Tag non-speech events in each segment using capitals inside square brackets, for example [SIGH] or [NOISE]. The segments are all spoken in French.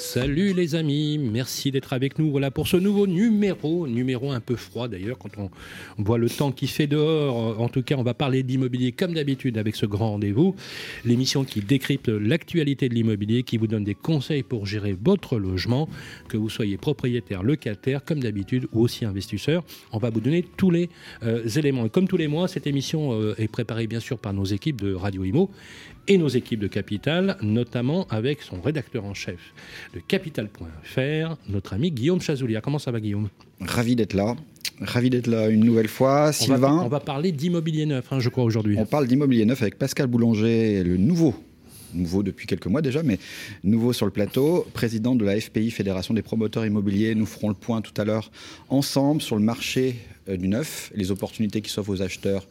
Salut les amis, merci d'être avec nous. Voilà pour ce nouveau numéro, numéro un peu froid d'ailleurs quand on, voit le temps qui fait dehors. En tout cas, on va parler d'immobilier comme d'habitude avec ce grand rendez-vous, l'émission qui décrypte l'actualité de l'immobilier, qui vous donne des conseils pour gérer votre logement, que vous soyez propriétaire, locataire, comme d'habitude, ou aussi investisseur. On va vous donner tous les euh, éléments. Comme tous les mois, cette émission euh, est préparée bien sûr par nos équipes de Radio Imo et nos équipes de Capital, notamment avec son rédacteur en chef de Capital.fr, notre ami Guillaume Chazoulia. Comment ça va Guillaume? Ravi d'être là. Ravi d'être là une nouvelle fois. Sylvain. On va, parler d'immobilier neuf, hein, je crois, aujourd'hui. On parle d'immobilier neuf avec Pascal Boulanger, le nouveau nouveau depuis quelques mois déjà, mais nouveau sur le plateau, président de la FPI, Fédération des promoteurs immobiliers. Nous ferons le point tout à l'heure ensemble sur le marché euh, du neuf, les opportunités qui s'offrent aux acheteurs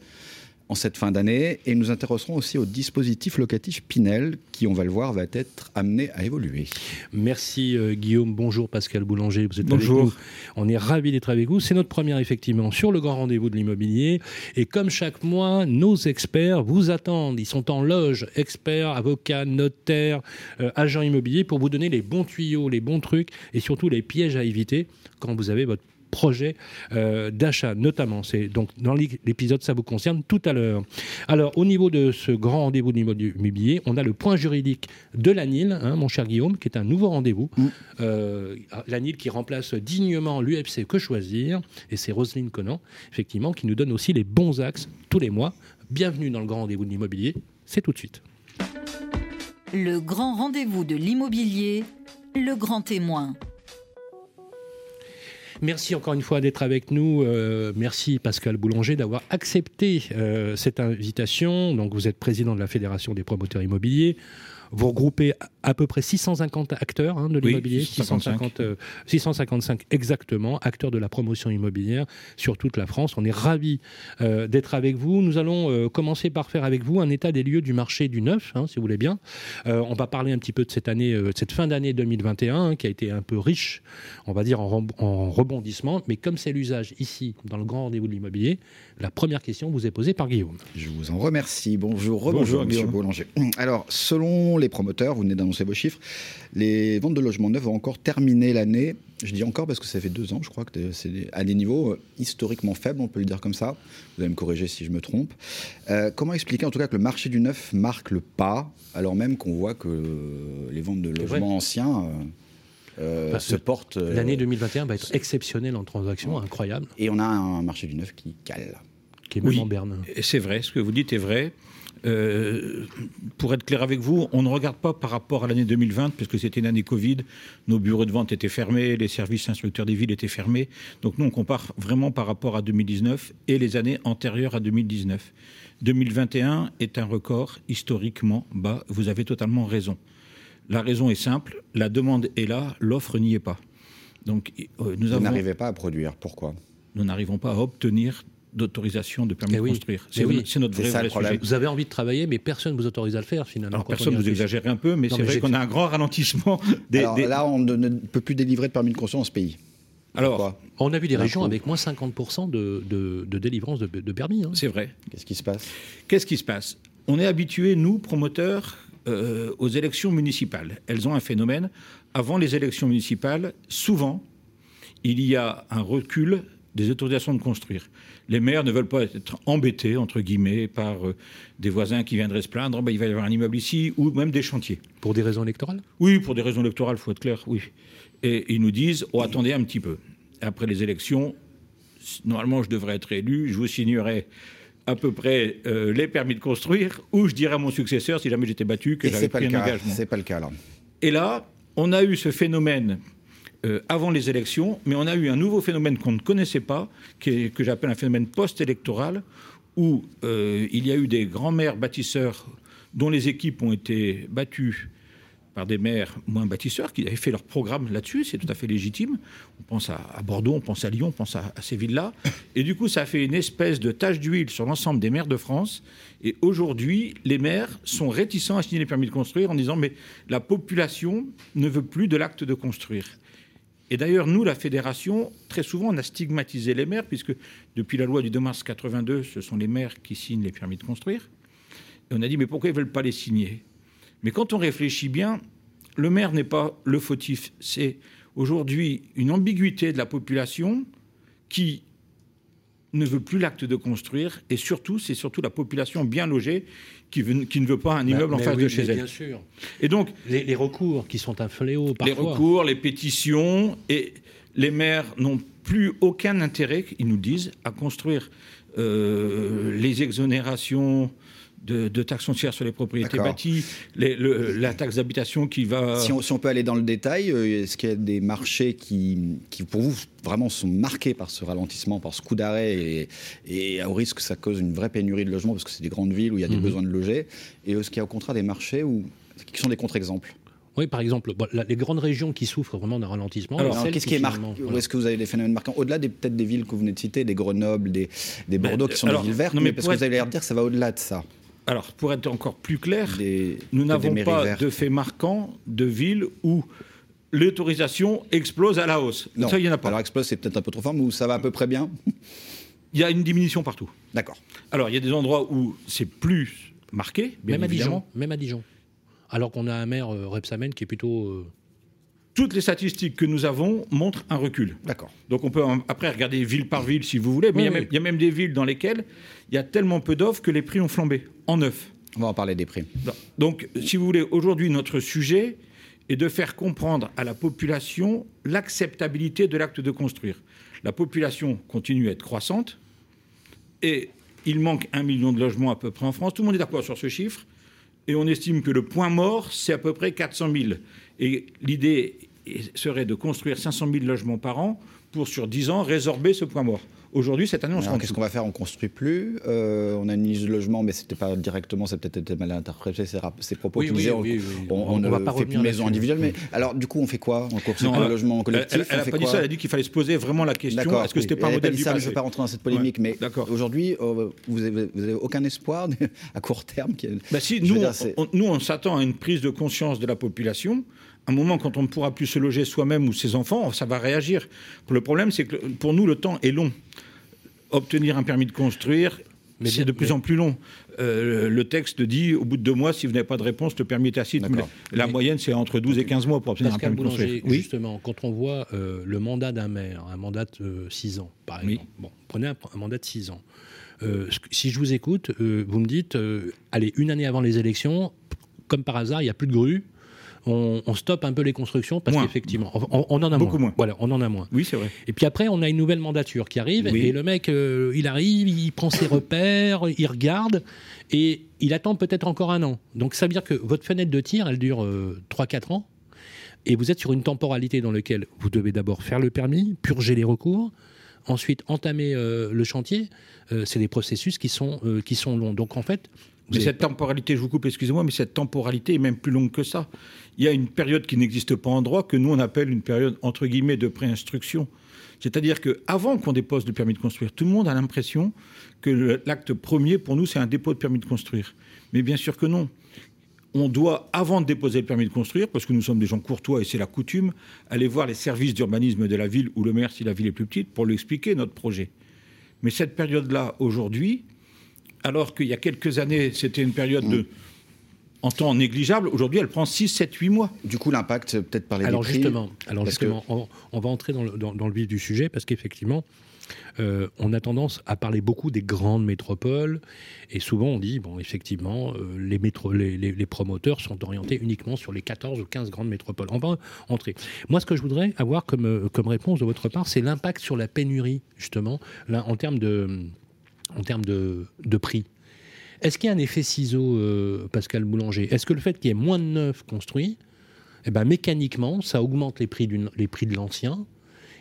en cette fin d'année. Et nous intéresserons aussi au dispositif locatif Pinel, qui, on va le voir, va être amené à évoluer. Merci euh, Guillaume. Bonjour Pascal Boulanger. Vous êtes Bonjour. Avec nous. On est ravis d'être avec vous. C'est notre première, effectivement, sur le grand rendez-vous de l'immobilier. Et comme chaque mois, nos experts vous attendent. Ils sont en loge, experts, avocats, notaires, euh, agents immobiliers, pour vous donner les bons tuyaux, les bons trucs et surtout les pièges à éviter quand vous avez votre projet euh, d'achat, notamment. C'est donc dans l'épisode, ça vous concerne tout à l'heure. Alors, au niveau de ce grand rendez-vous de l'immobilier, on a le point juridique de l'ANIL, hein, mon cher Guillaume, qui est un nouveau rendez-vous. Mm. Euh, L'ANIL qui remplace dignement l'UFC Que Choisir, et c'est Roselyne Conan, effectivement, qui nous donne aussi les bons axes tous les mois. Bienvenue dans le grand rendez-vous de l'immobilier. C'est tout de suite. Le grand rendez-vous de l'immobilier, le grand témoin. Merci encore une fois d'être avec nous. Euh, merci Pascal Boulanger d'avoir accepté euh, cette invitation. Donc vous êtes président de la Fédération des promoteurs immobiliers. Vous regroupez à peu près 650 acteurs hein, de l'immobilier, 650, 655 exactement, acteurs de la promotion immobilière sur toute la France. On est ravis euh, d'être avec vous. Nous allons euh, commencer par faire avec vous un état des lieux du marché du neuf, hein, si vous voulez bien. Euh, on va parler un petit peu de cette année, cette fin d'année 2021, hein, qui a été un peu riche, on va dire, en, en rebondissement. Mais comme c'est l'usage ici, dans le grand rendez-vous de l'immobilier, la première question vous est posée par Guillaume. Je vous en remercie. Bonjour, rebonjour, Monsieur Boulanger. Alors, selon les promoteurs, vous venez d'annoncer vos chiffres, les ventes de logements neufs vont encore terminer l'année. Je dis encore parce que ça fait deux ans, je crois que c'est à des niveaux euh, historiquement faibles, on peut le dire comme ça. Vous allez me corriger si je me trompe. Euh, comment expliquer en tout cas que le marché du neuf marque le pas, alors même qu'on voit que les ventes de logements anciens... Euh, se portent... L'année 2021 va être exceptionnelle en transactions, incroyable. Et on a un marché du neuf qui cale. Qui est même en berne. C'est vrai, ce que vous dites est vrai. Euh, pour être clair avec vous, on ne regarde pas par rapport à l'année 2020, puisque c'était une année Covid, nos bureaux de vente étaient fermés, les services instructeurs des villes étaient fermés. Donc nous, on compare vraiment par rapport à 2019 et les années antérieures à 2019. 2021 est un record historiquement bas, vous avez totalement raison. La raison est simple, la demande est là, l'offre n'y est pas. Donc, euh, nous vous n'arrivez pas à produire, pourquoi? Nous n'arrivons pas à obtenir d'autorisation de permis eh de construire. C'est notre vrai, sujet. Vous avez envie de travailler, mais personne ne vous autorise à le faire finalement. Alors, personne, vous exagérez un peu, mais c'est vrai qu'on a un grand ralentissement. [LAUGHS] Des, Alors, Là, on ne peut plus délivrer de permis de construire dans ce pays. Alors, on a vu des régions avec moins 50% de, de, délivrance de, permis. Hein. C'est vrai. Qu'est-ce qui se passe? Qu'est-ce qui se passe? On est habitués, nous, promoteurs, euh, aux élections municipales. Elles ont un phénomène. Avant les élections municipales, souvent, il y a un recul des autorisations de construire. Les maires ne veulent pas être embêtés, entre guillemets, par euh, des voisins qui viendraient se plaindre, ben, il va y avoir un immeuble ici, ou même des chantiers. Pour des raisons électorales? Oui, pour des raisons électorales, il faut être clair, oui. Et ils nous disent, oh, attendez un petit peu. Après les élections, normalement, je devrais être élu, je vous signerai à peu près euh, les permis de construire, ou je dirais à mon successeur, si jamais j'étais battu, que j'avais pris un engagement. C'est pas le cas, là. Et là, on a eu ce phénomène euh, avant les élections, mais on a eu un nouveau phénomène qu'on ne connaissait pas, que j'appelle un phénomène post-électoral, où euh, il y a eu des grands maires bâtisseurs dont les équipes ont été battues par des maires moins bâtisseurs qui avaient fait leur programme là-dessus, c'est tout à fait légitime. On pense à, Bordeaux, on pense à Lyon, on pense à, ces villes-là. Et du coup, ça a fait une espèce de tache d'huile sur l'ensemble des maires de France. Et aujourd'hui, les maires sont réticents à signer les permis de construire en disant mais la population ne veut plus de l'acte de construire. Et d'ailleurs, nous, la fédération, très souvent, on a stigmatisé les maires, puisque depuis la loi du 2 mars 82, ce sont les maires qui signent les permis de construire. Et on a dit, mais pourquoi ils ne veulent pas les signer? Mais quand on réfléchit bien, le maire n'est pas le fautif. C'est aujourd'hui une ambiguïté de la population qui ne veut plus l'acte de construire, et surtout, c'est surtout la population bien logée qui, ne veut pas un bah, immeuble en face de chez elle. Bien sûr. Et donc les, recours qui sont un fléau parfois. Les recours, les pétitions, et les maires n'ont plus aucun intérêt, ils nous disent, à construire euh, les exonérations de, de taxes foncières sur les propriétés bâties, la taxe d'habitation qui va... Si on, peut aller dans le détail, euh, est-ce qu'il y a des marchés qui, qui, pour vous, vraiment sont marqués par ce ralentissement, par ce coup d'arrêt, et, et, au risque que ça cause une vraie pénurie de logements, parce que c'est des grandes villes où il y a des mhm. besoins de loger, et est-ce qu'il y a au contraire des marchés où, qui sont des contre-exemples? Oui, par exemple, les grandes régions qui souffrent vraiment d'un ralentissement. Alors, qu'est-ce qui, est marqué? Où est-ce que vous avez des phénomènes marquants? Au-delà des, peut-être des villes que vous venez de citer, des Grenoble, des, des Bordeaux, qui sont des villes vertes, mais, parce que vous avez l'air de dire que ça va au-delà de ça. Alors, pour être encore plus clair, nous n'avons pas de fait marquant de ville où l'autorisation explose à la hausse. Non. Ça, il n'y en a pas. Alors, explose, c'est peut-être un peu trop fort, mais où ça va à peu près bien [LAUGHS] Il y a une diminution partout. D'accord. Alors, il y a des endroits où c'est plus marqué, bien même évidemment. À Dijon, même à Dijon. Alors qu'on a un maire, euh, Repsamen, qui est plutôt... Euh, toutes les statistiques que nous avons montrent un recul. D'accord. Donc on peut après regarder ville par ville si vous voulez, mais il, y a même, des villes dans lesquelles il y a tellement peu d'offres que les prix ont flambé en neuf. On va en parler des prix. Donc si vous voulez, aujourd'hui notre sujet est de faire comprendre à la population l'acceptabilité de l'acte de construire. La population continue à être croissante et il manque un million de logements à peu près en France. Tout le monde est d'accord sur ce chiffre. Et on estime que le point mort, c'est à peu près 400 000. Et l'idée serait de construire 500 000 logements par an pour, sur 10 ans, résorber ce point mort. Aujourd'hui, cette année, on se Qu'est-ce qu'on va faire? On construit plus. Euh, on a une liste de logements, mais c'était pas directement, c'est peut-être été mal interprété ces, propos qui disaient on, ne va pas fait plus de maison individuelle. Mais alors, du coup, on fait quoi? On construit un logement collectif Elle n'a pas dit ça. Elle a dit qu'il fallait se poser vraiment la question. Est-ce que c'était pas un modèle du ça, Je ne veux pas rentrer dans cette polémique, mais aujourd'hui, euh, vous n'avez aucun espoir [LAUGHS] à court terme bah si, nous, nous, on s'attend à une prise de conscience de la population un moment, quand on ne pourra plus se loger soi-même ou ses enfants, ça va réagir. Le problème, c'est que pour nous, le temps est long. Obtenir un permis de construire, c'est de plus en plus long. Euh, le texte dit, au bout de deux mois, si vous n'avez pas de réponse, le permis est tacite. la moyenne, c'est entre 12 et 15 mois pour obtenir un permis de construire. Justement, quand on voit euh, le mandat d'un maire, un mandat de 6 ans, par exemple, bon, prenez un, mandat de 6 ans. Euh, si je vous écoute, vous me dites, allez, une année avant les élections, comme par hasard, il n'y a plus de grue, on, stoppe un peu les constructions parce qu'effectivement, on, en a Beaucoup moins. Voilà, on en a moins. Oui, c'est vrai. Et puis après, on a une nouvelle mandature qui arrive et le mec, euh, il arrive, il prend ses [COUGHS] repères, il regarde et il attend peut-être encore un an. Donc ça veut dire que votre fenêtre de tir, elle dure 3-4 euh, ans et vous êtes sur une temporalité dans laquelle vous devez d'abord faire le permis, purger les recours, ensuite entamer euh, le chantier. c'est des processus qui sont, qui sont longs. Donc en fait, mais cette temporalité, je vous coupe, excusez-moi, mais cette temporalité est même plus longue que ça. Il y a une période qui n'existe pas en droit que nous on appelle une période entre guillemets de préinstruction. C'est-à-dire qu'avant qu'on dépose le permis de construire, tout le monde a l'impression que l'acte premier pour nous c'est un dépôt de permis de construire. Mais bien sûr que non. On doit, avant de déposer le permis de construire, parce que nous sommes des gens courtois et c'est la coutume, aller voir les services d'urbanisme de la ville ou le maire si la ville est plus petite pour lui expliquer notre projet. Mais cette période-là, aujourd'hui, alors qu'il y a quelques années, c'était une période de en temps négligeable, aujourd'hui, elle prend 6, 7, 8 mois. Du coup, l'impact, peut-être par les alors justement, Alors justement, on, va entrer dans le, vif du sujet, parce qu'effectivement, euh, on a tendance à parler beaucoup des grandes métropoles, et souvent on dit, bon, effectivement, euh, les, métro, les, promoteurs sont orientés uniquement sur les 14 ou 15 grandes métropoles. On va entrer. Moi, ce que je voudrais avoir comme, euh, comme réponse de votre part, c'est l'impact sur la pénurie, justement, là, en termes de en termes de, prix. Est-ce qu'il y a un effet ciseau, euh, Pascal Boulanger? Est-ce que le fait qu'il y ait moins de neufs construits, eh ben, mécaniquement, ça augmente les prix, les prix de l'ancien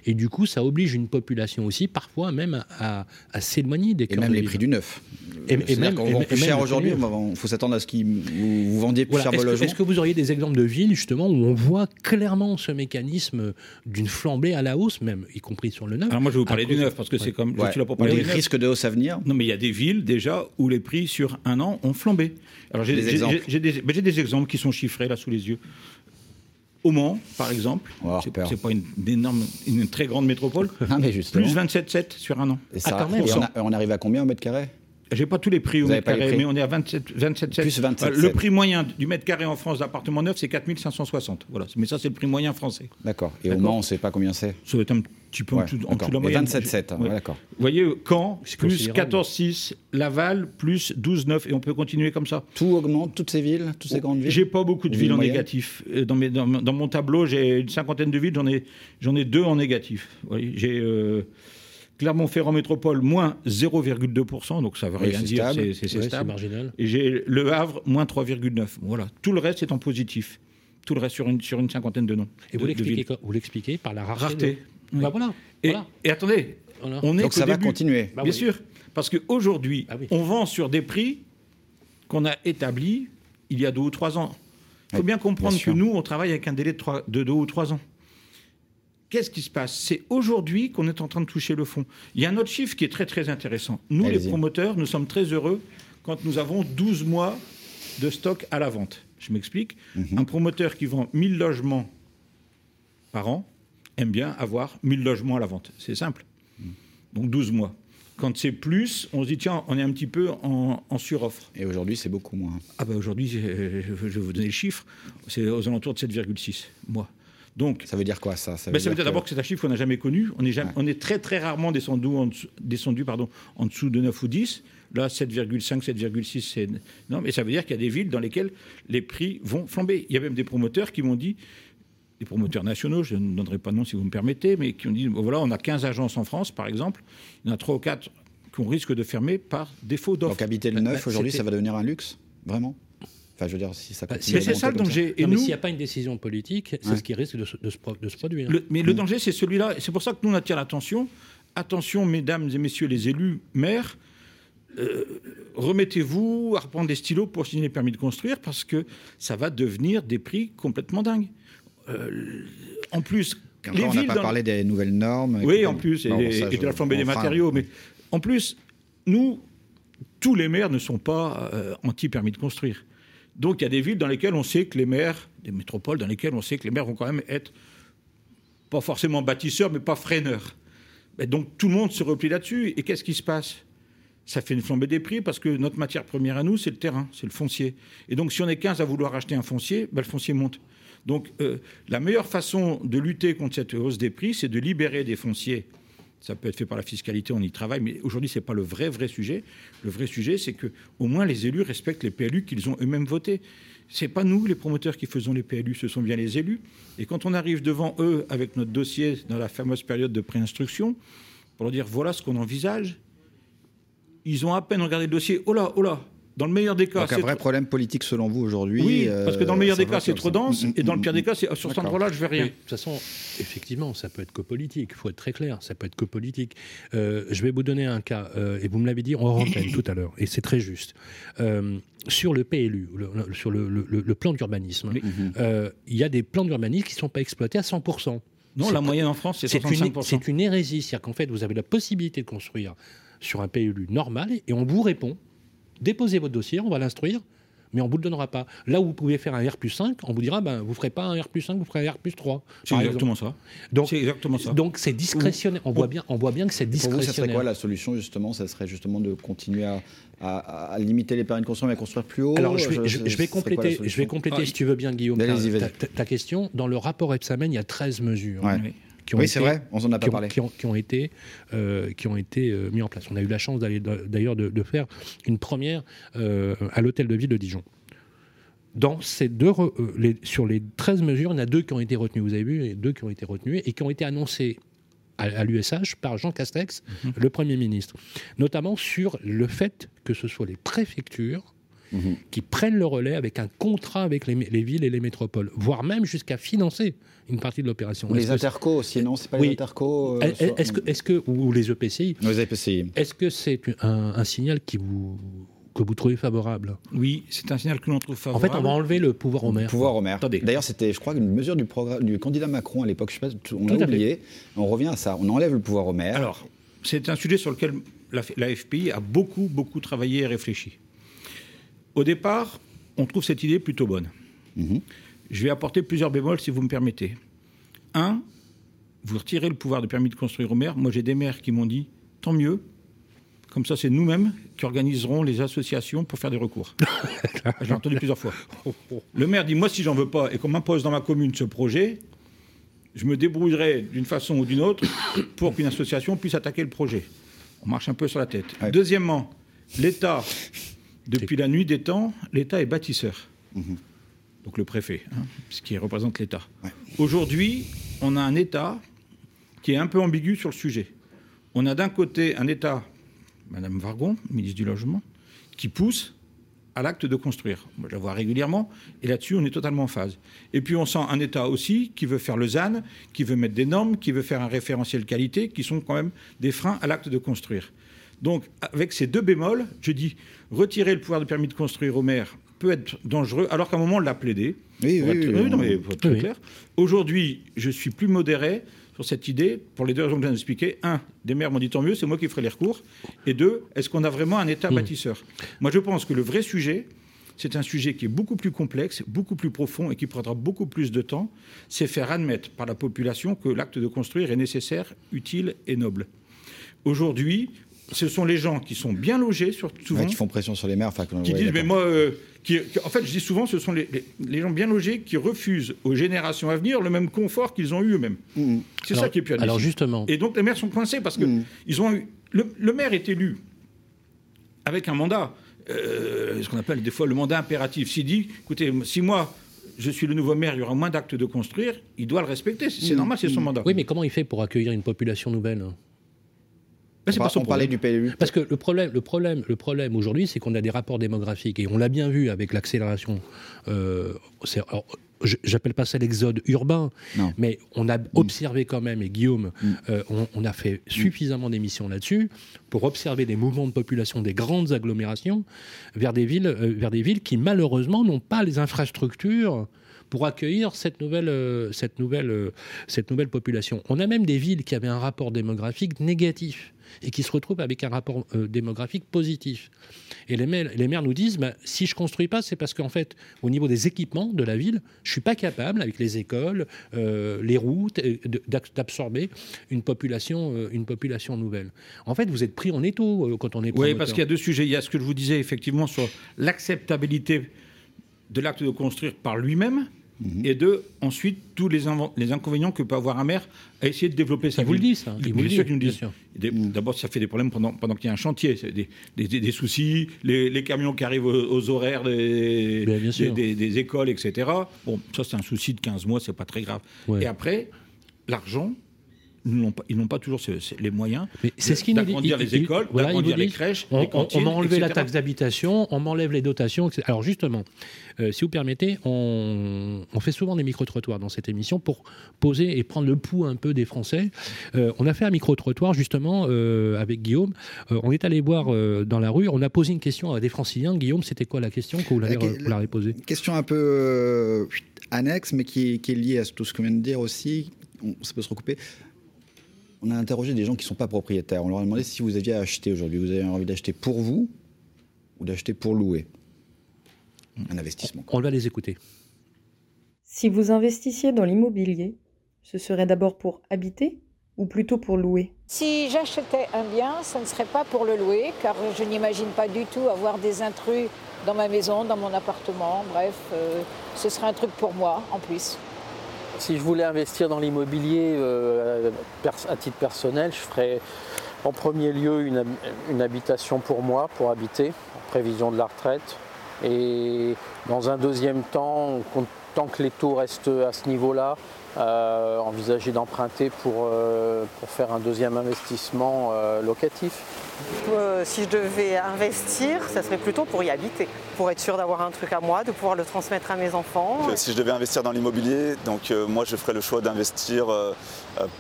Et du coup, ça oblige une population aussi, parfois même, à, s'éloigner des Et même les prix du neuf. Et, même, quand on vend plus cher aujourd'hui, il faut s'attendre à ce que vous, vendiez plus cher vos logements. Est-ce que vous auriez des exemples de villes, justement, où on voit clairement ce mécanisme d'une flambée à la hausse, même, y compris sur le neuf Alors moi, je vais vous parler du neuf, parce que c'est comme... Je suis là pour parler des risques de hausse à venir Non, mais il y a des villes, déjà, où les prix sur un an ont flambé. Alors j'ai des, exemples. J'ai des, des, exemples qui sont chiffrés là sous les yeux. Au Mans, par exemple, c'est pas une, énorme, une très grande métropole, [LAUGHS] ah, mais plus 27,7 sur un an. Et, ça, ah, on, arrive à combien au mètre carré? J'ai pas tous les prix au mètre carré, mais on est à 27, 27 Plus 27 Le prix moyen du mètre carré en France d'appartement neuf, c'est 4560. Voilà. Mais ça, c'est le prix moyen français. D'accord. Et au Mans, on ne sait pas combien c'est? Ça doit être un petit peu en dessous, de la moyenne. 27,7. Hein, d'accord. Vous voyez, Caen, plus 14,6. Laval, plus 12,9. Et on peut continuer comme ça? Tout augmente, toutes ces villes, toutes ces grandes villes? J'ai pas beaucoup de villes en négatif. Euh, dans, mes, dans, mon tableau, j'ai une cinquantaine de villes, j'en ai, deux en négatif. J'ai. Euh, Clermont-Ferrand Métropole, moins 0,2%, donc ça veut rien dire, c'est stable. marginal. Et j'ai Le Havre, moins 3,9%. Voilà. Tout le reste est en positif. Tout le reste sur une, sur une cinquantaine de noms. Et vous l'expliquez par la rareté. Bah, voilà. Et, attendez, on est donc ça va continuer. Bah Bien sûr. Parce qu'aujourd'hui, bah on vend sur des prix qu'on a établis il y a deux ou trois ans. Il faut bien comprendre que nous, on travaille avec un délai de, de deux ou trois ans. Qu'est-ce qui se passe? C'est aujourd'hui qu'on est en train de toucher le fond. Il y a un autre chiffre qui est très très intéressant. Nous, les promoteurs, nous sommes très heureux quand nous avons 12 mois de stock à la vente. Je m'explique. Mhm. Un promoteur qui vend 1000 logements par an aime bien avoir 1000 logements à la vente. C'est simple. Mhm. Donc 12 mois. Quand c'est plus, on se dit, tiens, on est un petit peu en, suroffre. Et aujourd'hui, c'est beaucoup moins. Ah ben aujourd'hui, je vais vous donner le chiffre, c'est aux alentours de 7,6 mois. Donc, ça veut dire quoi ça? Ça veut, ben, dire, d'abord que c'est un chiffre qu'on n'a jamais connu. On est, jamais, on est très très rarement descendu en dessous, descendu, pardon, en dessous de 9 ou 10. Là, 7,5, 7,6, c'est... Non, mais ça veut dire qu'il y a des villes dans lesquelles les prix vont flamber. Il y a même des promoteurs qui m'ont dit, des promoteurs nationaux, je ne donnerai pas de nom si vous me permettez, mais qui ont dit, voilà, on a 15 agences en France, par exemple. Il y en a 3 ou 4 qu'on risque de fermer par défaut d'offre. Donc habiter le neuf, aujourd'hui, ça va devenir un luxe? Vraiment? Enfin, je veux dire, si ça bah, C'est ça le danger. Et mais s'il n'y a pas une décision politique, c'est ce qui risque de se, de se, produire. mais le mm. danger, c'est celui-là. C'est pour ça que nous, on attire l'attention. Attention, mesdames et messieurs les élus, maires, euh, remettez-vous à reprendre des stylos pour signer les permis de construire parce que ça va devenir des prix complètement dingues. Euh, en plus, les on n'a pas parlé des nouvelles normes. Oui, en plus, et, de la flambée des matériaux. Mais en plus, nous, tous les maires ne sont pas euh, anti-permis de construire. Donc il y a des villes dans lesquelles on sait que les maires, des métropoles dans lesquelles on sait que les maires vont quand même être pas forcément bâtisseurs, mais pas freineurs. donc tout le monde se replie là-dessus. Et qu'est-ce qui se passe? Ça fait une flambée des prix parce que notre matière première à nous, c'est le terrain, c'est le foncier. Et donc si on est 15 à vouloir acheter un foncier, ben, le foncier monte. Donc euh, la meilleure façon de lutter contre cette hausse des prix, c'est de libérer des fonciers ça peut être fait par la fiscalité, on y travaille, mais aujourd'hui, ce n'est pas le vrai, vrai sujet. Le vrai sujet, c'est que au moins les élus respectent les PLU qu'ils ont eux-mêmes votés. Ce n'est pas nous, les promoteurs, qui faisons les PLU, ce sont bien les élus. Et quand on arrive devant eux avec notre dossier dans la fameuse période de préinstruction, pour leur dire voilà ce qu'on envisage, ils ont à peine regardé le dossier. Oh là, oh dans le meilleur des cas, c'est un vrai problème politique selon vous aujourd'hui. Oui, parce que dans le meilleur des cas, c'est trop dense, et dans le pire des cas, c'est sur cet endroit-là, je vais rien. de toute façon, effectivement, ça peut être que politique. Il faut être très clair, ça peut être que politique. Euh, je vais vous donner un cas, euh, et vous me l'avez dit en rentaine [LAUGHS] tout à l'heure, et c'est très juste. Euh, sur le PLU, sur le, plan d'urbanisme, il y a des plans d'urbanisme qui ne sont pas exploités à 100 non, la moyenne en France, c'est 65%. C'est une, une hérésie. C'est-à-dire qu'en fait, vous avez la possibilité de construire sur un PLU normal et on vous répond déposez votre dossier, on va l'instruire, mais on ne vous le donnera pas. Là où vous pouvez faire un R plus 5, on vous dira, ben, vous ne ferez pas un R plus 5, vous ferez un R plus 3. C'est exactement ça. Donc, c'est exactement ça. Donc c'est discrétionnaire. On, voit bien, on voit bien que c'est discrétionnaire. Pour vous, ça serait quoi la solution, justement? Ça serait justement de continuer à, limiter les permis de construire, mais à construire plus haut? Alors, je vais, compléter, je vais compléter si tu veux bien, Guillaume, ta, question. Dans le rapport Epsamen, il y a 13 mesures oui, c'est vrai, on en a pas parlé. Qui ont, été, euh, qui ont été euh, mis en place. On a eu la chance d'ailleurs de, faire une première euh, à l'hôtel de ville de Dijon. Dans ces deux, sur les 13 mesures, il y en a deux qui ont été retenues. Vous avez vu, et deux qui ont été retenues et qui ont été annoncées à, l'USH par Jean Castex, mhm. le Premier ministre. Notamment sur le fait que ce soit les préfectures mhm. qui prennent le relais avec un contrat avec les, villes et les métropoles, voire même jusqu'à financer une partie de l'opération. Les intercos aussi, non C'est pas les intercos euh, Est-ce que, est que, ou les EPCI Les EPCI. Est-ce que c'est un, signal qui vous que vous trouvez favorable? Oui, c'est un signal que l'on trouve favorable. En fait, on va enlever le pouvoir au maire. pouvoir au maire. D'ailleurs, c'était, je crois, une mesure du, programme, du candidat Macron à l'époque. Je sais pas, on l'a oublié. On revient à ça. On enlève le pouvoir au maire. Alors, c'est un sujet sur lequel la, FPI a beaucoup, beaucoup travaillé et réfléchi. Au départ, on trouve cette idée plutôt bonne. Mhm. Je vais apporter plusieurs bémols, si vous me permettez. Un, vous retirez le pouvoir de permis de construire au maire. Moi, j'ai des maires qui m'ont dit tant mieux. Comme ça, c'est nous-mêmes qui organiserons les associations pour faire des recours. [LAUGHS] J'ai entendu plusieurs fois. Le maire dit Moi, si j'en veux pas et qu'on m'impose dans ma commune ce projet, je me débrouillerai d'une façon ou d'une autre pour qu'une association puisse attaquer le projet. On marche un peu sur la tête. Deuxièmement, l'État, depuis la nuit des temps, l'État est bâtisseur. Mhm. Donc le préfet, hein, ce qui représente l'État. Aujourd'hui, on a un État qui est un peu ambigu sur le sujet. On a d'un côté un État, Madame Vargon, ministre du Logement, qui pousse à l'acte de construire. Moi, je la vois régulièrement, et là-dessus, on est totalement en phase. Et puis, on sent un État aussi qui veut faire le ZAN, qui veut mettre des normes, qui veut faire un référentiel qualité, qui sont quand même des freins à l'acte de construire. Donc, avec ces deux bémols, je dis, retirer le pouvoir de permis de construire au maire peut être dangereux, alors qu'à un moment, on l'a plaidé. Oui, oui, oui, oui, non, mais très clair. Aujourd'hui, je suis plus modéré sur cette idée, pour les deux raisons que je viens d'expliquer. Un, des maires m'ont dit tant mieux, c'est moi qui ferai les recours. Et deux, est-ce qu'on a vraiment un État hmm. bâtisseur? Moi, je pense que le vrai sujet, c'est un sujet qui est beaucoup plus complexe, beaucoup plus profond et qui prendra beaucoup plus de temps. C'est faire admettre par la population que l'acte de construire est nécessaire, utile et noble. Aujourd'hui, ce sont les gens qui sont bien logés, surtout souvent. qui font pression sur les maires. Qui disent, mais moi, euh, en fait, je dis souvent, ce sont les, gens bien logés qui refusent aux générations à venir le même confort qu'ils ont eu eux-mêmes. Mm. C'est ça qui est plus Alors justement. Et donc les maires sont coincés parce que mm. ils ont eu. Le, maire est élu avec un mandat, euh, ce qu'on appelle des fois le mandat impératif. S'il dit, écoutez, si moi je suis le nouveau maire, il y aura moins d'actes de construire, il doit le respecter. C'est normal, c'est son mandat. Oui, mais comment il fait pour accueillir une population nouvelle c'est pas son parlait du PLU. Parce que le problème, le problème, le problème aujourd'hui, c'est qu'on a des rapports démographiques et on l'a bien vu avec l'accélération. Euh, J'appelle pas ça l'exode urbain, mais on a observé quand même, et Guillaume, mm. euh, on, a fait suffisamment d'émissions là-dessus pour observer des mouvements de population des grandes agglomérations vers des villes, euh, vers des villes qui malheureusement n'ont pas les infrastructures pour accueillir cette nouvelle, euh, cette, nouvelle, euh, cette nouvelle population. On a même des villes qui avaient un rapport démographique négatif et qui se retrouvent avec un rapport euh, démographique positif. Et les maires, les maires nous disent, bah, si je construis pas, c'est parce qu'en fait, au niveau des équipements de la ville, je suis pas capable, avec les écoles, les routes, d'absorber une population, une population nouvelle. En fait, vous êtes pris en étau quand on est Oui, parce qu'il y a deux sujets. Il y a ce que je vous disais effectivement sur l'acceptabilité de l'acte de construire par lui-même Et de ensuite tous les, les, inconvénients que peut avoir un maire à essayer de développer sa il Vous le dit, ça. Il, vous le dit. D'abord, ça fait des problèmes pendant, pendant qu'il y a un chantier, des, des, des, soucis, les, camions qui arrivent aux, horaires des, des, écoles, etc. Bon, ça c'est un souci de 15 mois, c'est pas très grave. Et après, l'argent, ils n'ont pas, toujours les moyens c'est ce d'agrandir les écoles, d'agrandir les crèches, on, les cantines, On m'a enlevé la taxe d'habitation, on m'enlève les dotations. Etc. Alors justement, euh, si vous permettez, on, fait souvent des micro-trottoirs dans cette émission pour poser et prendre le pouls un peu des Français. Euh, on a fait un micro-trottoir justement euh, avec Guillaume. on est allé voir dans la rue, on a posé une question à des franciliens. Guillaume, c'était quoi la question que vous l'avez posée? Question un peu annexe, mais qui, est liée à tout ce que vient de dire aussi. ça peut se recouper on a interrogé des gens qui ne sont pas propriétaires. On leur a demandé si vous aviez acheté aujourd'hui. Vous avez envie d'acheter pour vous ou d'acheter pour louer? Un investissement. On va les écouter. Si vous investissiez dans l'immobilier, ce serait d'abord pour habiter ou plutôt pour louer? Si j'achetais un bien, ce ne serait pas pour le louer, car je n'imagine pas du tout avoir des intrus dans ma maison, dans mon appartement. Bref, euh, ce serait un truc pour moi en plus. Si je voulais investir dans l'immobilier euh, à titre personnel, je ferais en premier lieu une, habitation pour moi, pour habiter, en prévision de la retraite. Et dans un deuxième temps, tant que les taux restent à ce niveau-là, euh, envisager d'emprunter pour, euh, pour faire un deuxième investissement euh, locatif Si je devais investir, ça serait plutôt pour y habiter, pour être sûr d'avoir un truc à moi, de pouvoir le transmettre à mes enfants. Si je devais investir dans l'immobilier, donc moi je ferais le choix d'investir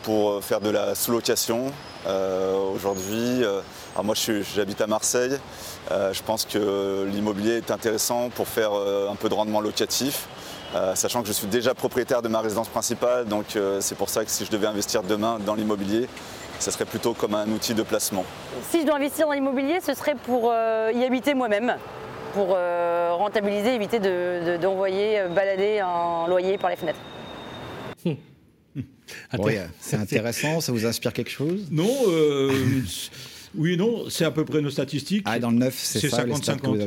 pour faire de la sous-location. Aujourd'hui, moi j'habite à Marseille, je pense que l'immobilier est intéressant pour faire un peu de rendement locatif. Euh, sachant que je suis déjà propriétaire de ma résidence principale, donc euh, c'est pour ça que si je devais investir demain dans l'immobilier, ce serait plutôt comme un outil de placement. Si je dois investir dans l'immobilier, ce serait pour euh, y habiter moi-même, pour rentabiliser, éviter d'envoyer balader un loyer par les fenêtres. c'est intéressant, ça vous inspire quelque chose? Non, oui non, c'est à peu près nos statistiques. Ah, dans le neuf, c'est ça, 50-50.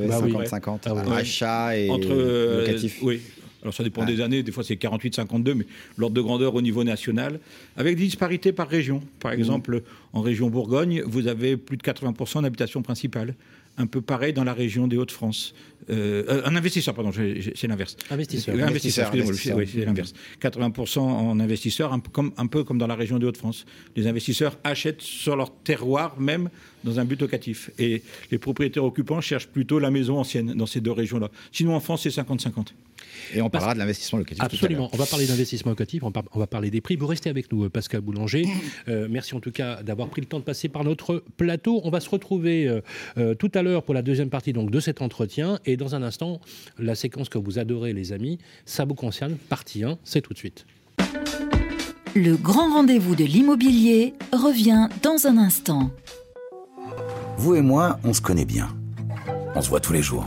50-50, bah achat et Entre, locatif. Oui, alors ça dépend des années, des fois c'est 48-52, mais l'ordre de grandeur au niveau national, avec des disparités par région. Par mmh. exemple, en région Bourgogne, vous avez plus de 80% d'habitation principale. Un peu pareil dans la région des Hauts-de-France. Euh, euh, un investisseur, pardon, c'est l'inverse. Investisseur. Euh, investisseur, oui, c'est l'inverse. 80% en investisseurs, un peu, comme, un peu comme dans la région des Hauts-de-France. Les investisseurs achètent sur leur terroir même dans un but locatif. Et les propriétaires occupants cherchent plutôt la maison ancienne dans ces deux régions-là. Sinon, en France, c'est 50-50. Et on parlera de l'investissement locatif. Absolument. on va parler d'investissement locatif, on, va parler des prix. Vous restez avec nous, Pascal Boulanger. [CLEARS THROAT] Euh, merci en tout cas d'avoir pris le temps de passer par notre plateau. On va se retrouver euh, euh, tout à l'heure pour la deuxième partie donc, de cet entretien. Et dans un instant, la séquence que vous adorez, les amis, ça vous concerne. Partie 1, c'est tout de suite. Le grand rendez-vous de l'immobilier revient dans un instant. Vous et moi, on se connaît bien. On se voit tous les jours.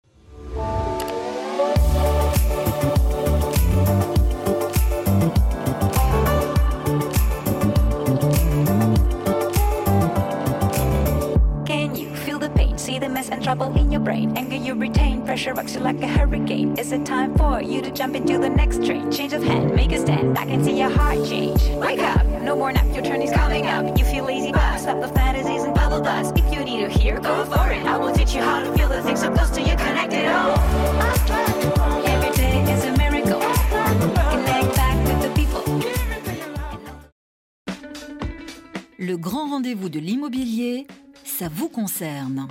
Trouble in your brain. Anger you retain, pressure rocks you like a hurricane. Is it time for you to jump into the next train? Change of hand, make a stand. I can see your heart change. Wake up, no more nap, your turn is coming up. You feel lazy, but stop the fantasies and bubble dust. If you need to hear, go for it. I will teach you how to feel the things so close to you, connected all. Every day is a miracle. Connect back with the people. Le grand rendez-vous de l'immobilier, ça vous concerne.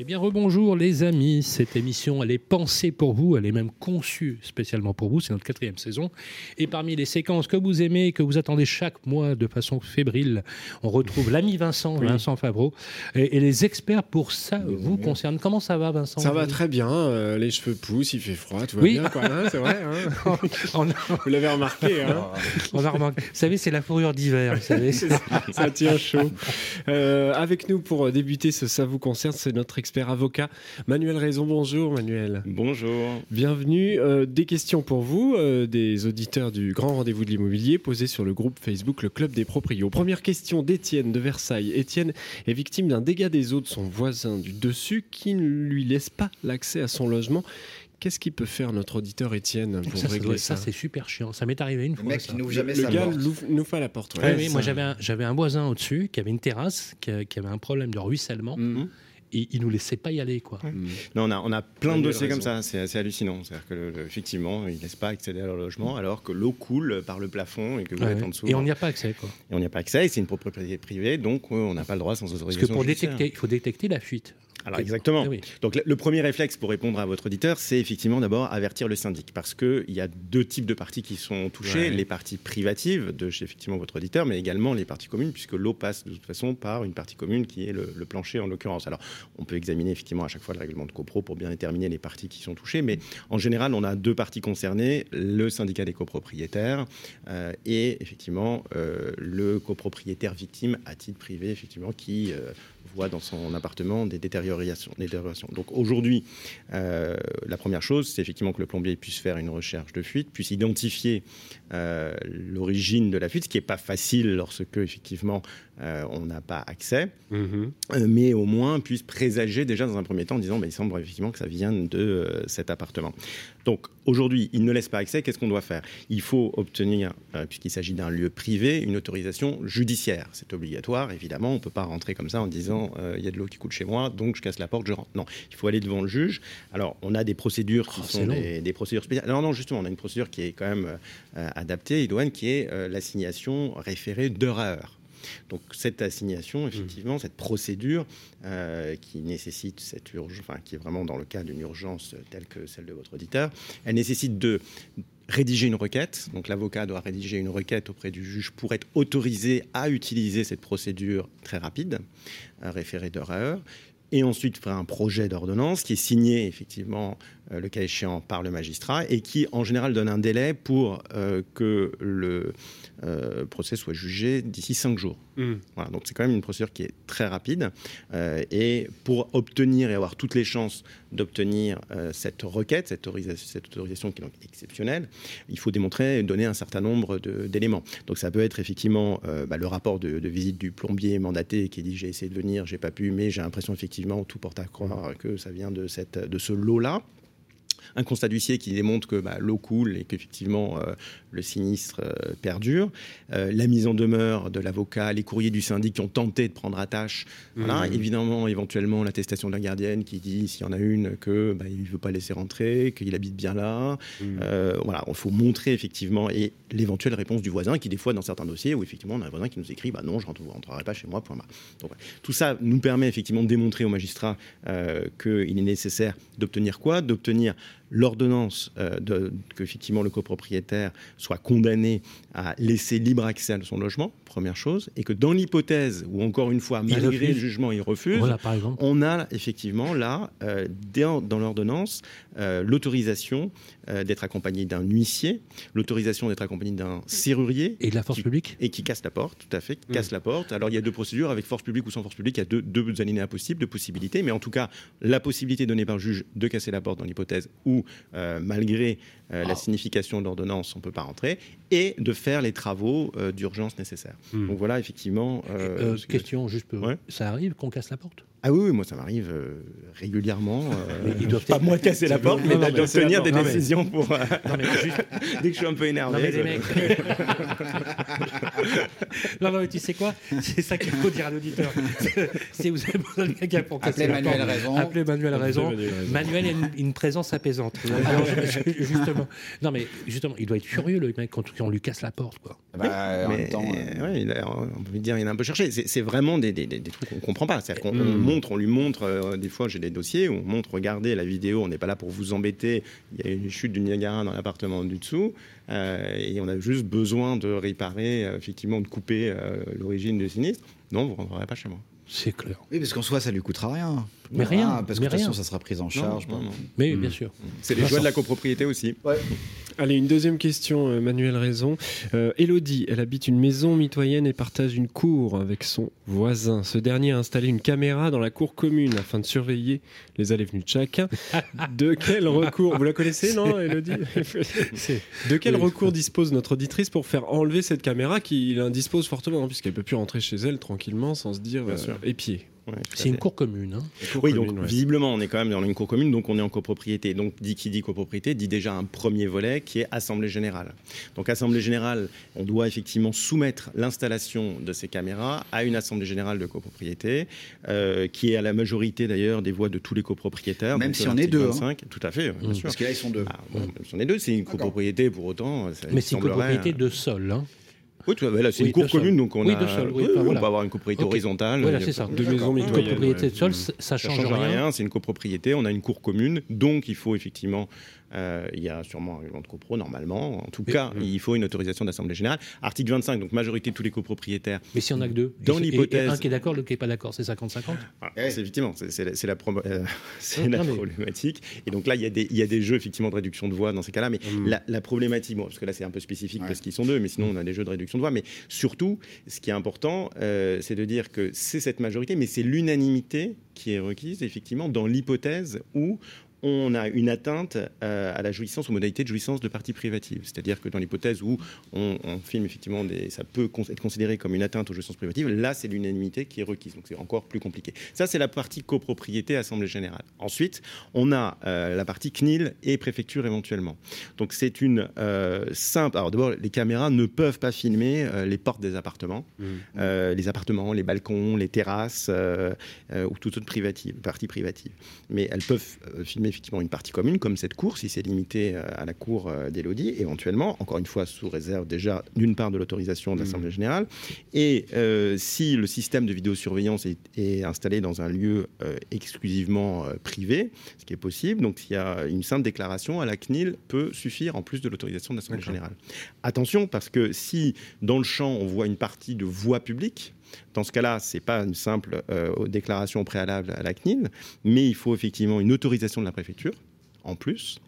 Eh bien, rebonjour les amis. Cette émission, elle est pensée pour vous, elle est même conçue spécialement pour vous. C'est notre quatrième saison. Et parmi les séquences que vous aimez, que vous attendez chaque mois de façon fébrile, on retrouve l'ami Vincent, Vincent Favreau. Et, les experts pour ça vous concernent. Comment ça va, Vincent Ça va très bien. Euh, les cheveux poussent, il fait froid, tout va bien, hein, c'est vrai. Hein. [LAUGHS] vous l'avez remarqué. Hein. on a remarqué. Vous savez, c'est la fourrure d'hiver. Vous savez. [LAUGHS] ça tient chaud. Euh, avec nous pour débuter ce Ça vous concerne, c'est notre expert avocat. Manuel Raison, bonjour Manuel. Bonjour. Bienvenue. Euh, des questions pour vous, euh, des auditeurs du Grand Rendez-vous de l'Immobilier posées sur le groupe Facebook Le Club des Proprios. Première question d'Étienne de Versailles. Étienne est victime d'un dégât des eaux de son voisin du dessus qui ne lui laisse pas l'accès à son logement. Qu'est-ce qu'il peut faire notre auditeur Étienne pour régler ça Ça, c'est super chiant. Ça m'est arrivé une fois. Le mec qui n'ouvre jamais le gars nous fait la porte. oui, moi j'avais un, un, voisin au-dessus qui avait une terrasse, qui, avait un problème de ruissellement. Mhm et ils nous laissaient pas y aller quoi. Mmh. Non, on a, on a plein de dossiers comme ça, c'est assez hallucinant. C'est-à-dire que effectivement, ils laissent pas accéder à leur logement alors que l'eau coule par le plafond et que vous êtes en dessous. Et on n'y a pas accès quoi. Et on n'y a pas accès, et c'est une propriété privée, donc euh, on n'a pas le droit sans autorisation. Parce que pour détecter, il faut détecter la fuite. Alors exactement. Oui. Donc le- le premier réflexe pour répondre à votre auditeur, c'est effectivement d'abord avertir le syndic, parce qu'il y a deux types de parties qui sont touchées, Ouais. les parties privatives de chez effectivement votre auditeur, mais également les parties communes, puisque l'eau passe de toute façon par une partie commune qui est le, le plancher en l'occurrence. Alors on peut examiner effectivement à chaque fois le règlement de copro pour bien déterminer les parties qui sont touchées, mais en général on a deux parties concernées, le syndicat des copropriétaires euh, et effectivement euh, le copropriétaire victime à titre privé effectivement qui euh, voit dans son appartement des détériorations. Donc aujourd'hui, euh, la première chose, c'est effectivement que le plombier puisse faire une recherche de fuite, puisse identifier euh, l'origine de la fuite, ce qui n'est pas facile lorsque effectivement euh, on n'a pas accès, Mhm. euh, mais au moins puisse présager déjà dans un premier temps en disant bah, il semble effectivement que ça vient de euh, cet appartement. Donc aujourd'hui, il ne laisse pas accès, qu'est-ce qu'on doit faire? Il faut obtenir, puisqu'il s'agit d'un lieu privé, une autorisation judiciaire. C'est obligatoire, évidemment, on ne peut pas rentrer comme ça en disant il y a de l'eau qui coule chez moi, donc je casse la porte, je rentre. Non, il faut aller devant le juge. Alors on a des procédures qui Oh, sont des, des procédures spéciales. Non, non, justement, on a une procédure qui est quand même adaptée, idoine, qui est euh, l'assignation référée d'heure à heure. Donc cette assignation, effectivement, cette procédure euh, qui nécessite cette urgence, enfin qui est vraiment dans le cas d'une urgence telle que celle de votre auditeur, elle nécessite de rédiger une requête. Donc l'avocat doit rédiger une requête auprès du juge pour être autorisé à utiliser cette procédure très rapide, euh, référée d'heure à heure. Et ensuite faire un projet d'ordonnance qui est signé effectivement euh, le cas échéant par le magistrat et qui en général donne un délai pour euh, que le euh, procès soit jugé d'ici cinq jours. Mhm. Voilà, donc c'est quand même une procédure qui est très rapide. Euh, et pour obtenir et avoir toutes les chances d'obtenir euh, cette requête, cette autorisation, cette autorisation qui est donc exceptionnelle, il faut démontrer et donner un certain nombre d'éléments. Donc ça peut être effectivement bah, le rapport de, de visite du plombier mandaté qui dit j'ai essayé de venir, j'ai pas pu, mais j'ai l'impression effectivement tout porte à croire que ça vient de, cette, de ce lot-là un constat d'huissier qui démontre que bah, l'eau coule et qu'effectivement euh, le sinistre euh, perdure, Euh, la mise en demeure de l'avocat, les courriers du syndic qui ont tenté de prendre attache, voilà. Mhm. évidemment, éventuellement l'attestation de la gardienne qui dit s'il y en a une que bah, il ne veut pas laisser rentrer, qu'il habite bien là, Euh, voilà, il faut montrer effectivement et l'éventuelle réponse du voisin qui des fois dans certains dossiers où effectivement on a un voisin qui nous écrit bah non je ne rentrerai pas chez moi point barre. Donc, tout ça nous permet effectivement de démontrer au magistrat euh, qu'il est nécessaire d'obtenir quoi? D'obtenir l'ordonnance euh, que effectivement le copropriétaire soit condamné à laisser libre accès à son logement, première chose, et que dans l'hypothèse où encore une fois malgré le jugement il refuse, Voilà, par exemple. on a effectivement là euh, dans, l'ordonnance euh, l'autorisation euh, d'être accompagné d'un huissier, l'autorisation d'être accompagné d'un serrurier Et de la force qui- publique et qui casse la porte, tout à fait, qui Mm. casse la porte. Alors il y a deux procédures, avec force publique ou sans force publique, il y a deux, deux alinéas possibles, deux possibilités, mais en tout cas, la possibilité donnée par le juge de casser la porte dans l'hypothèse où, malgré euh, Ah. la signification de l'ordonnance, on ne peut pas et de faire les travaux euh, d'urgence nécessaires. Mm. Donc voilà, effectivement. euh, Euh, question, juste pour... Ouais. Ça arrive qu'on casse la porte? Ah oui, oui, moi ça m'arrive euh, régulièrement. euh, [LAUGHS] ils doivent pas moi casser la porte, mais d'obtenir des mais- décisions pour. euh, Non, mais juste- [LAUGHS] Dès que je suis un peu énervé. Non mais les mecs. [LAUGHS] non non mais tu sais quoi? C'est ça qu'il faut dire à l'auditeur. Si vous avez besoin de quelqu'un pour casser Appelez la Manuel porte, Raison. Appelez Manuel Raison. Manuel a une, une présence apaisante. Alors, je- je- justement. Non mais justement, il doit être furieux le mec quand on lui casse la porte quoi. Bah, en Mais, même temps, euh, ouais, il a- on peut dire il a un peu cherché. C'est c'est vraiment des, des- des- des trucs qu'on comprend pas. C'est-à-dire qu'on on Mm. Montre, on lui montre. euh, des fois, j'ai des dossiers où on montre, regardez la vidéo. On n'est pas là pour vous embêter. Il y a une chute du Niagara dans l'appartement du dessous, euh, et on a juste besoin de réparer, euh, effectivement, de couper euh, l'origine du sinistre. Non, vous ne rentrerez pas chez moi. C'est clair. Oui, parce qu'en soi, ça lui coûtera rien. Mais rien, Parce que de toute façon, ça sera pris en charge. non, bon. non. Mais Mm. bien sûr. C'est les joies de la copropriété aussi. Allez, une deuxième question, euh, Manuel Raison. Euh, Elodie, elle habite une maison mitoyenne et partage une cour avec son voisin. Ce dernier a installé une caméra dans la cour commune afin de surveiller les allées et venues de chacun. [LAUGHS] De quel recours Vous la connaissez, non, Elodie [LAUGHS] De quel Oui. recours dispose notre auditrice pour faire enlever cette caméra qui indispose fortement, hein, puisqu'elle peut plus rentrer chez elle tranquillement sans se dire euh, sûr. Ouais, C'est une cour commune. Hein. Oui, commune, donc ouais. visiblement, on est quand même dans une cour commune, donc on est en copropriété. Donc, dit qui dit copropriété, dit déjà un premier volet qui est assemblée générale. Donc, assemblée générale, on doit effectivement soumettre l'installation de ces caméras à une assemblée générale de copropriété, euh, qui est à la majorité d'ailleurs des voix de tous les copropriétaires. Même Donc, si on est deux, hein. 25, Tout à fait, bien sûr. Parce que là, ils sont deux. Ah, bon, même si on est deux, c'est une copropriété pour autant. ça Mais c'est une copropriété euh, de sol. Hein. Oui, tout à fait. Là, c'est Oui, une cour commune, donc on, Oui, a, de sol, oui, enfin, voilà. on peut avoir une copropriété horizontale. Voilà, c'est ça. Deux maisons mutuelles. Copropriété de sol, ça- ça change rien. C'est une copropriété, on a une cour commune, donc il faut effectivement, euh, il y a sûrement un règlement de copro normalement. En tout cas, il faut une autorisation d'assemblée générale. Article 25, donc majorité de tous les copropriétaires. Mais s'il y en a que deux. Dans l'hypothèse. un qui est d'accord, l'autre qui n'est pas d'accord, c'est 50-50 Ah, c'est effectivement, c'est- la, euh, [LAUGHS] Non, problématique. Et donc là, il y, a des, il y a des jeux effectivement de réduction de voix dans ces cas-là. Mais Mm. la, la problématique, bon, parce que là c'est un peu spécifique parce qu'ils sont deux, mais sinon on a des jeux de réduction de voix. Mais surtout, ce qui est important, euh, c'est de dire que c'est cette majorité, mais c'est l'unanimité qui est requise effectivement dans l'hypothèse où on a une atteinte euh, à la jouissance, aux modalités de jouissance de parties privatives. C'est-à-dire que dans l'hypothèse où on, on filme effectivement des, ça peut être considéré comme une atteinte aux jouissances privatives, là c'est l'unanimité qui est requise. Donc c'est encore plus compliqué. Ça c'est la partie copropriété, assemblée générale. Ensuite, on a euh, la partie CNIL et préfecture éventuellement. Donc c'est une euh, simple. Alors d'abord, les caméras ne peuvent pas filmer euh, les portes des appartements, euh, les appartements, les balcons, les terrasses ou toute autre privative, partie privative. Mais elles peuvent euh, effectivement une partie commune, comme cette cour, si c'est limité euh, à la cour euh, d'Élodie, éventuellement, encore une fois sous réserve déjà d'une part de l'autorisation de l'Assemblée générale, et euh, si le système de vidéosurveillance est, est installé dans un lieu euh, exclusivement euh, privé, ce qui est possible, donc s'il y a une simple déclaration à la CNIL peut suffire en plus de l'autorisation de l'Assemblée générale. Attention, parce que si dans le champ on voit une partie de voie publique, dans ce cas-là, ce n'est pas une simple euh, déclaration préalable à la CNIL, mais il faut effectivement une autorisation de la préfecture en plus.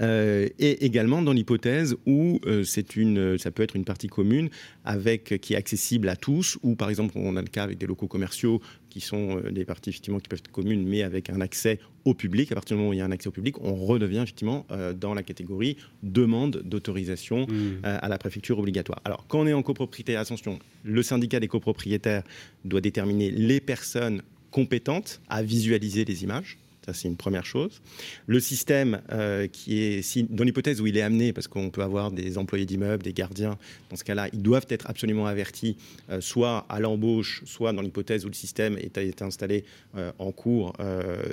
Euh, et également dans l'hypothèse où euh, c'est une, ça peut être une partie commune avec qui est accessible à tous, ou par exemple on a le cas avec des locaux commerciaux qui sont euh, des parties effectivement qui peuvent être communes, mais avec un accès au public. À partir du moment où il y a un accès au public, on redevient effectivement dans la catégorie demande d'autorisation euh, à la préfecture obligatoire. Alors quand on est en copropriété, attention, le syndicat des copropriétaires doit déterminer les personnes compétentes à visualiser les images. Ça, c'est une première chose. Le système euh, qui est, si, dans l'hypothèse où il est amené, parce qu'on peut avoir des employés d'immeubles, des gardiens, dans ce cas-là, ils doivent être absolument avertis, euh, soit à l'embauche, soit dans l'hypothèse où le système est, est installé euh, en cours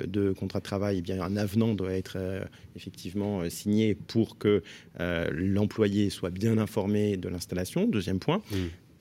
de contrat de travail, eh bien, un avenant doit être effectivement signé pour que l'employé soit bien informé de l'installation. Deuxième point.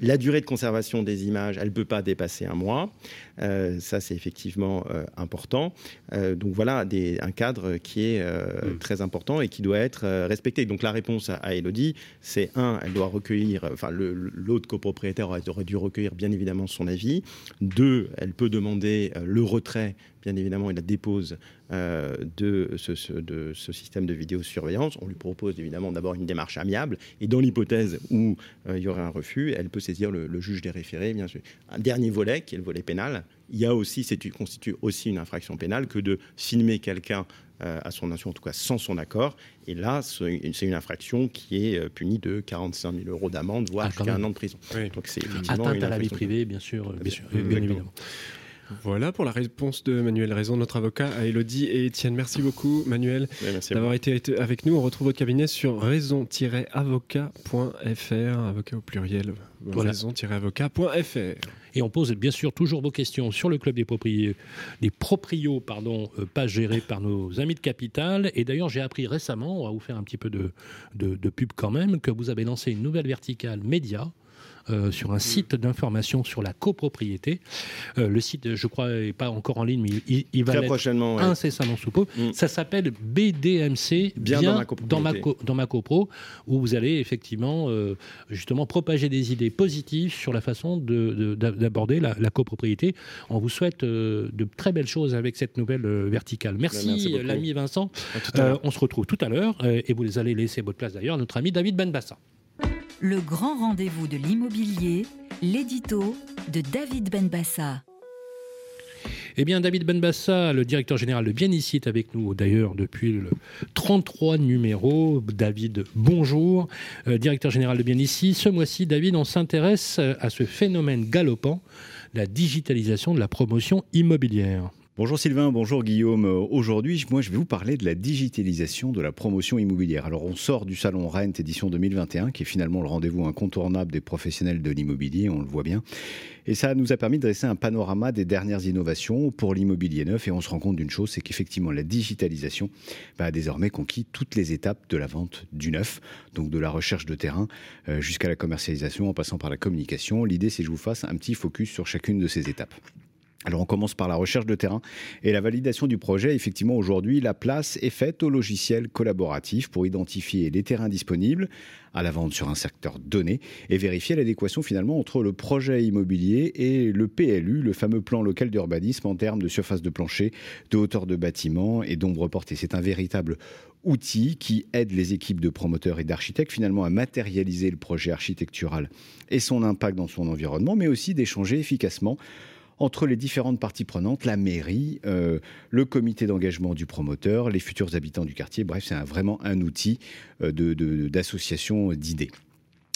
La durée de conservation des images, elle ne peut pas dépasser un mois. Euh, ça, c'est effectivement euh, important. Euh, donc voilà des- un cadre qui est euh, très important et qui doit être respecté. Donc la réponse à, à Elodie, c'est un, elle doit recueillir, enfin l'autre copropriétaire aurait, dû recueillir bien évidemment son avis. Deux, elle peut demander le retrait, bien évidemment, et la dépose euh, de, ce, ce- de ce système de vidéosurveillance. On lui propose évidemment d'abord une démarche amiable et dans l'hypothèse où euh, il y aurait un refus, elle peut saisir le, le juge des référés, bien sûr. Un dernier volet, qui est le volet pénal, il y a aussi, c'est constitue aussi une infraction pénale que de filmer quelqu'un euh, à son insu, en tout cas sans son accord. Et là, c'est une, infraction qui est euh, punie de 45 000 euros d'amende, voire Ah, jusqu'à un an de prison. Donc c'est effectivement Atteinte une à la vie privée, bien sûr, bien sûr, bien évidemment. Voilà pour la réponse de Manuel Raison, notre avocat, à Elodie et Étienne. Merci beaucoup, Manuel, d'avoir été avec nous. On retrouve votre cabinet sur raison-avocat.fr, avocat au pluriel, Voilà. raison-avocat.fr. Et on pose bien sûr toujours vos questions sur le club des proprios, des proprios pardon, euh, pas gérés par nos amis de Capital. Et d'ailleurs, j'ai appris récemment, on va vous faire un petit peu de, de, de pub quand même, que vous avez lancé une nouvelle verticale média. Euh, sur un site d'information sur la copropriété. Euh, le site, je crois, n'est pas encore en ligne, mais il, il va Très prochainement, ouais. incessamment sous peu. Ça s'appelle BDMC, Bien dans ma dans ma, co- dans ma copro, où vous allez effectivement euh, justement propager des idées positives sur la façon de- de- d'aborder la, la copropriété. On vous souhaite de très belles choses avec cette nouvelle verticale. Merci, Merci l'ami Vincent. Euh, on se retrouve tout à l'heure euh, et vous allez laisser votre place d'ailleurs à notre ami David Benbassa. Le grand rendez-vous de l'immobilier, l'édito de David Benbassa. Eh bien, David Benbassa, le directeur général de Bien ici, est avec nous d'ailleurs depuis le 33 numéro. David, bonjour. Euh, directeur général de Bien ici. Ce mois-ci, David, on s'intéresse à ce phénomène galopant, la digitalisation de la promotion immobilière. Bonjour Sylvain, bonjour Guillaume. Aujourd'hui, moi, je vais vous parler de la digitalisation de la promotion immobilière. Alors, on sort du salon Rent édition 2021, qui est finalement le rendez-vous incontournable des professionnels de l'immobilier, on le voit bien. Et ça nous a permis de dresser un panorama des dernières innovations pour l'immobilier neuf. Et on se rend compte d'une chose, c'est qu'effectivement, la digitalisation bah, a désormais conquis toutes les étapes de la vente du neuf, donc de la recherche de terrain euh, jusqu'à la commercialisation en passant par la communication. L'idée, c'est que je vous fasse un petit focus sur chacune de ces étapes. Alors on commence par la recherche de terrain et la validation du projet. Effectivement, aujourd'hui, la place est faite au logiciel collaboratif pour identifier les terrains disponibles à la vente sur un secteur donné et vérifier l'adéquation finalement entre le projet immobilier et le PLU, le fameux plan local d'urbanisme en termes de surface de plancher, de hauteur de bâtiment et d'ombre portée. C'est un véritable outil qui aide les équipes de promoteurs et d'architectes finalement à matérialiser le projet architectural et son impact dans son environnement, mais aussi d'échanger efficacement entre les différentes parties prenantes, la mairie, euh, le comité d'engagement du promoteur, les futurs habitants du quartier. Bref, c'est vraiment un outil euh, d'association d'idées.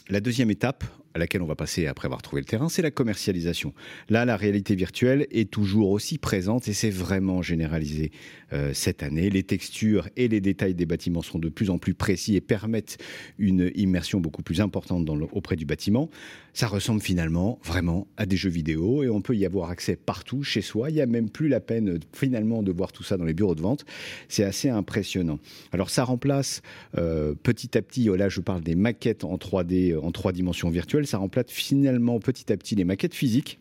La deuxième étape, à laquelle on va passer après avoir trouvé le terrain, c'est la commercialisation. Là, la réalité virtuelle est toujours aussi présente et c'est vraiment généralisé euh, cette année. Les textures et les détails des bâtiments sont de plus en plus précis et permettent une immersion beaucoup plus importante auprès du bâtiment. Ça ressemble finalement vraiment à des jeux vidéo et on peut y avoir accès partout chez soi. Il n'y a même plus la peine finalement de voir tout ça dans les bureaux de vente. C'est assez impressionnant. Alors ça remplace euh, petit à petit, là je parle des maquettes en 3D, en trois dimensions virtuelles ça remplace finalement petit à petit les maquettes physiques.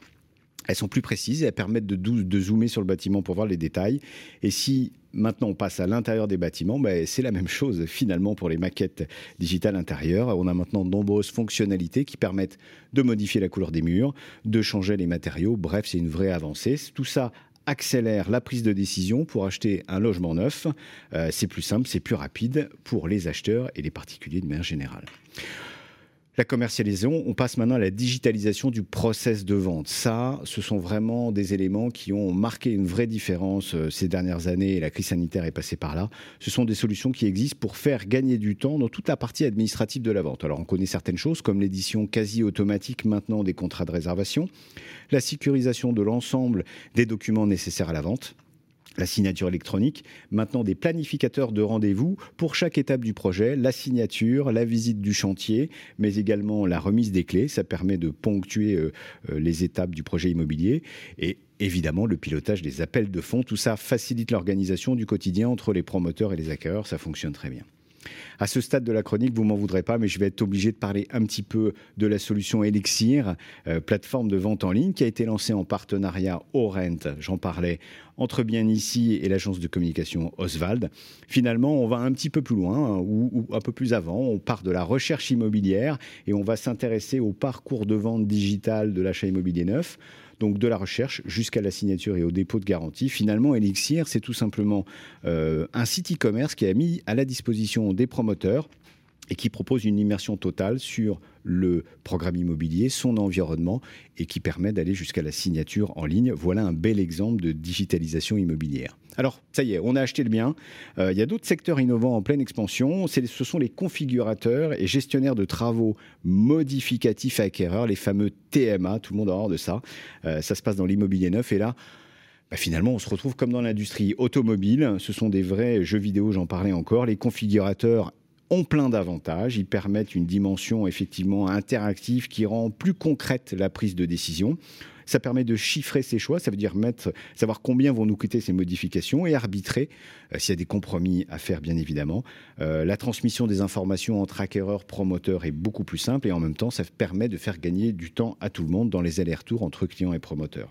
Elles sont plus précises et elles permettent de, zoomer sur le bâtiment pour voir les détails. Et si maintenant on passe à l'intérieur des bâtiments, ben, c'est la même chose finalement pour les maquettes digitales intérieures. On a maintenant de nombreuses fonctionnalités qui permettent de modifier la couleur des murs, de changer les matériaux. Bref, c'est une vraie avancée. Tout ça accélère la prise de décision pour acheter un logement neuf. Euh, c'est plus simple, c'est plus rapide pour les acheteurs et les particuliers de manière générale. La commercialisation, on passe maintenant à la digitalisation du process de vente. Ça, ce sont vraiment des éléments qui ont marqué une vraie différence euh, ces dernières années et la crise sanitaire est passée par là. Ce sont des solutions qui existent pour faire gagner du temps dans toute la partie administrative de la vente. Alors on connaît certaines choses comme l'édition quasi automatique maintenant des contrats de réservation, la sécurisation de l'ensemble des documents nécessaires à la vente, la signature électronique, maintenant des planificateurs de rendez-vous pour chaque étape du projet, la signature, la visite du chantier, mais également la remise des clés. Ça permet de ponctuer euh, euh, les étapes du projet immobilier et évidemment le pilotage des appels de fonds. Tout ça facilite l'organisation du quotidien entre les promoteurs et les acquéreurs. Ça fonctionne très bien. À ce stade de la chronique, vous m'en voudrez pas, mais je vais être obligé de parler un petit peu de la solution Elixir, euh, plateforme de vente en ligne qui a été lancée en partenariat au Rent. J'en parlais entre bien ici et l'agence de communication Oswald. Finalement, on va un petit peu plus loin hein, ou, un peu plus avant. On part de la recherche immobilière et on va s'intéresser au parcours de vente digital de l'achat immobilier neuf donc de la recherche jusqu'à la signature et au dépôt de garantie. Finalement, Elixir, c'est tout simplement euh, un site e-commerce qui a mis à la disposition des promoteurs et qui propose une immersion totale sur le programme immobilier, son environnement, et qui permet d'aller jusqu'à la signature en ligne. Voilà un bel exemple de digitalisation immobilière. Alors, ça y est, on a acheté le bien. Euh, il y a d'autres secteurs innovants en pleine expansion. Ce sont les configurateurs et gestionnaires de travaux modificatifs acquéreurs, les fameux TMA. Tout le monde a hors de ça. Euh, ça se passe dans l'immobilier neuf. Et là, bah, finalement, on se retrouve comme dans l'industrie automobile. Ce sont des vrais jeux vidéo, j'en parlais encore. Les configurateurs ont plein d'avantages. Ils permettent une dimension effectivement interactive qui rend plus concrète la prise de décision. Ça permet de chiffrer ses choix, ça veut dire mettre, savoir combien vont nous coûter ces modifications et arbitrer euh, s'il y a des compromis à faire, bien évidemment. Euh, la transmission des informations entre acquéreurs, promoteurs est beaucoup plus simple et en même temps, ça permet de faire gagner du temps à tout le monde dans les allers-retours entre clients et promoteurs.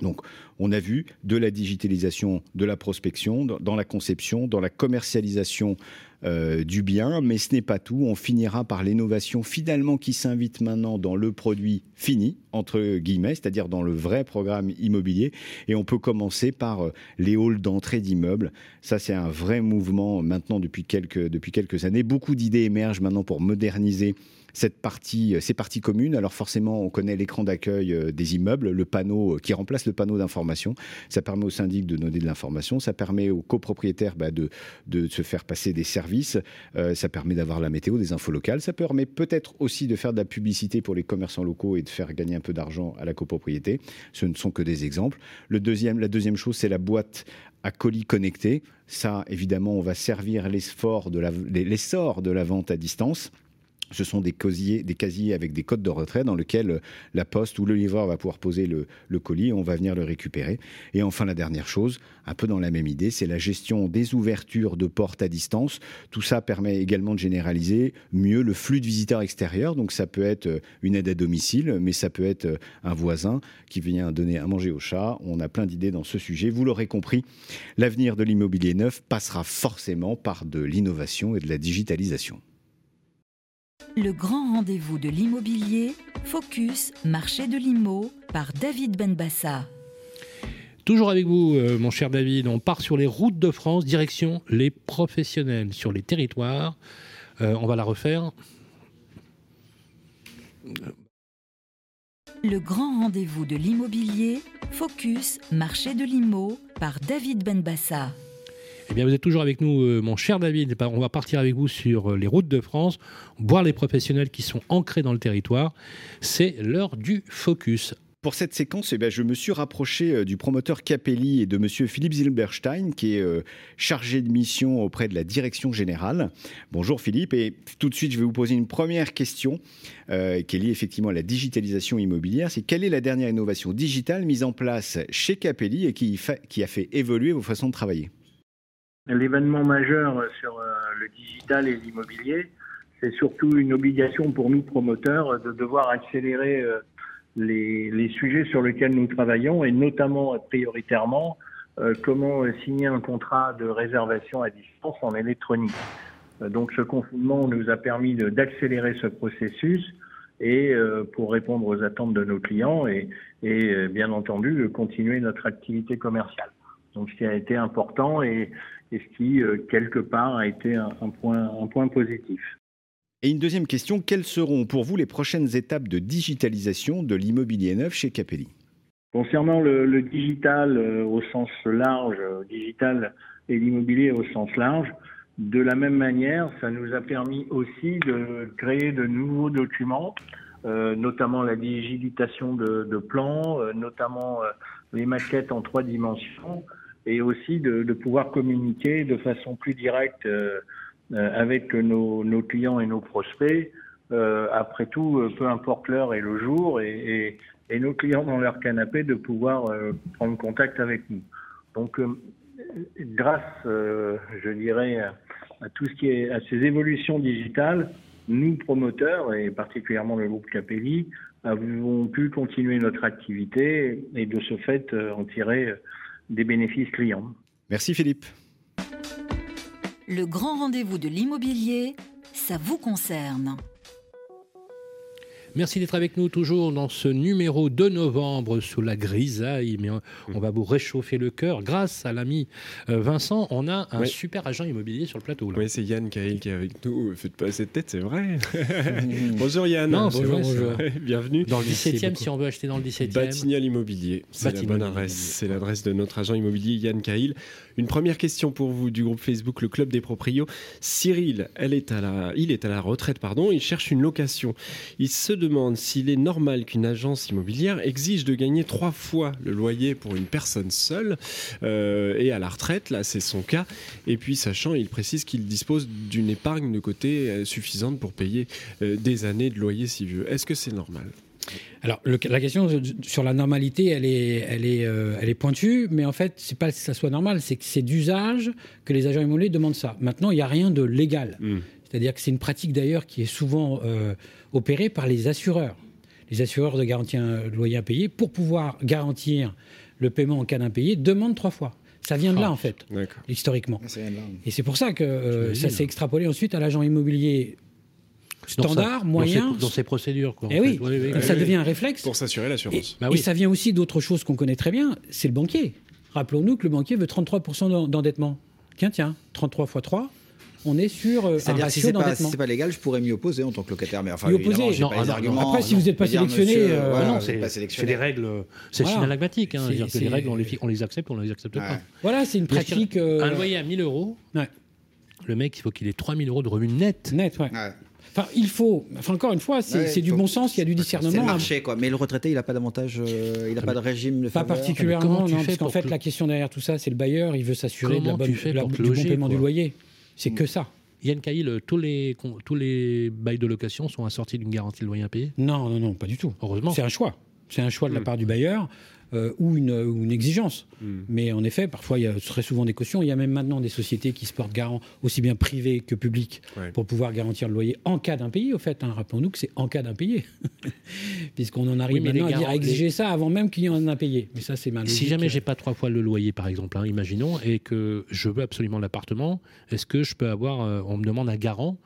Donc, on a vu de la digitalisation de la prospection, dans la conception, dans la commercialisation euh, du bien, mais ce n'est pas tout. On finira par l'innovation finalement qui s'invite maintenant dans le produit fini, entre guillemets, c'est-à-dire dans le vrai programme immobilier. Et on peut commencer par euh, les halls d'entrée d'immeubles. Ça, c'est un vrai mouvement maintenant depuis quelques, depuis quelques années. Beaucoup d'idées émergent maintenant pour moderniser cette partie, euh, ces parties communes. Alors forcément, on connaît l'écran d'accueil euh, des immeubles, le panneau euh, qui remplace le panneau d'information. Ça permet au syndic de donner de l'information. Ça permet aux copropriétaires bah, de, de se faire passer des services ça permet d'avoir la météo, des infos locales. Ça permet peut-être aussi de faire de la publicité pour les commerçants locaux et de faire gagner un peu d'argent à la copropriété. Ce ne sont que des exemples. Le deuxième, la deuxième chose, c'est la boîte à colis connectés. Ça, évidemment, on va servir l'essor de l'essor de la vente à distance. Ce sont des casiers, avec des codes de retrait dans lesquels euh, la poste ou le livreur va pouvoir poser le, colis et on va venir le récupérer. Et enfin, la dernière chose, un peu dans la même idée, c'est la gestion des ouvertures de portes à distance. Tout ça permet également de généraliser mieux le flux de visiteurs extérieurs. Donc ça peut être euh, une aide à domicile, mais ça peut être euh, un voisin qui vient donner à manger au chat. On a plein d'idées dans ce sujet. Vous l'aurez compris, l'avenir de l'immobilier neuf passera forcément par de l'innovation et de la digitalisation. Le grand rendez-vous de l'immobilier, Focus, marché de l'IMO, par David Benbassa. Toujours avec vous, euh, mon cher David, on part sur les routes de France, direction les professionnels sur les territoires. Euh, on va la refaire. Le grand rendez-vous de l'immobilier, Focus, marché de l'IMO, par David Benbassa. Eh vous êtes toujours avec nous, euh, mon cher David. On va partir avec vous sur euh, les routes de France, voir les professionnels qui sont ancrés dans le territoire. C'est l'heure du focus. Pour cette séquence, eh bien, je me suis rapproché euh, du promoteur Capelli et de monsieur Philippe Zilberstein, qui est chargé de mission auprès de la direction générale. Bonjour Philippe, et tout de suite, je vais vous poser une première question qui est liée effectivement à la digitalisation immobilière. C'est quelle est la dernière innovation digitale mise en place chez Capelli et qui a fait évoluer vos façons de travailler? L'événement majeur sur euh, le digital et l'immobilier, c'est surtout une obligation pour nous promoteurs de devoir accélérer euh, les, sujets sur lesquels nous travaillons et notamment prioritairement euh, comment signer un contrat de réservation à distance en électronique. Donc ce confinement nous a permis d'accélérer ce processus et pour répondre aux attentes de nos clients et, bien entendu continuer notre activité commerciale. Donc ce qui a été important et et ce qui, euh, quelque part, a été un, point, un point positif. Et une deuxième question, quelles seront pour vous les prochaines étapes de digitalisation de l'immobilier neuf chez Capelli? Concernant le, digital euh, au sens large, euh, digital et l'immobilier au sens large, de la même manière, ça nous a permis aussi de créer de nouveaux documents, notamment la digitalisation de, de plans, notamment les maquettes en trois dimensions, et aussi de, pouvoir communiquer de façon plus directe euh, euh, avec nos, clients et nos prospects. Euh, après tout, peu importe l'heure et le jour, et, nos clients dans leur canapé de pouvoir prendre contact avec nous. Donc, grâce, je dirais, à tout ce qui est à ces évolutions digitales, nous promoteurs et particulièrement le groupe Capelli avons pu continuer notre activité et de ce fait en tirer des bénéfices clients. Merci Philippe. Le grand rendez-vous de l'immobilier, ça vous concerne. Merci d'être avec nous toujours dans ce numéro de novembre sous la grisaille. Mais on, va vous réchauffer le cœur. Grâce à l'ami euh, Vincent, on a un super agent immobilier sur le plateau. Oui, c'est Yann Cahill qui est avec nous. Faites pas cette tête, c'est vrai. [LAUGHS] bonjour Yann. bonjour, bonjour. Bienvenue. Dans le 17e, si on veut acheter dans le 17e. Batignolles Immobilier. C'est la bonne adresse. C'est l'adresse de notre agent immobilier Yann Cahill. Une première question pour vous du groupe Facebook Le Club des Proprios. Cyril, elle est à la, il est à la retraite, pardon. Il cherche une location. Il se demande s'il est normal qu'une agence immobilière exige de gagner trois fois le loyer pour une personne seule euh, et à la retraite. Là, c'est son cas. Et puis, sachant, il précise qu'il dispose d'une épargne de côté euh, suffisante pour payer euh, des années de loyer s'il veut. Est-ce que c'est normal? Alors, la question sur la normalité, elle est, elle est, euh, elle est pointue, mais en fait, c'est pas que ça soit normal, c'est que c'est d'usage que les agents immobiliers demandent ça. Maintenant, il n'y a rien de légal. Hmm. C'est-à-dire que c'est une pratique d'ailleurs qui est souvent euh, opérée par les assureurs. Les assureurs de garantir un loyer impayé, pour pouvoir garantir le paiement en cas d'impayé, demandent trois fois. Ça vient de là, ah, en fait, historiquement. Et c'est pour ça que euh, ça s'est extrapolé ensuite à l'agent immobilier standard, moyen. Dans ces, procédures. Quoi, et eh oui, ça devient un réflexe. Pour s'assurer l'assurance. Et, bah ça vient aussi d'autres choses qu'on connaît très bien, c'est le banquier. Rappelons-nous que le banquier veut 33% d'endettement. Tiens, tiens, 33 fois 3, on est sur euh, un ratio si d'endettement. Si c'est pas légal, je pourrais m'y opposer en tant que locataire. Mais enfin, opposer. Non, pas les arguments, après, si vous n'êtes pas sélectionné, euh, non, c'est des règles, c'est voilà. synalagmatique. Hein, que les règles, on les, on les accepte ou on les accepte pas. Voilà, c'est une pratique. Un loyer à 1000 euros. le mec, il faut qu'il ait 3000 euros de revenus net. Net, ouais. Enfin, il faut. Enfin, encore une fois, c'est Ouais, c'est du bon sens, il y a du discernement. C'est le marché, quoi. Mais le retraité, il n'a pas d'avantage, euh, il n'a pas de régime de Pas faveur. particulièrement, tu non, fais parce qu'en fait, que- la question derrière tout ça, c'est le bailleur, il veut s'assurer de la bonne, la- du bon paiement du loyer. C'est que ça. Yann Cahill, tous les, con- tous les bails de location sont assortis d'une garantie de loyer impayé? Non, non, non, pas du tout. Heureusement. C'est un choix. C'est un choix de la Mm. part du bailleur euh, ou, une, ou une exigence. Mais en effet, parfois, il y a très souvent des cautions. Il y a même maintenant des sociétés qui se portent garant, aussi bien privées que publiques, pour pouvoir garantir le loyer en cas d'impayé. Au fait, hein. rappelons-nous que c'est en cas d'impayé. [LAUGHS] Puisqu'on en arrive Oui, maintenant à, dire- à garants- exiger les- ça avant même qu'il y en ait un impayé. Mais ça, c'est mal. Si jamais j'ai pas trois fois le loyer, par exemple, hein, imaginons, et que je veux absolument l'appartement, est-ce que je peux avoir, euh, on me demande un garant,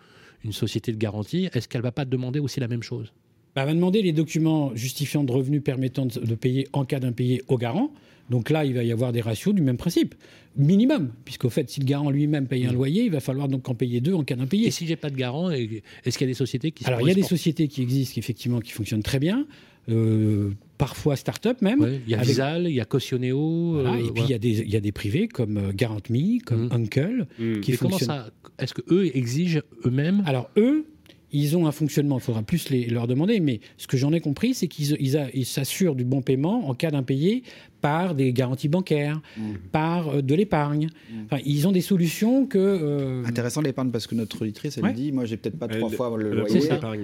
une société de garantie, est-ce qu'elle va pas demander aussi la même chose? Bah, elle va demander les documents justifiant de revenus permettant de, de payer en cas d'impayé au garant. Donc là, il va y avoir des ratios du même principe, minimum, puisqu'au fait, si le garant lui-même paye un loyer, il va falloir donc en payer deux en cas d'impayé. Et si j'ai pas de garant, est-ce qu'il y a des sociétés qui Alors, il y a des sociétés qui existent, effectivement, qui fonctionnent très bien, euh, parfois start-up même. Ouais, Il y a avec- Visal, il y a Cautioneo. Voilà, euh, et puis il y, a des- il y a des privés comme euh, GarantMe, comme Uncle, qui Mais comment fonctionnent. ça Est-ce que eux exigent eux-mêmes Alors eux, ils ont un fonctionnement, il faudra plus les- leur demander, mais ce que j'en ai compris, c'est qu'ils ils a- ils s'assurent du bon paiement en cas d'impayé par des garanties bancaires, par euh, de l'épargne. Enfin, ils ont des solutions que... euh, Intéressant l'épargne parce que notre auditrice, elle Ouais. dit Moi, j'ai peut-être pas trois fois le loyer,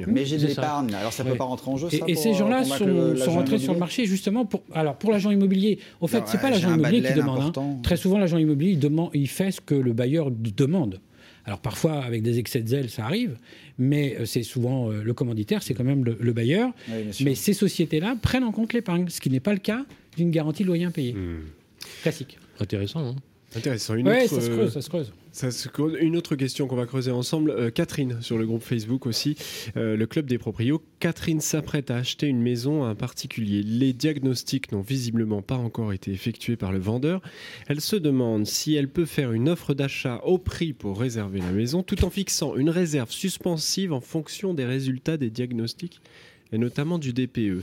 mais j'ai de l'épargne. Alors, ça peut Ouais. pas rentrer en jeu, Et, ça et pour, ces gens-là sont, le- sont l'agent rentrés sur le marché justement pour, alors pour l'agent immobilier. Au fait, c'est pas l'agent immobilier qui demande. hein. Très souvent, l'agent immobilier il demande, il fait ce que le bailleur demande. Alors parfois, avec des excès de zèle, ça arrive, mais euh, c'est souvent euh, le commanditaire, c'est quand même le, le bailleur. Oui, mais ces sociétés-là prennent en compte l'épargne, ce qui n'est pas le cas d'une garantie de loyer impayé. Classique. Intéressant, hein Intéressant. Une Ouais, autre, ça se creuse, ça se creuse. ça se creuse. Une autre question qu'on va creuser ensemble. Euh, Catherine, sur le groupe Facebook aussi, euh, le club des proprios. Catherine s'apprête à acheter une maison à un particulier. Les diagnostics n'ont visiblement pas encore été effectués par le vendeur. Elle se demande si elle peut faire une offre d'achat au prix pour réserver la maison, tout en fixant une réserve suspensive en fonction des résultats des diagnostics, et notamment du DPE.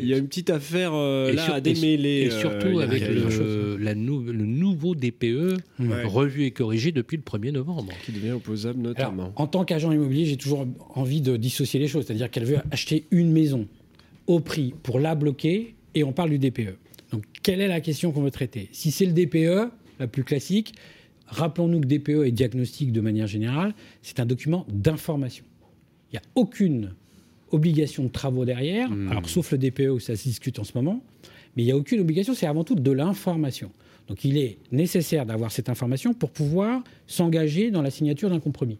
Il y a une petite affaire euh, là sur- à démêler. Et euh, surtout avec le, la nou- le nouveau DPE Ouais. revu et corrigé depuis le 1er novembre. Qui devient opposable Alors, notamment. en tant qu'agent immobilier, j'ai toujours envie de dissocier les choses. C'est-à-dire qu'elle veut acheter une maison au prix pour la bloquer et on parle du DPE. Donc, quelle est la question qu'on veut traiter? Si c'est le DPE, la plus classique, rappelons-nous que DPE et diagnostic de manière générale, c'est un document d'information. Il n'y a aucune obligation de travaux derrière, alors sauf le DPE où ça se discute en ce moment, mais il n'y a aucune obligation, c'est avant tout de l'information. Donc il est nécessaire d'avoir cette information pour pouvoir s'engager dans la signature d'un compromis.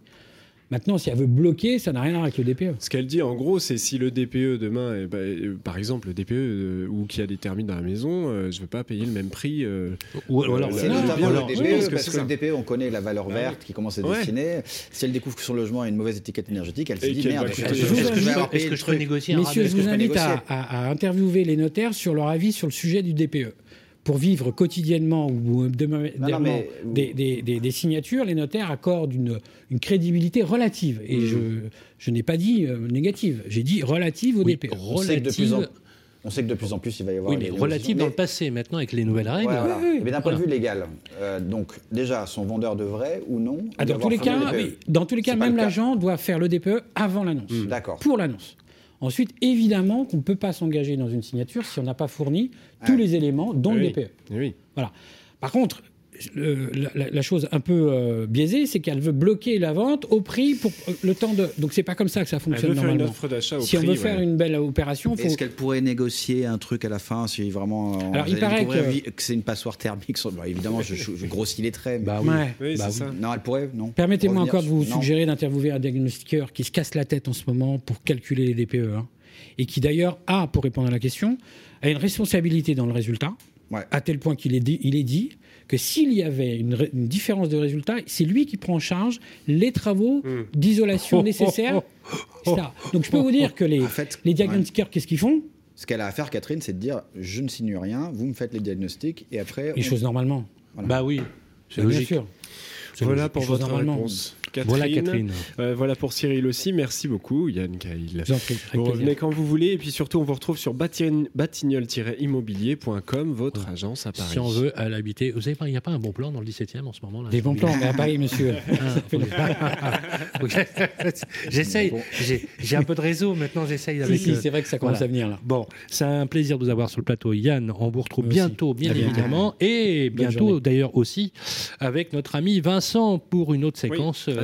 Maintenant, si elle veut bloquer, ça n'a rien à voir avec le DPE. Ce qu'elle dit, en gros, c'est si le DPE demain, eh ben, euh, par exemple, le DPE euh, ou qu'il y a des termites dans la maison, euh, je ne veux pas payer le même prix. euh, Ou euh, alors, C'est notamment alors, le DPE, que parce que le DPE, on connaît la valeur Ah verte oui. qui commence à Ouais. dessiner. Si elle découvre que son logement a une mauvaise étiquette énergétique, elle se Et dit merde, est-ce que Je peux négocier un Messieurs, je vous invite à interviewer les notaires sur leur avis sur le sujet du DPE. Pour vivre quotidiennement ou hebdomadairement mais- des, des- des- des signatures, les notaires accordent une, une crédibilité relative. Et Mmh. je, je n'ai pas dit euh, négative, j'ai dit relative au Oui, DPE. on sait, que de plus en, relative- on sait que de plus en plus il va y avoir. Oui, mais relative dans Mais- le passé. Maintenant, avec les nouvelles règles. Ouais, voilà. Oui, oui. Mais d'un point de vue légal, euh, donc déjà, son vendeur devrait ou non Ah, y dans, tous les cas, dans tous les cas, même l'agent doit faire le DPE avant l'annonce. D'accord. Pour l'annonce. Ensuite, évidemment qu'on ne peut pas s'engager dans une signature si on n'a pas fourni tous Ah. les éléments, dont Oui. le DPE. Oui. Voilà. Par contre, le- la, chose un peu euh, biaisée, c'est qu'elle veut bloquer la vente au prix pour euh, le temps de. Donc c'est pas comme ça que ça Elle fonctionne veut faire une normalement. offre d'achat au si prix. on veut faire ouais. une belle opération, faut. Est-ce qu'elle pourrait négocier un truc à la fin si vraiment euh, Alors, il paraît que- que c'est une passoire thermique sur- bah, Évidemment, je, grossis les traits. mais- Bah oui. Ouais. Oui, Bah ça. Non, elle pourrait, non. Permettez-moi encore de vous suggérer d'interviewer un diagnostiqueur qui se casse la tête en ce moment pour calculer les DPE, hein, et qui d'ailleurs a, pour répondre à la question, a une responsabilité dans le résultat, Ouais. à tel point qu'il est dit, il est dit que s'il y avait une, différence de résultat, c'est lui qui prend en charge les travaux Hmm. d'isolation [LAUGHS] nécessaires. Donc je peux vous dire que les, En fait, les diagnostiqueurs, qu'est-ce qu'ils font? Ce qu'elle a à faire, Catherine, c'est de dire je ne signe rien, vous me faites les diagnostics et après. Les on- choses normalement. Voilà. Bah oui, c'est Bien logique. sûr. Voilà logique, pour votre réponse. Catherine. Voilà, Catherine. Euh, voilà pour Cyril aussi. Merci beaucoup, Yann. Je vous revenez quand vous voulez. Et puis surtout, on vous retrouve sur batignolles-immobilier.com, votre agence à Paris. Si on veut à l'habiter, vous savez pas, il n'y a pas un bon plan dans le 17e en ce moment là Des bons plans, mais à Paris, monsieur. Ah. [LAUGHS] [LAUGHS] J'essaye. J'ai- J'ai un peu de réseau maintenant. J'essaye. Si, avec, si, euh, c'est vrai que ça commence voilà. à venir là. Bon, c'est un plaisir de vous avoir sur le plateau, Yann. On vous retrouve Moi aussi. bientôt, bien évidemment, et bientôt d'ailleurs aussi avec notre ami Vincent pour une autre séquence euh,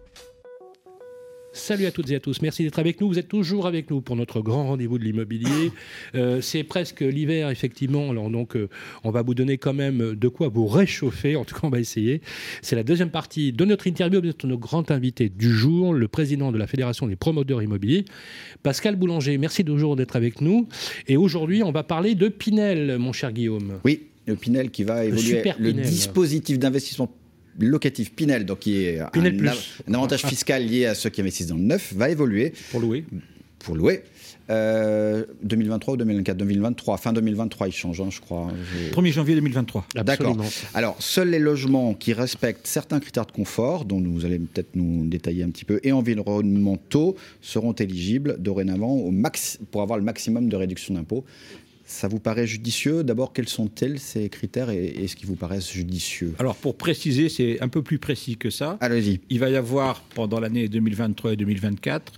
Salut à toutes et à tous, merci d'être avec nous. Vous êtes toujours avec nous pour notre grand rendez-vous de l'immobilier. [LAUGHS] Euh, c'est presque l'hiver, effectivement. Alors donc, euh, on va vous donner quand même de quoi vous réchauffer. En tout cas, on va essayer. C'est la deuxième partie de notre interview avec notre grand invité du jour, le président de la Fédération des promoteurs immobiliers, Pascal Boulanger. Merci toujours d'être avec nous. Et aujourd'hui, on va parler de Pinel, mon cher Guillaume. Oui, le Pinel qui va évoluer. super le Pinel. dispositif d'investissement locatif Pinel, donc qui est Pinel un, Plus. av- un avantage fiscal lié à ceux qui investissent dans le neuf, va évoluer. Pour louer Pour louer. Euh, 2023 ou 2024 2023, fin 2023, il change, hein, je crois. Je- 1er janvier 2023. D'accord. Alors, seuls les logements qui respectent certains critères de confort, dont vous allez peut-être nous détailler un petit peu, et environnementaux, seront éligibles dorénavant au max, pour avoir le maximum de réduction d'impôts. Ça vous paraît judicieux D'abord, quels sont-ils ces critères et et est-ce qu'ils vous paraissent judicieux Alors pour préciser, c'est un peu plus précis que ça. Allez-y. Il va y avoir pendant l'année 2023 et 2024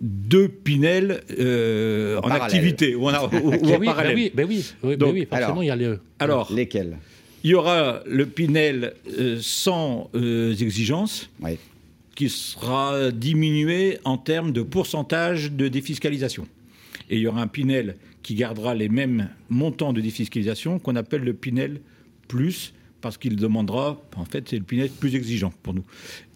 deux Pinel euh, en, parallèle. activité ou en, ou- ou [LAUGHS] en oui, parallèle. bah oui, bah oui, oui, Donc, oui, forcément, alors, il y a le. Alors, lesquels Il y aura le Pinel euh, sans euh, exigence, qui sera diminué en termes de pourcentage de défiscalisation. Et il y aura un Pinel qui gardera les mêmes montants de défiscalisation qu'on appelle le Pinel plus, parce qu'il demandera, en fait, c'est le Pinel plus exigeant pour nous.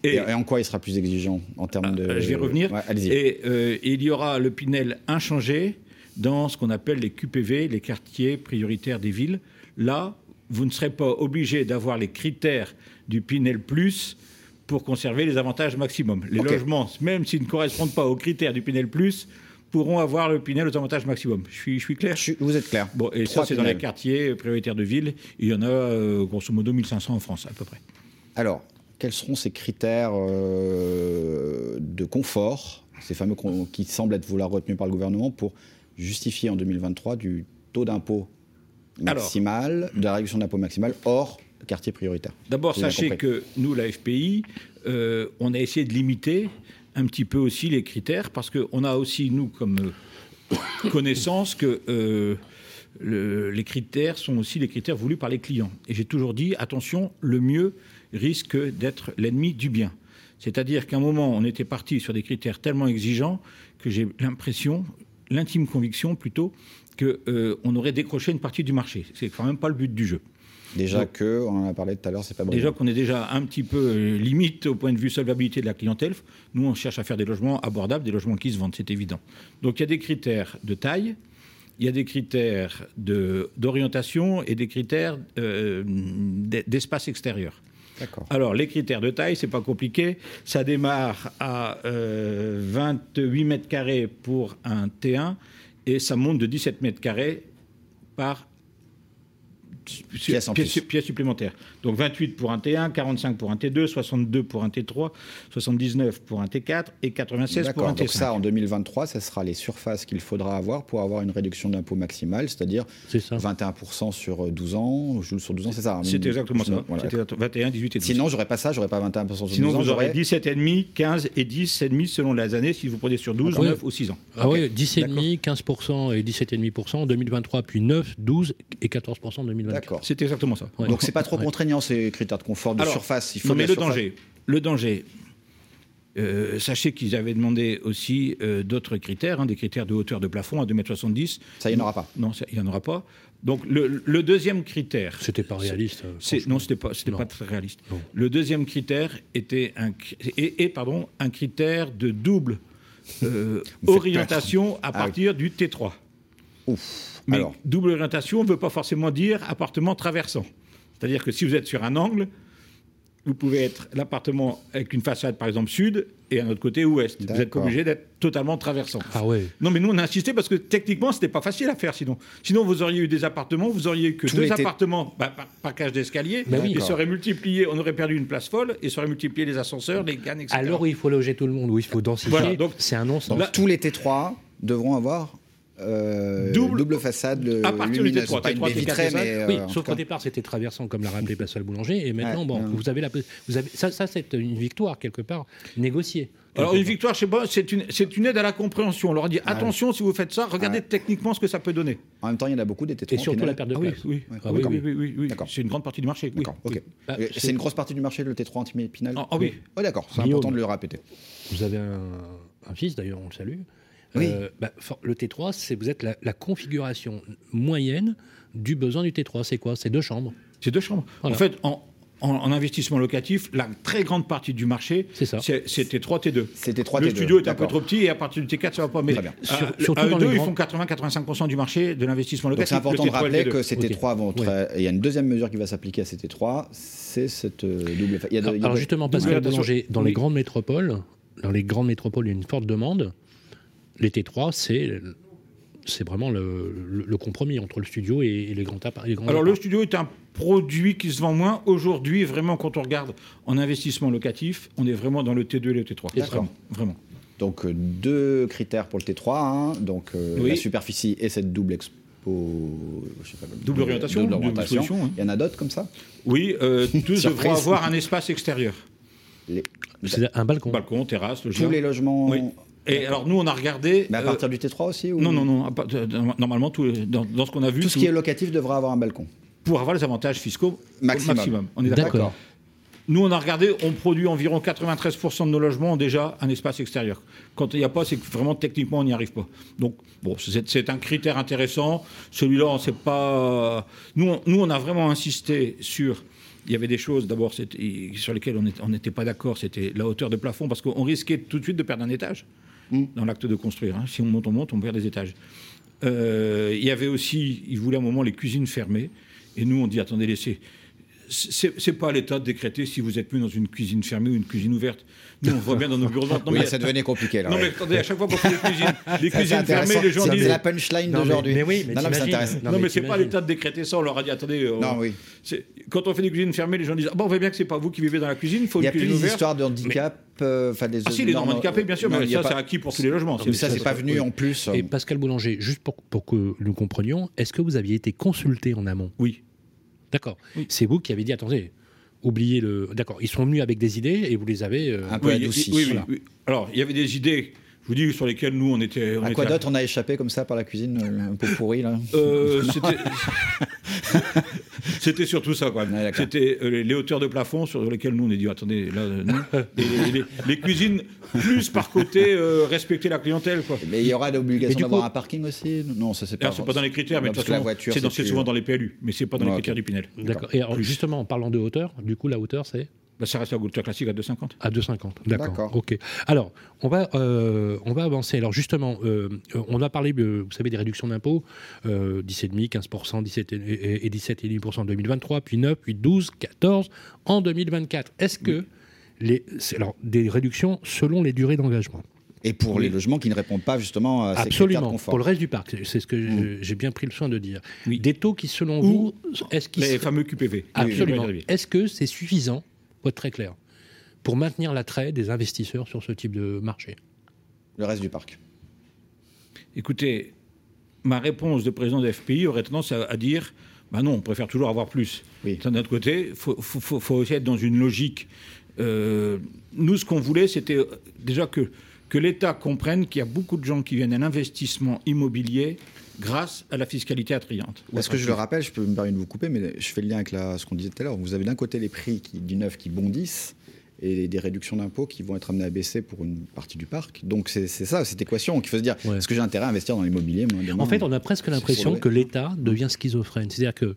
et, et en quoi il sera plus exigeant en termes de. Euh, Je vais revenir. Ouais, Allez-y. et euh, il y aura le Pinel inchangé dans ce qu'on appelle les QPV, les quartiers prioritaires des villes. Là, vous ne serez pas obligé d'avoir les critères du Pinel Plus pour conserver les avantages maximum. Les logements, même s'ils ne correspondent pas aux critères du Pinel Plus, pourront avoir le Pinel aux avantages maximum. Je suis, je suis clair Vous êtes clair. Bon, et Trois ça, c'est dans les quartiers prioritaires de ville. Il y en a euh, grosso modo 1500 en France, à peu près. Alors, quels seront ces critères euh, de confort, ces fameux qui semblent être vouloir retenus par le gouvernement pour justifier en 2023 du taux d'impôt Alors. maximal, de la réduction d'impôt maximale hors quartier prioritaire? D'abord, sachez que nous, la FPI, euh, on a essayé de limiter un petit peu aussi les critères parce qu'on a aussi, nous, comme euh, [COUGHS] connaissance que euh, le- les critères sont aussi les critères voulus par les clients. Et j'ai toujours dit, attention, le mieux risque d'être l'ennemi du bien. C'est-à-dire qu'à un moment, on était parti sur des critères tellement exigeants que j'ai l'impression, l'intime conviction plutôt, qu'on euh, aurait décroché une partie du marché. C'est quand même pas le but du jeu. Déjà que, on en a parlé tout à l'heure, c'est pas bon. Déjà qu'on est déjà un petit peu euh, limite au point de vue solvabilité de la clientèle. Nous, on cherche à faire des logements abordables, des logements qui se vendent, c'est évident. Donc il y a des critères de taille, il y a des critères de- d'orientation et des critères euh, d'e- d'espace extérieur. D'accord. Alors, les critères de taille, c'est pas compliqué. Ça démarre à euh, 28 mètres carrés pour un T1 et ça monte de 17 mètres carrés par Pièce en pièce, plus. pièce supplémentaire. Donc 28 pour un T1, 45 pour un T2, 62 pour un T3, 79 pour un T4 et 96 pour D'accord, un donc T5. ça, en 2023, ça sera les surfaces qu'il faudra avoir pour avoir une réduction d'impôt maximale, c'est-à-dire 21% sur 12 ans, je joue sur 12 ans, c'est ça hein, C'est exactement ça. Voilà, C'était d'accord. 21, 18 et 12. Sinon, j'aurais pas ça, j'aurais pas 21% sur 12 Sinon, ans. vous aurez j'aurais- 17,5, 15 et 10,5 selon les années si vous prenez sur 12, Oui. 9 ou 6 ans. Ah oui, 10,5, 15% et 17,5% en 2023, puis 9, 12 et 14% en 2024. D'accord. C'est exactement ça. Donc c'est pas trop Ouais. contraignant ces critères de confort, de Alors, surface. Il faut non, mais le surface. danger, le danger. euh, sachez qu'ils avaient demandé aussi euh, d'autres critères, hein, des critères de hauteur de plafond à 2,70 m. Ça, il n'y en aura pas. Non, ça, il n'y en aura pas. Donc le, le deuxième critère. C'était pas réaliste. euh, C'est- non, c'était pas, c'était Non. pas très réaliste. Non. Le deuxième critère était un, et, et, pardon, un critère de double euh, [LAUGHS] orientation à Ah oui. partir du T3. Mais Alors. double orientation ne veut pas forcément dire appartement traversant. C'est-à-dire que si vous êtes sur un angle, vous pouvez être l'appartement avec une façade par exemple sud et un autre côté ouest. Vous n'êtes pas D'accord. obligé d'être totalement traversant. Ah ouais. Non, mais nous, on a insisté parce que techniquement, c'était pas facile à faire sinon. Sinon, vous auriez eu des appartements, vous auriez eu que deux appartements bah, par, par cage d'escalier. Bah oui. et ça aurait multiplié, on aurait perdu une place folle et ça aurait multiplié les ascenseurs, les GAN, etc. Alors où il faut loger tout le monde, où il faut densifier, Voilà, donc- c'est un non-sens. Tous les T3 devront avoir euh, Double- double façade euh, À partir du lumineuse. T3, pas une T3, baie vitrée, T4, mais euh, oui, sauf qu'au départ c'était traversant comme l'a rappelé Pascal Boulanger, et maintenant Ouais, bon, vous avez la, vous avez ça, ça c'est une victoire quelque part négociée. Alors une victoire, je sais pas, c'est une, c'est une aide à la compréhension. On leur a dit attention si vous faites ça, regardez Ouais. techniquement ce que ça peut donner. En même temps, il y en a beaucoup des T3. Et surtout la perte de Ah oui, place. oui. Ah oui, oui, oui, oui, oui. D'accord. C'est une grande partie du marché. oui. D'accord, ok. Bah, Euh, c'est- une grosse partie du marché, le T3 anti-Pinal Ah, ah oui. Oh, d'accord, c'est important de le répéter. Vous avez un, un fils d'ailleurs, on le salue. Oui. Euh, bah, le T3, c'est vous êtes la, la configuration moyenne du besoin du T3. C'est quoi? C'est deux chambres. C'est deux chambres. Voilà. En fait, en, en- en investissement locatif, la très grande partie du marché, C'est ça. c'est- c'était 3 T2. C'était 3 Le T2. studio est un peu trop petit et à partir du T4, ça va pas. Mais Très bien. à- Sur- le- à eux deux, ils font 80-85% du marché de l'investissement locatif. c'est important Le de T3 le rappeler T2. que ces Ok. T3 vont très- Il y a une deuxième mesure qui va s'appliquer à ces T3, c'est cette euh, double. fa- Il y a de- Alors, il y a alors de- justement, Pascal. Boulanger, dans Oui. les grandes métropoles, dans les grandes métropoles, il y a une forte demande. Les T3, c'est c'est vraiment le, le- le compromis entre le studio et, et les grands grands Alors le studio est un produit qui se vend moins. Aujourd'hui, vraiment, quand on regarde en investissement locatif, on est vraiment dans le T2 et le T3. D'accord. Vraiment, vraiment. Donc euh, deux critères pour le T3, hein, donc euh, Oui. la superficie et cette double expo. je sais pas, Double orientation, double double orientation. solution, hein. Il y en a d'autres comme ça? Oui, euh, tous devront avoir un espace extérieur. Les- C'est un balcon. Balcon, terrasse, loggia. Tous les logements. Oui. Et alors nous, on a regardé. Mais à euh, partir du T3 aussi ou... Non, non, non. euh, Normalement, tout, dans, dans ce qu'on a vu, Tout ce qui est locatif devra avoir un balcon. pour avoir les avantages fiscaux au Maximum. maximum. On est d'accord. Nous, on a regardé, on produit environ 93% de nos logements ont déjà un espace extérieur. Quand il n'y a pas, c'est que vraiment techniquement, on n'y arrive pas. Donc, bon, c'est un critère intéressant. Celui-là, on sait pas. Nous, on, nous, on a vraiment insisté sur. Il y avait des choses, d'abord, sur lesquelles on n'était pas d'accord. C'était la hauteur de plafond, parce qu'on risquait tout de suite de perdre un étage dans l'acte de construire. hein. Si on monte, on monte, on perd des étages. Euh, il y avait aussi, ils voulaient à un moment les cuisines fermées. Et nous, on dit attendez, laissez. C'est c'est pas à l'État de décréter si vous êtes mieux dans une cuisine fermée ou une cuisine ouverte. Nous, on voit bien dans nos bureaux. Non, Oui, mais- ça devenait compliqué là. non, ouais. mais attendez, à chaque fois qu'on fait des cuisines, [LAUGHS] c'est fermées, les gens C'est disent. la punchline mais- d'aujourd'hui. mais oui, mais non, non, mais c'est. Non, Non, mais, mais c'est pas à l'État de décréter ça. On leur a dit attendez. euh, Non, oui. c'est- Quand on fait des cuisines fermées, les gens disent ah bon, on voit bien que c'est pas vous qui vivez dans la cuisine, il faut Il n'y une a plus cuisine des ouverte. histoires de handicap. euh, Enfin, des Ah si, les normes handicapées, bien sûr, mais y ça, c'est acquis pour tous les logements. Mais ça, c'est pas venu en plus. Et Pascal Boulanger, juste pour que nous comprenions, est-ce que vous aviez été consulté en amont? Oui. D'accord. C'est vous qui avez dit attendez, oubliez le. D'accord. Ils sont venus avec des idées et vous les avez. euh, Un peu Oui, adouci. oui, oui, Voilà. oui. Alors, il y avait des idées, je vous dis, sur lesquelles nous, on était. On À quoi d'autre on a échappé comme ça par la cuisine, euh, un peu pourri là Euh, [LAUGHS] [LAUGHS] c'était- surtout ça, quoi. C'était euh, les hauteurs de plafond sur lesquelles nous on est dit attendez, là, euh, non. Et les, les- les cuisines plus par côté euh, respecter la clientèle, quoi. Mais il y aura l'obligation d'avoir coup- un parking aussi? Non, ça c'est pas. Alors, c'est pas dans les critères, mais Non, de toute façon, c'est plus- souvent dans les PLU, mais c'est pas dans Ouais, les ok. critères du Pinel. D'accord. Et alors, justement, en parlant de hauteur, du coup, la hauteur, c'est Bah, ça reste la hauteur classique à 2,50. À 2,50. D'accord. D'accord. Ok. Alors, on va, euh, on va avancer. Alors, justement, euh, on a parlé, vous savez, des réductions d'impôts euh, 17,5, 15%, 17 et, et 17,5% en 2023, puis 9, puis 12, 14% en 2024. Est-ce que les, alors des réductions selon les durées d'engagement? Et pour les logements qui ne répondent pas justement à ces critères de Absolument. confort. Pour le reste du parc, c'est ce que Mm. j'ai bien pris le soin de dire. Des taux qui, selon Ou vous, est-ce qu'ils les seraient- fameux QPV. Absolument. Oui, oui. Est-ce que c'est suffisant, pour être très clair, pour maintenir l'attrait des investisseurs sur ce type de marché Le reste du parc. Écoutez, ma réponse de président de FPI aurait tendance à, à dire bah non, on préfère toujours avoir plus. D'un autre côté, il faut, faut- faut- faut aussi être dans une logique. Euh, nous, ce qu'on voulait, c'était euh, déjà que, que l'État comprenne qu'il y a beaucoup de gens qui viennent à l'investissement immobilier grâce à la fiscalité attrayante. Parce que je le rappelle, je peux me permettre de vous couper, mais je fais le lien avec la- ce qu'on disait tout à l'heure. Vous avez d'un côté les prix qui, du neuf qui bondissent et des réductions d'impôts qui vont être amenées à baisser pour une partie du parc. Donc c'est ça, cette équation qu'il faut se dire. Est-ce que j'ai intérêt à investir dans l'immobilier En fait, on a presque l'impression que l'État devient schizophrène. C'est-à-dire que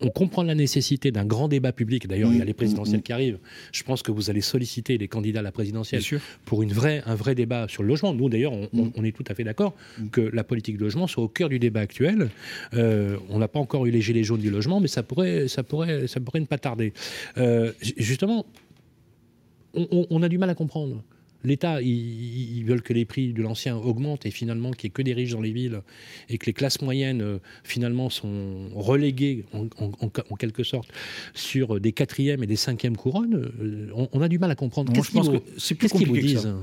on comprend la nécessité d'un grand débat public. D'ailleurs, il y a les présidentielles qui arrivent. Je pense que vous allez solliciter les candidats à la présidentielle pour une vraie, un vrai débat sur le logement. Nous, d'ailleurs, on, est tout à fait d'accord que la politique de logement soit au cœur du débat actuel. Euh, on n'a pas encore eu les gilets jaunes du logement, mais ça pourrait, ça pourrait, ça pourrait ne pas tarder. Euh, justement, on a du mal à comprendre. L'État, ils, ils veulent que les prix de l'ancien augmentent et finalement qu'il n'y ait que des riches dans les villes et que les classes moyennes, euh, finalement, sont reléguées en, en- en- en quelque sorte sur des quatrièmes et des cinquièmes couronnes. Euh, On, on a du mal à comprendre. Qu'est-ce qu'ils vous- disent ça.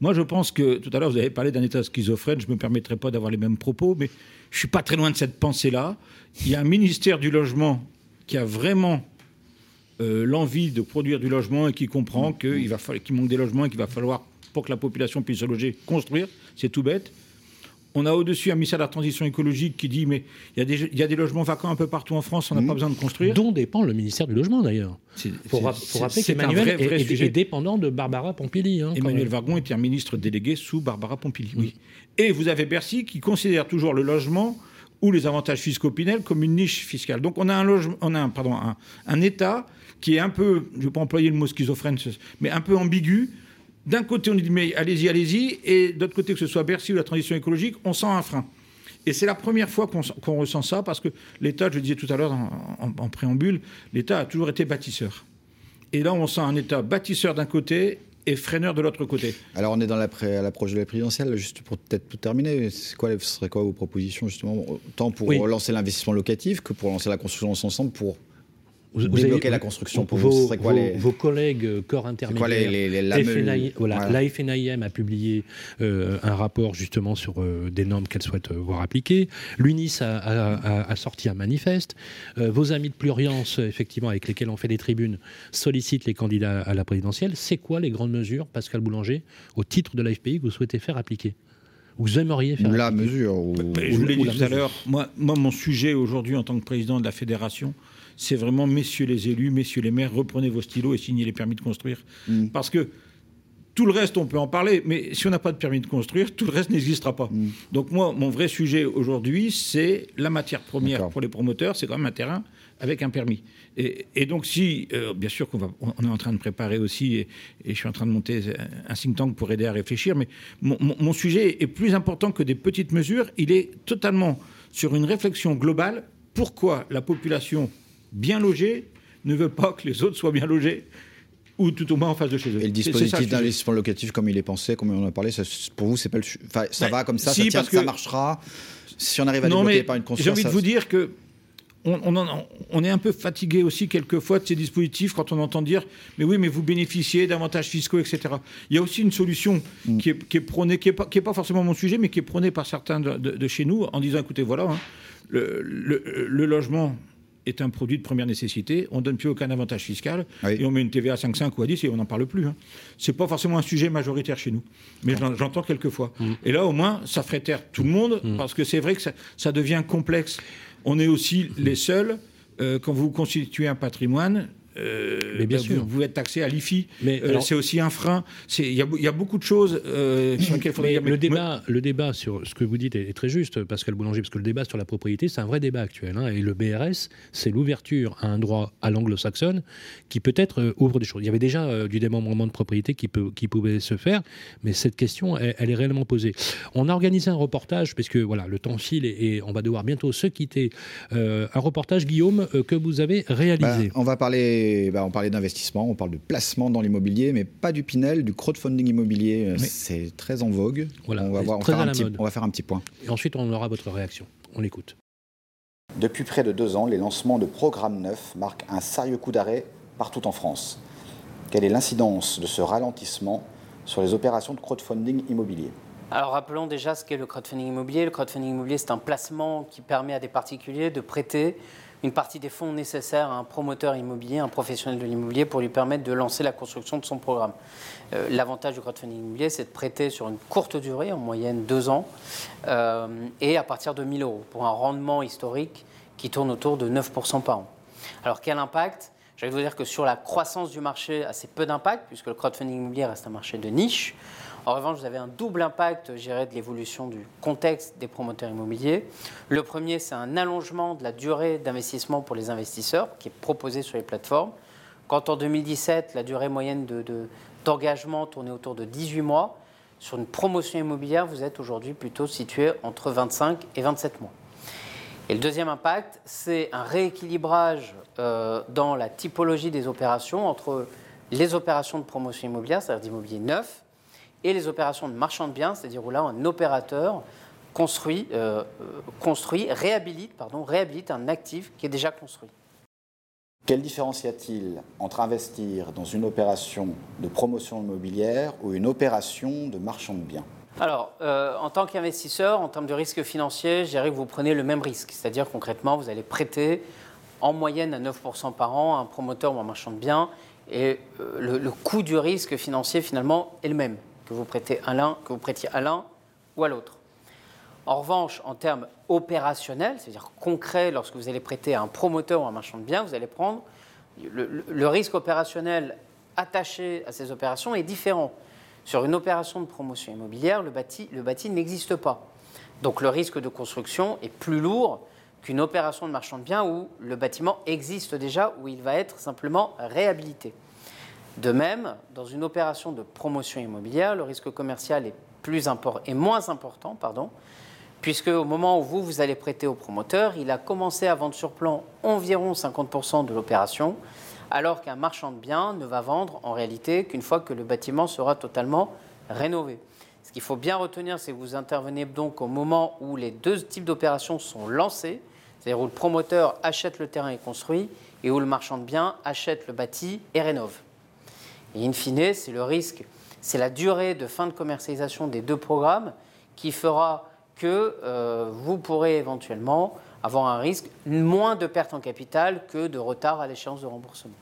Moi, je pense que tout à l'heure, vous avez parlé d'un état schizophrène. Je ne me permettrai pas d'avoir les mêmes propos, mais je suis pas très loin de cette pensée-là. Il y a un ministère du logement qui a vraiment euh, l'envie de produire du logement et qui comprend qu'il va qu'il manque des logements et qu'il va falloir, pour que la population puisse se loger, construire. C'est tout bête. On a au-dessus un ministère de la transition écologique qui dit mais il y, a des, il y a des logements vacants un peu partout en France, on n'a pas besoin de construire. Dont dépend le ministère du Logement, d'ailleurs. Faut, ra- faut rappeler qu'Emmanuel vrai est, est- dépendant de Barbara Pompili. hein, Emmanuel. Vargon était un ministre délégué sous Barbara Pompili. Oui. Et vous avez Bercy qui considère toujours le logement ou les avantages fiscaux Pinel comme une niche fiscale. Donc on a un logement, on a un, pardon, un, un État qui est un peu, je ne vais pas employer le mot schizophrène, mais un peu ambigu. D'un côté, on dit mais allez-y, allez-y, et d'autre côté, que ce soit Bercy ou la transition écologique, on sent un frein. Et c'est la première fois qu'on ressent ça, parce que l'État, je le disais tout à l'heure en, en- en préambule, l'État a toujours été bâtisseur. Et là, on sent un État bâtisseur d'un côté et freineur de l'autre côté. Alors on est dans l'approche la l'approche de la présidentielle, juste pour peut-être tout terminer, quoi, ce serait quoi vos propositions justement, tant pour Oui. lancer l'investissement locatif que pour lancer la construction ensemble pour Vous- vous débloquer avez- la construction pour vos, vous, quoi vos- les... vos collègues euh, corps intermédiaires. les- les- les FNI voilà, Voilà. La FNIM a publié euh, un rapport justement sur euh, des normes qu'elle souhaite euh, voir appliquées. L'UNIS a, a- a- a sorti un manifeste. Euh, vos amis de Pluriance, effectivement, avec lesquels on fait des tribunes, sollicitent les candidats à la présidentielle. C'est quoi les grandes mesures, Pascal Boulanger, au titre de l'AFPI que vous souhaitez faire appliquer? Vous aimeriez faire La appliquer? mesure ou... Je vous l'ai dit tout à l'heure, moi, moi, mon sujet aujourd'hui en tant que président de la fédération, c'est vraiment, messieurs les élus, messieurs les maires, reprenez vos stylos et signez les permis de construire. Mm. Parce que tout le reste, on peut en parler, mais si on n'a pas de permis de construire, tout le reste n'existera pas. Mm. Donc moi, mon vrai sujet aujourd'hui, c'est la matière première pour les promoteurs, c'est quand même un terrain avec un permis. Et, et donc si, euh, bien sûr qu'on va, on est en train de préparer aussi, et, et je suis en train de monter un think tank pour aider à réfléchir, mais mon, mon- mon sujet est plus important que des petites mesures, il est totalement sur une réflexion globale, pourquoi la population bien logée ne veut pas que les autres soient bien logés ou tout au moins en face de chez eux. Et le dispositif d'investissement locatif comme il est pensé, comme on en a parlé, ça, pour vous c'est pas le, su- enfin, ça Ben, va comme ça, si, ça, tient, parce que- ça marchera. Si on arrive à non, mais par une j'ai envie de vous dire que on, on en- on est un peu fatigué aussi quelquefois de ces dispositifs quand on entend dire mais oui mais vous bénéficiez d'avantages fiscaux etc. Il y a aussi une solution Mm. qui, est, qui est prônée qui est pas forcément mon sujet mais qui est prônée par certains de, de- de chez nous en disant écoutez voilà hein, le, le- le logement est un produit de première nécessité, on donne plus aucun avantage fiscal et on met une TVA à 5,5 ou à 10 et on n'en parle plus. Hein. C'est pas forcément un sujet majoritaire chez nous, mais j'en- j'entends quelquefois. Et là, au moins, ça ferait taire tout le monde parce que c'est vrai que ça, ça devient complexe. On est aussi les seuls euh, quand vous constituez un patrimoine, euh, Mais bien sûr. Vous, vous êtes taxé à l'IFI. Mais Euh, alors- c'est aussi un frein. C'est- Il y, a il y a beaucoup de choses euh, sur lesquelles il faudrait Mais dire, mais- le, débat, le débat sur ce que vous dites est, est très juste, Pascal Boulanger, parce que le débat sur la propriété, c'est un vrai débat actuel. hein, et le BRS, c'est l'ouverture à un droit à l'anglo-saxonne qui peut-être euh, ouvre des choses. Il y avait déjà euh, du démembrement de propriété qui, peut, qui pouvait se faire, mais cette question, elle, elle est réellement posée. On a organisé un reportage, puisque voilà, le temps file et, et on va devoir bientôt se quitter. Euh, un reportage, Guillaume, euh, que vous avez réalisé. Bah, on va parler, bah, on parlait d'investissement, on parle de placement dans l'immobilier, mais pas du Pinel, du crowdfunding immobilier. Euh, C'est très en vogue. Voilà, va voir, un petit, on va faire un petit point. Et ensuite, on aura votre réaction. On l'écoute. Depuis près de deux ans, les lancements de programmes neufs marquent un sérieux coup d'arrêt partout en France. Quelle est l'incidence de ce ralentissement sur les opérations de crowdfunding immobilier? Alors rappelons déjà ce qu'est le crowdfunding immobilier. Le crowdfunding immobilier, c'est un placement qui permet à des particuliers de prêter une partie des fonds nécessaires à un promoteur immobilier, un professionnel de l'immobilier, pour lui permettre de lancer la construction de son programme. Euh, L'avantage du crowdfunding immobilier, c'est de prêter sur une courte durée, en moyenne deux ans, euh, et à partir de 1000 euros, pour un rendement historique qui tourne autour de 9% par an. Alors quel impact? Je vous dire que sur la croissance du marché, assez peu d'impact, puisque le crowdfunding immobilier reste un marché de niche. En revanche, vous avez un double impact, dirais, de l'évolution du contexte des promoteurs immobiliers. Le premier, c'est un allongement de la durée d'investissement pour les investisseurs qui est proposé sur les plateformes. Quand en 2017, la durée moyenne de- de- d'engagement tournait autour de 18 mois, sur une promotion immobilière, vous êtes aujourd'hui plutôt situé entre 25 et 27 mois. Et le deuxième impact, c'est un rééquilibrage euh, dans la typologie des opérations entre les opérations de promotion immobilière, c'est-à-dire d'immobilier neuf, et les opérations de marchand de biens, c'est-à-dire où là, un opérateur construit, euh, euh, construit réhabilite, pardon, réhabilite un actif qui est déjà construit. Quelle différence y a-t-il entre investir dans une opération de promotion immobilière ou une opération de marchand de biens? Alors, euh, en tant qu'investisseur, en termes de risque financier, je dirais que vous prenez le même risque. C'est-à-dire concrètement, vous allez prêter en moyenne à 9% par an à un promoteur ou un marchand de biens. Et euh, le, le coût du risque financier, finalement, est le même, que vous, prêtez à l'un, que vous prêtiez à l'un ou à l'autre. En revanche, en termes opérationnels, c'est-à-dire concrets, lorsque vous allez prêter à un promoteur ou un marchand de biens, vous allez prendre le risque opérationnel attaché à ces opérations est différent. Sur une opération de promotion immobilière, le bâti, le bâti n'existe pas. Donc le risque de construction est plus lourd qu'une opération de marchand de biens où le bâtiment existe déjà, où il va être simplement réhabilité. De même, dans une opération de promotion immobilière, le risque commercial est, plus est moins important, pardon, puisque au moment où vous, vous allez prêter au promoteur, il a commencé à vendre sur plan environ 50% de l'opération, alors qu'un marchand de biens ne va vendre en réalité qu'une fois que le bâtiment sera totalement rénové. Ce qu'il faut bien retenir, c'est que vous intervenez donc au moment où les deux types d'opérations sont lancés, c'est-à-dire où le promoteur achète le terrain et construit, et où le marchand de biens achète le bâti et rénove. Et in fine, c'est le risque, c'est la durée de fin de commercialisation des deux programmes qui fera que euh, vous pourrez éventuellement avoir un risque moins de perte en capital que de retard à l'échéance de remboursement.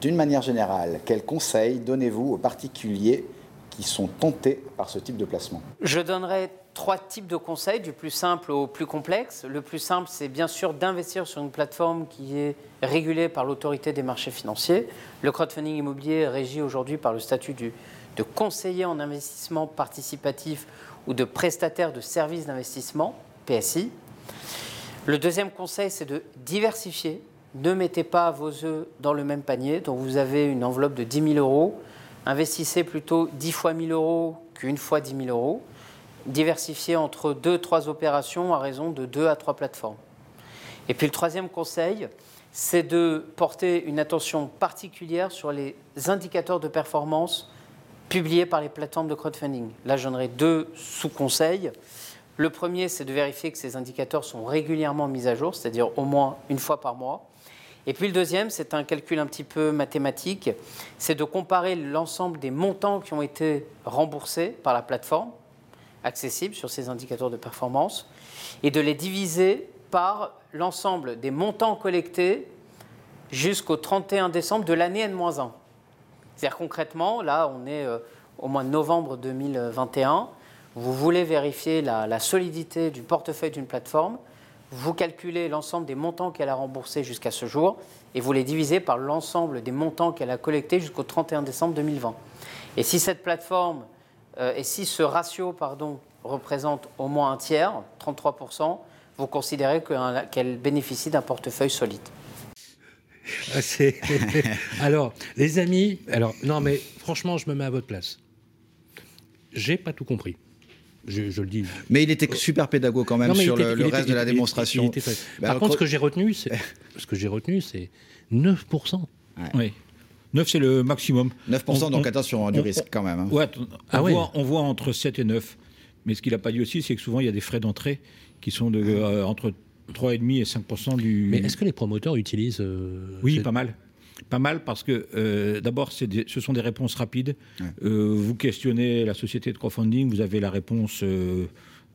D'une manière générale, quels conseils donnez-vous aux particuliers qui sont tentés par ce type de placement? Je donnerai trois types de conseils, du plus simple au plus complexe. Le plus simple, c'est bien sûr d'investir sur une plateforme qui est régulée par l'autorité des marchés financiers. Le crowdfunding immobilier est régi aujourd'hui par le statut de conseiller en investissement participatif ou de prestataire de services d'investissement, PSI. Le deuxième conseil, c'est de diversifier. Ne mettez pas vos œufs dans le même panier. Donc vous avez une enveloppe de 10 000 euros. Investissez plutôt 10 fois 1000 euros qu'une fois 10 000 euros. Diversifiez entre 2-3 opérations à raison de 2 à 3 plateformes. Et puis le troisième conseil, c'est de porter une attention particulière sur les indicateurs de performance publiés par les plateformes de crowdfunding. Là, j'en aurai deux sous-conseils. Le premier, c'est de vérifier que ces indicateurs sont régulièrement mis à jour, c'est-à-dire au moins une fois par mois. Et puis le deuxième, c'est un calcul un petit peu mathématique, c'est de comparer l'ensemble des montants qui ont été remboursés par la plateforme, accessible sur ces indicateurs de performance, et de les diviser par l'ensemble des montants collectés jusqu'au 31 décembre de l'année N-1. C'est-à-dire concrètement, là, on est euh, au mois de novembre 2021, vous voulez vérifier la, solidité du portefeuille d'une plateforme, vous calculez l'ensemble des montants qu'elle a remboursés jusqu'à ce jour et vous les divisez par l'ensemble des montants qu'elle a collectés jusqu'au 31 décembre 2020. Et si cette plateforme et si ce ratio pardon, représente au moins un tiers, 33%, vous considérez qu'elle bénéficie d'un portefeuille solide. Ah, [LAUGHS] alors, les amis, alors non mais franchement, je me mets à votre place. J'ai pas tout compris. Je, le dis. Mais il était super pédagogue quand même sur le, reste de la démonstration. Par contre, ce que j'ai retenu, c'est ce que j'ai retenu, c'est 9%. Oui. 9, c'est le maximum. 9%, donc attention, hein, du risque quand même. Hein. Ouais, on, ah voit, on voit entre 7 et 9. Mais ce qu'il n'a pas dit aussi, c'est que souvent, il y a des frais d'entrée qui sont de, euh, entre 3,5 et 5 du. Mais est-ce que les promoteurs utilisent. Euh, oui, pas mal. Pas mal parce que euh, d'abord, ce sont des réponses rapides. vous questionnez la société de crowdfunding, vous avez la réponse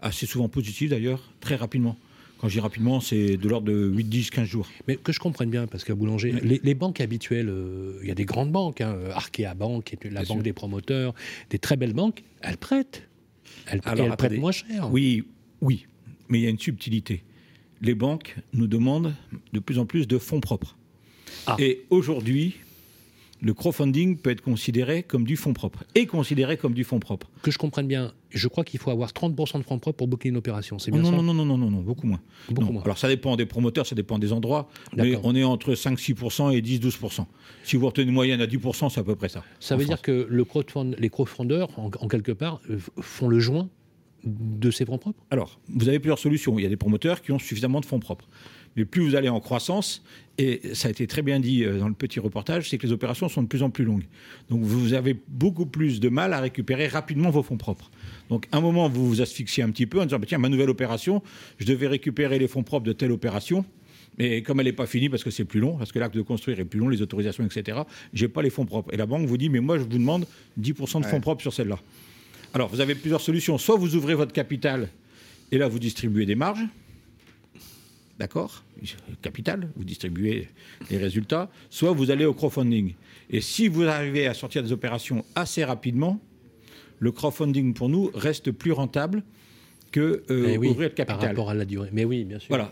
assez souvent positive d'ailleurs, très rapidement. Quand je dis rapidement, c'est de l'ordre de 8, 10, 15 jours. Mais que je comprenne bien, parce qu'à Boulanger, les, banques habituelles, il y a des grandes banques, hein, Arkea Bank, qui est la banque des promoteurs, des très belles banques, elles prêtent. Elles, elles prêtent moins cher. Oui, oui, mais il y a une subtilité. Les banques nous demandent de plus en plus de fonds propres. Ah. Et aujourd'hui, le crowdfunding peut être considéré comme du fonds propre et considéré comme du fonds propre. Que je comprenne bien, je crois qu'il faut avoir 30% de fonds propres pour booker une opération, c'est bien non, ça non, non, non, non, non, non, beaucoup moins. Beaucoup moins. Alors ça dépend des promoteurs, ça dépend des endroits, mais on est entre 5-6% et 10-12%. Si vous retenez une moyenne à 10%, c'est à peu près ça. Ça veut dire que le les crowdfunders, en, en quelque part, euh, font le joint de ces fonds propres? Alors, vous avez plusieurs solutions. Il y a des promoteurs qui ont suffisamment de fonds propres. Mais plus vous allez en croissance, et ça a été très bien dit euh, dans le petit reportage, c'est que les opérations sont de plus en plus longues. Donc vous avez beaucoup plus de mal à récupérer rapidement vos fonds propres. Donc à un moment, vous vous asphyxiez un petit peu en disant, bah, tiens, ma nouvelle opération, je devais récupérer les fonds propres de telle opération. Mais comme elle n'est pas finie parce que c'est plus long, parce que l'acte de construire est plus long, les autorisations, etc., j'ai pas les fonds propres. Et la banque vous dit, mais moi, je vous demande 10% de fonds propres sur celle-là. Alors, vous avez plusieurs solutions. Soit vous ouvrez votre capital et là, vous distribuez des marges. D'accord Capital, vous distribuez les résultats. Soit vous allez au crowdfunding. Et si vous arrivez à sortir des opérations assez rapidement, le crowdfunding pour nous reste plus rentable que euh, eh ouvrir le capital. Par rapport à la durée. Mais oui, bien sûr. Voilà.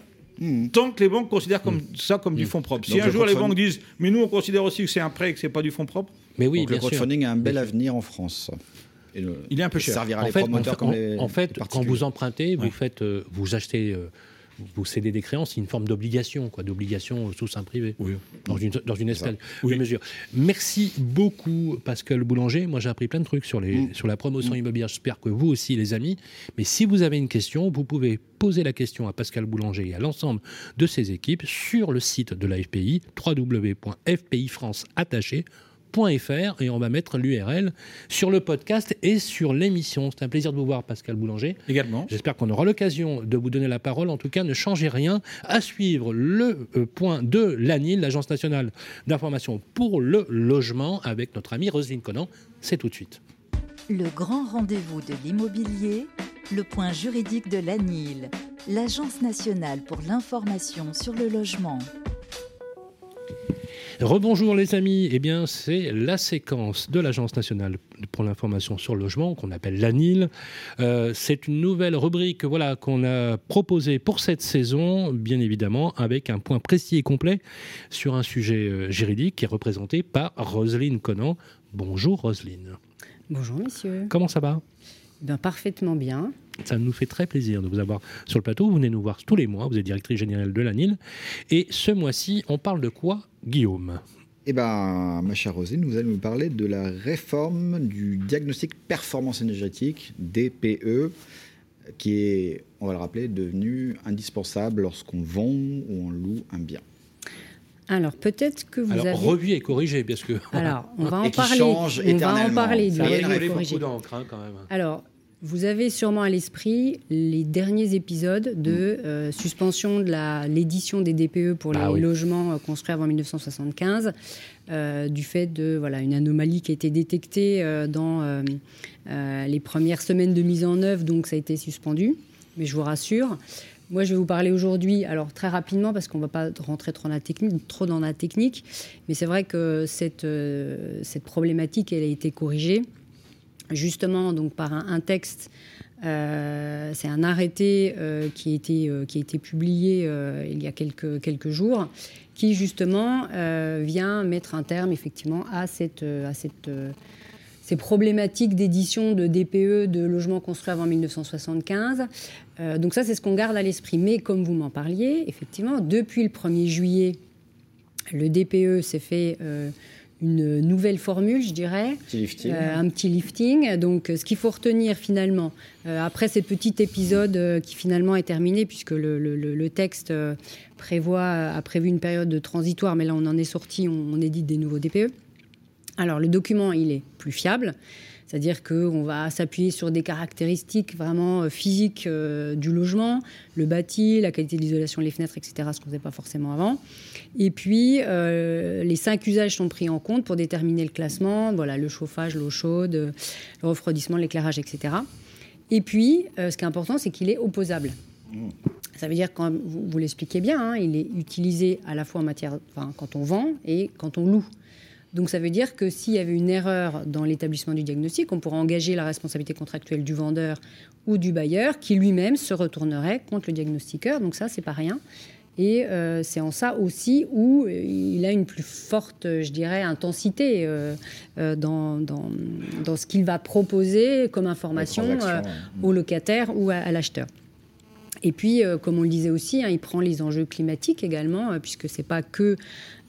Tant que les banques considèrent comme hmm. ça comme du hmm. fonds propre. Si un jour les banques disent, mais nous on considère aussi que c'est un prêt et que c'est pas du fonds propre. Mais oui, le crowdfunding a un bel avenir en France il est un peu cher. Servira en les fait, promoteurs en, les, en fait quand vous empruntez, vous faites, euh, vous achetez. Euh, vous cédez des créances, c'est une forme d'obligation, quoi, d'obligation sous sein privé, oui. dans une, dans une escale de mesure. Merci beaucoup, Pascal Boulanger. Moi, j'ai appris plein de trucs sur, les, mm. sur la promotion mm. immobilière. J'espère que vous aussi, les amis. Mais si vous avez une question, vous pouvez poser la question à Pascal Boulanger et à l'ensemble de ses équipes sur le site de la FPI, www.fpifranceattaché.com .fr et on va mettre l'URL sur le podcast et sur l'émission. C'est un plaisir de vous voir, Pascal Boulanger. Également. J'espère qu'on aura l'occasion de vous donner la parole. En tout cas, ne changez rien. À suivre le euh, point de l'ANIL, l'Agence nationale d'information pour le logement, avec notre ami Roselyne Conan. C'est tout de suite. Le grand rendez-vous de l'immobilier, le point juridique de l'ANIL, l'Agence nationale pour l'information sur le logement. Rebonjour les amis, eh bien c'est la séquence de l'Agence nationale pour l'information sur le logement qu'on appelle l'ANIL. Euh, c'est une nouvelle rubrique voilà, qu'on a proposée pour cette saison, bien évidemment, avec un point précis et complet sur un sujet euh, juridique qui est représenté par Roselyne Conan. Bonjour Roselyne. Bonjour monsieur. Comment ça va? Ben, Parfaitement bien. Ça nous fait très plaisir de vous avoir sur le plateau. Vous venez nous voir tous les mois. Vous êtes directrice générale de l'ANIL. Et ce mois-ci, on parle de quoi, Guillaume? Eh bien, ma chère Rosine, nous allons nous parler de la réforme du diagnostic performance énergétique, DPE, qui est, on va le rappeler, devenu indispensable lorsqu'on vend ou on loue un bien. Alors peut-être que vous Alors, avez revu et corrigé, parce que alors on [LAUGHS] va en parler. on va en parler du revu et corrigé. Hein, quand même. Alors vous avez sûrement à l'esprit les derniers épisodes de mm. euh, suspension de l'édition des DPE pour ah les logements euh, construits avant 1975, euh, du fait de voilà une anomalie qui a été détectée dans les premières semaines de mise en œuvre, donc ça a été suspendu. Mais je vous rassure, moi, je vais vous parler aujourd'hui, alors très rapidement, parce qu'on ne va pas rentrer trop dans la technique, trop dans la technique mais c'est vrai que cette, cette problématique, elle a été corrigée justement donc par un, texte c'est un arrêté qui, a été, qui a été publié il y a quelques, jours, qui justement vient mettre un terme effectivement à cette, ces problématiques d'édition de DPE, de logements construits avant 1975. Euh, donc ça, c'est ce qu'on garde à l'esprit. Mais comme vous m'en parliez, effectivement, depuis le 1er juillet, le DPE s'est fait euh, une nouvelle formule, je dirais. Euh, un petit lifting. Donc ce qu'il faut retenir finalement, après ce petit épisode qui finalement est terminé, puisque le, texte prévoit, a prévu une période de transitoire, mais là on en est sorti, on, on édite des nouveaux DPE. Alors le document, il est plus fiable, c'est-à-dire qu'on va s'appuyer sur des caractéristiques vraiment euh, physiques euh, du logement, le bâti, la qualité d'isolation, les fenêtres, etc., ce qu'on ne faisait pas forcément avant. Et puis, euh, les cinq usages sont pris en compte pour déterminer le classement, voilà, le chauffage, l'eau chaude, le refroidissement, l'éclairage, etc. Et puis, ce qui est important, c'est qu'il est opposable. Ça veut dire, quand vous, l'expliquez bien, hein, il est utilisé à la fois en matière, quand on vend et quand on loue. Donc ça veut dire que s'il y avait une erreur dans l'établissement du diagnostic, on pourrait engager la responsabilité contractuelle du vendeur ou du bailleur qui lui-même se retournerait contre le diagnostiqueur. Donc ça, c'est pas rien. Et euh, c'est en ça aussi où euh, il a une plus forte, je dirais, intensité euh, dans, dans, dans, ce qu'il va proposer comme information au locataire ou à, l'acheteur. Et puis, comme on le disait aussi, hein, il prend les enjeux climatiques également, puisque c'est pas que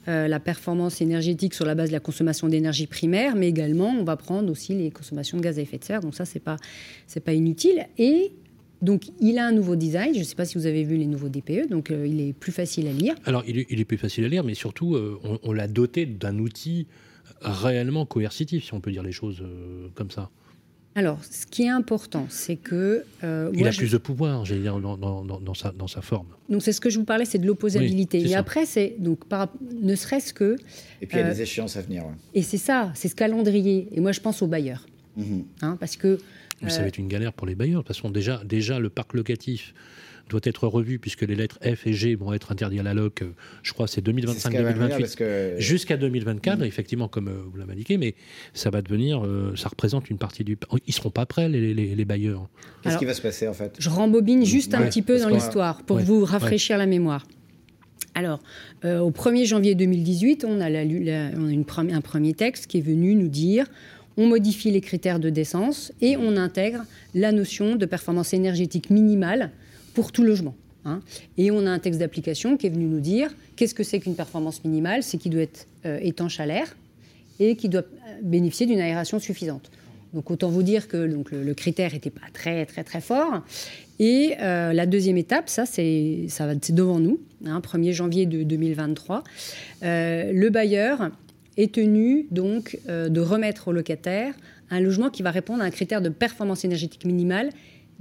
euh, la performance énergétique sur la base de la consommation d'énergie primaire, mais également on va prendre aussi les consommations de gaz à effet de serre. Donc ça, c'est pas pas inutile. Et donc il a un nouveau design. Je ne sais pas si vous avez vu les nouveaux DPE. Donc euh, il est plus facile à lire. Alors il est, plus facile à lire, mais surtout euh, on, l'a doté d'un outil réellement coercitif, si on peut dire les choses comme ça. Alors, ce qui est important, c'est que... Euh, il a plus de pouvoir, j'allais dire, dans, dans, sa, dans, sa, forme. Donc, c'est ce que je vous parlais, c'est de l'opposabilité. et après, c'est... Donc, par, ne serait-ce que... Et puis, il y a des euh, échéances à venir. Et c'est ça, c'est ce calendrier. Et moi, je pense aux bailleurs. Mhm. Hein, parce que... ça va euh, être une galère pour les bailleurs. De toute façon, déjà, déjà le parc locatif doit être revu puisque les lettres F et G vont être interdites à la loc, euh, je crois c'est 2025-2028, jusqu'à 2024, mm. effectivement, comme euh, vous l'avez indiqué, mais ça va devenir, euh, ça représente une partie du... Ils seront pas prêts, les, bailleurs. Qu'est-ce qui va se passer en fait? Je rembobine juste un petit peu dans l'histoire pour vous rafraîchir la mémoire. Alors, au 1er janvier 2018, on a, la, on a une un premier texte qui est venu nous dire on modifie les critères de décence et on intègre la notion de performance énergétique minimale pour tout logement. Hein. Et on a un texte d'application qui est venu nous dire qu'est-ce que c'est qu'une performance minimale C'est qu'il doit être euh, étanche à l'air et qui doit euh, bénéficier d'une aération suffisante. Donc autant vous dire que donc, le, critère n'était pas très très très fort. Et euh, la deuxième étape, ça c'est devant nous, hein, 1er janvier de 2023. le bailleur est tenu donc de remettre au locataire un logement qui va répondre à un critère de performance énergétique minimale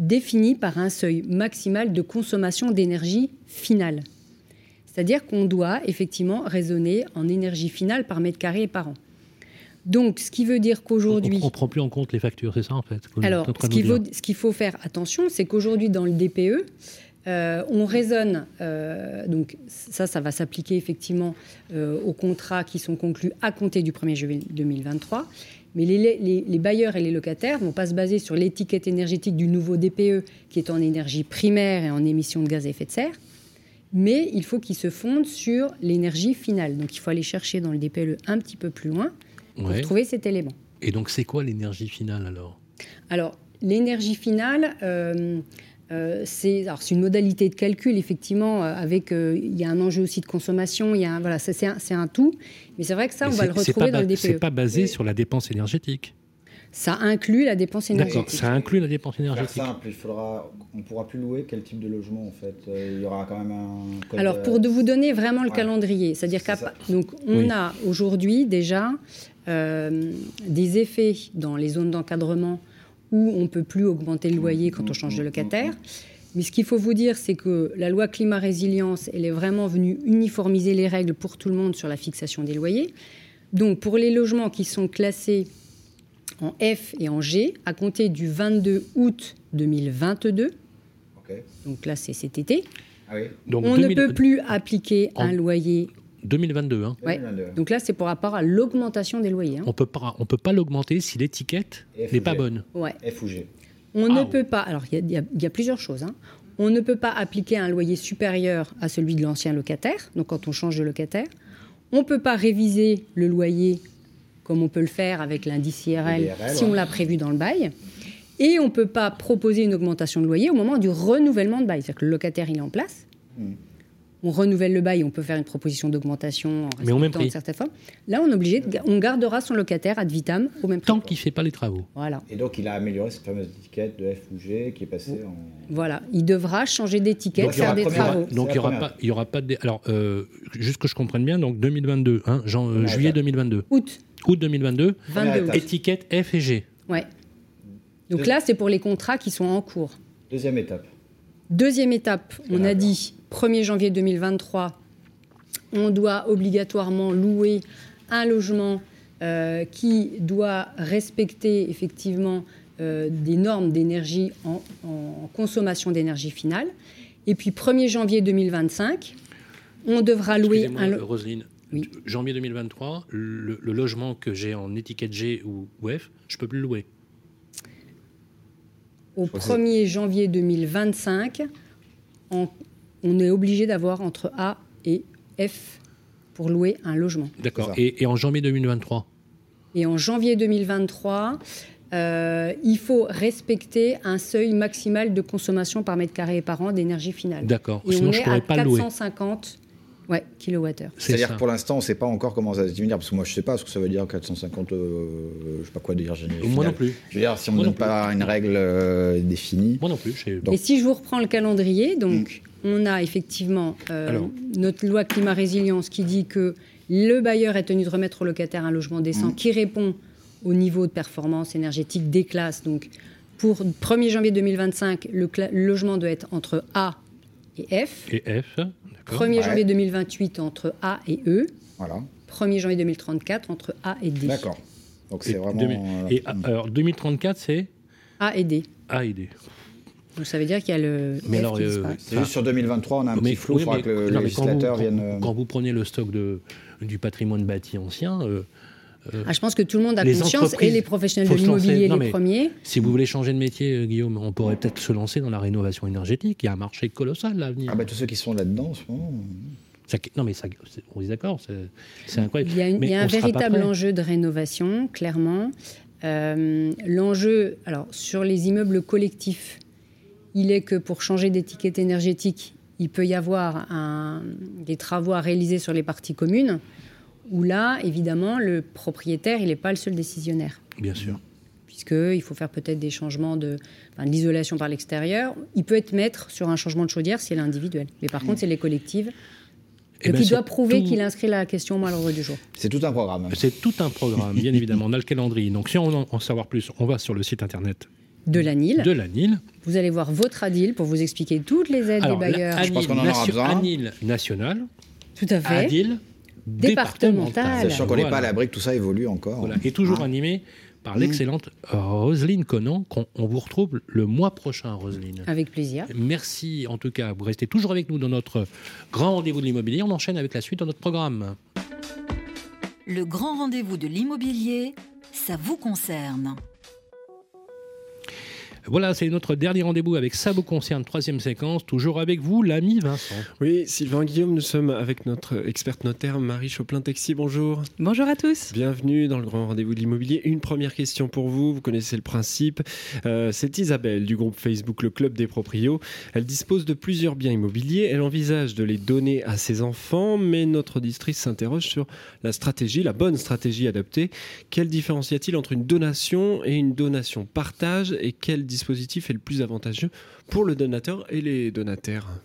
défini par un seuil maximal de consommation d'énergie finale. C'est-à-dire qu'on doit effectivement raisonner en énergie finale par mètre carré et par an. Donc, ce qui veut dire qu'aujourd'hui... On ne prend plus en compte les factures, c'est ça en fait Alors, ce qu'il, faut, ce qu'il faut faire attention, c'est qu'aujourd'hui, dans le DPE, euh, on raisonne, euh, donc ça, ça va s'appliquer effectivement euh, aux contrats qui sont conclus à compter du 1er juillet 2023. Mais les, bailleurs et les locataires ne vont pas se baser sur l'étiquette énergétique du nouveau DPE qui est en énergie primaire et en émissions de gaz à effet de serre, mais il faut qu'ils se fondent sur l'énergie finale. Donc il faut aller chercher dans le DPE un petit peu plus loin pour trouver cet élément. Et donc c'est quoi l'énergie finale alors? Alors l'énergie finale, euh, euh, c'est une modalité de calcul, effectivement, euh, avec euh, il y a un enjeu aussi de consommation, il y a voilà, c'est un, un, tout. Mais c'est vrai que ça, on va le retrouver dans le DPE. C'est pas basé sur la dépense énergétique. Ça inclut la dépense énergétique. D'accord, ça inclut la dépense énergétique. simple, il faudra, on pourra plus louer quel type de logement en fait. Il y aura quand même un. Alors pour de vous donner vraiment le calendrier, c'est-à-dire qu'on donc on a aujourd'hui déjà des effets dans les zones d'encadrement où on ne peut plus augmenter le loyer quand on change de locataire. Mais ce qu'il faut vous dire, c'est que la loi climat résilience, elle est vraiment venue uniformiser les règles pour tout le monde sur la fixation des loyers. Donc pour les logements qui sont classés en F et en G, à compter du 22 août 2022, donc là c'est cet été, ah on ne peut plus appliquer un loyer 2022. Hein. Donc là, c'est pour rapport à l'augmentation des loyers. Hein. On peut pas, on peut pas l'augmenter si l'étiquette n'est pas bonne. Ouais. On ne peut pas. Alors, il y, a plusieurs choses. Hein. On ne peut pas appliquer un loyer supérieur à celui de l'ancien locataire, donc quand on change de locataire. On ne peut pas réviser le loyer comme on peut le faire avec l'indice IRL, si on l'a prévu dans le bail. Et on ne peut pas proposer une augmentation de loyer au moment du renouvellement de bail. C'est-à-dire que le locataire, il est en place. Hmm on renouvelle le bail, on peut faire une proposition d'augmentation en respectant une certaine forme. Là, on est obligé, on gardera son locataire ad vitam au même prix. Tant qu'il ne fait pas les travaux. Voilà. Et donc, il a amélioré cette fameuse étiquette de F ou G qui est passée en. Voilà, il devra changer d'étiquette, faire des travaux. Donc, il n'y aura, pas, il aura pas de. Alors, euh, juste que je comprenne bien, donc 2022, hein, euh, juillet 2022. Août. Août 2022. 22 Étiquette F et G. Ouais. Donc là, c'est pour les contrats qui sont en cours. Deuxième étape. Deuxième étape, on a dit 1er janvier 2023, on doit obligatoirement louer un logement euh, qui doit respecter effectivement euh, des normes d'énergie en, consommation d'énergie finale. Et puis 1er janvier 2025, on devra louer un Roselyne, janvier 2023, le, logement que j'ai en étiquette G ou, F, je peux plus le louer. Au 1er janvier 2025, en on est obligé d'avoir entre A et F pour louer un logement. D'accord. Et, en janvier 2023 Et en janvier 2023, euh, il faut respecter un seuil maximal de consommation par mètre carré et par an d'énergie finale. D'accord. Sinon, on je est pourrais à pas 450 Ouais, kilowattheures. C'est-à-dire que pour l'instant, on ne sait pas encore comment ça va se diminuer, parce que moi, je ne sais pas ce que ça veut dire 450, euh, je ne sais pas quoi dire. Moi non plus. Je veux dire, si on ne donne pas une règle euh, définie. Moi non plus. Et si je vous reprends le calendrier, donc mm. on a effectivement euh, notre loi climat résilience qui dit que le bailleur est tenu de remettre au locataire un logement décent mm. qui répond au niveau de performance énergétique des classes. Donc pour 1er janvier 2025, le, le logement doit être entre A et F. Et F 1er janvier 2028 entre A et E. Voilà. 1er janvier 2034 entre A et D. D'accord. Donc c'est vraiment. Euh, et, alors 2034, c'est A et D. A et D. Donc ça veut dire qu'il y a le. Mais alors, euh, c'est juste sur 2023, on a un petit flou. Il faudra que le législateur vienne. Euh, quand, vous prenez le stock de, du patrimoine bâti ancien. Ah, je pense que tout le monde a conscience, et les professionnels de l'immobilier les premiers. Si vous voulez changer de métier, Guillaume, on pourrait peut-être se lancer dans la rénovation énergétique. Il y a un marché colossal à l'avenir. Ah bah tous ceux qui sont là-dedans en ce moment. non mais ça, on est d'accord, c'est incroyable. Il y a, un véritable enjeu de rénovation, clairement. Euh, l'enjeu, alors sur les immeubles collectifs, il est que pour changer d'étiquette énergétique, il peut y avoir un, des travaux à réaliser sur les parties communes où là, évidemment, le propriétaire, il n'est pas le seul décisionnaire. Bien sûr. Puisqu'il faut faire peut-être des changements de, l'isolation par l'extérieur. Il peut être maître sur un changement de chaudière si elle est individuelle. Mais par contre, c'est les collectives. Et eh Donc ben, il doit prouver qu'il inscrit la question à l'ordre du jour. C'est tout un programme. C'est tout un programme, bien évidemment. On a le calendrier. Donc si on veut en savoir plus, on va sur le site internet de la NIL. De la NIL. Vous allez voir votre ADIL pour vous expliquer toutes les aides des bailleurs. Je pense qu'on en aura besoin. ANIL national. Tout à fait. ADIL départementale. Sachant qu'on n'est pas à l'abri que tout ça évolue encore. Et toujours hein animé par mmh. l'excellente Roselyne Conan, qu'on on vous retrouve le mois prochain, Roselyne. Avec plaisir. Merci en tout cas. Vous restez toujours avec nous dans notre grand rendez-vous de l'immobilier. On enchaîne avec la suite de notre programme. Le grand rendez-vous de l'immobilier, ça vous concerne. Voilà, c'est notre dernier rendez-vous avec Ça vous concerne, troisième séquence, toujours avec vous, l'ami Vincent. Oui, Sylvain Guillaume, nous sommes avec notre experte notaire Marie Choplin-Texi, bonjour. Bonjour à tous. Bienvenue dans le grand rendez-vous de l'immobilier. Une première question pour vous, vous connaissez le principe. Euh, c'est Isabelle du groupe Facebook Le Club des Proprios. Elle dispose de plusieurs biens immobiliers, elle envisage de les donner à ses enfants, mais notre auditrice s'interroge sur la stratégie, la bonne stratégie adaptée. Quelle différence y a-t-il entre une donation et une donation partage et quelle dispositif est le plus avantageux pour le donateur et les donataires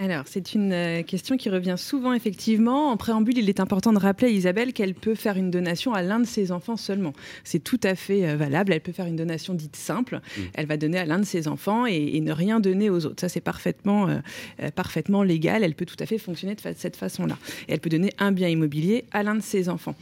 alors, c'est une euh, question qui revient souvent, effectivement. En préambule, il est important de rappeler à Isabelle qu'elle peut faire une donation à l'un de ses enfants seulement. C'est tout à fait euh, valable. Elle peut faire une donation dite simple. Mmh. Elle va donner à l'un de ses enfants et, ne rien donner aux autres. Ça, c'est parfaitement, euh, parfaitement légal. Elle peut tout à fait fonctionner de, cette façon-là. Elle peut donner un bien immobilier à l'un de ses enfants.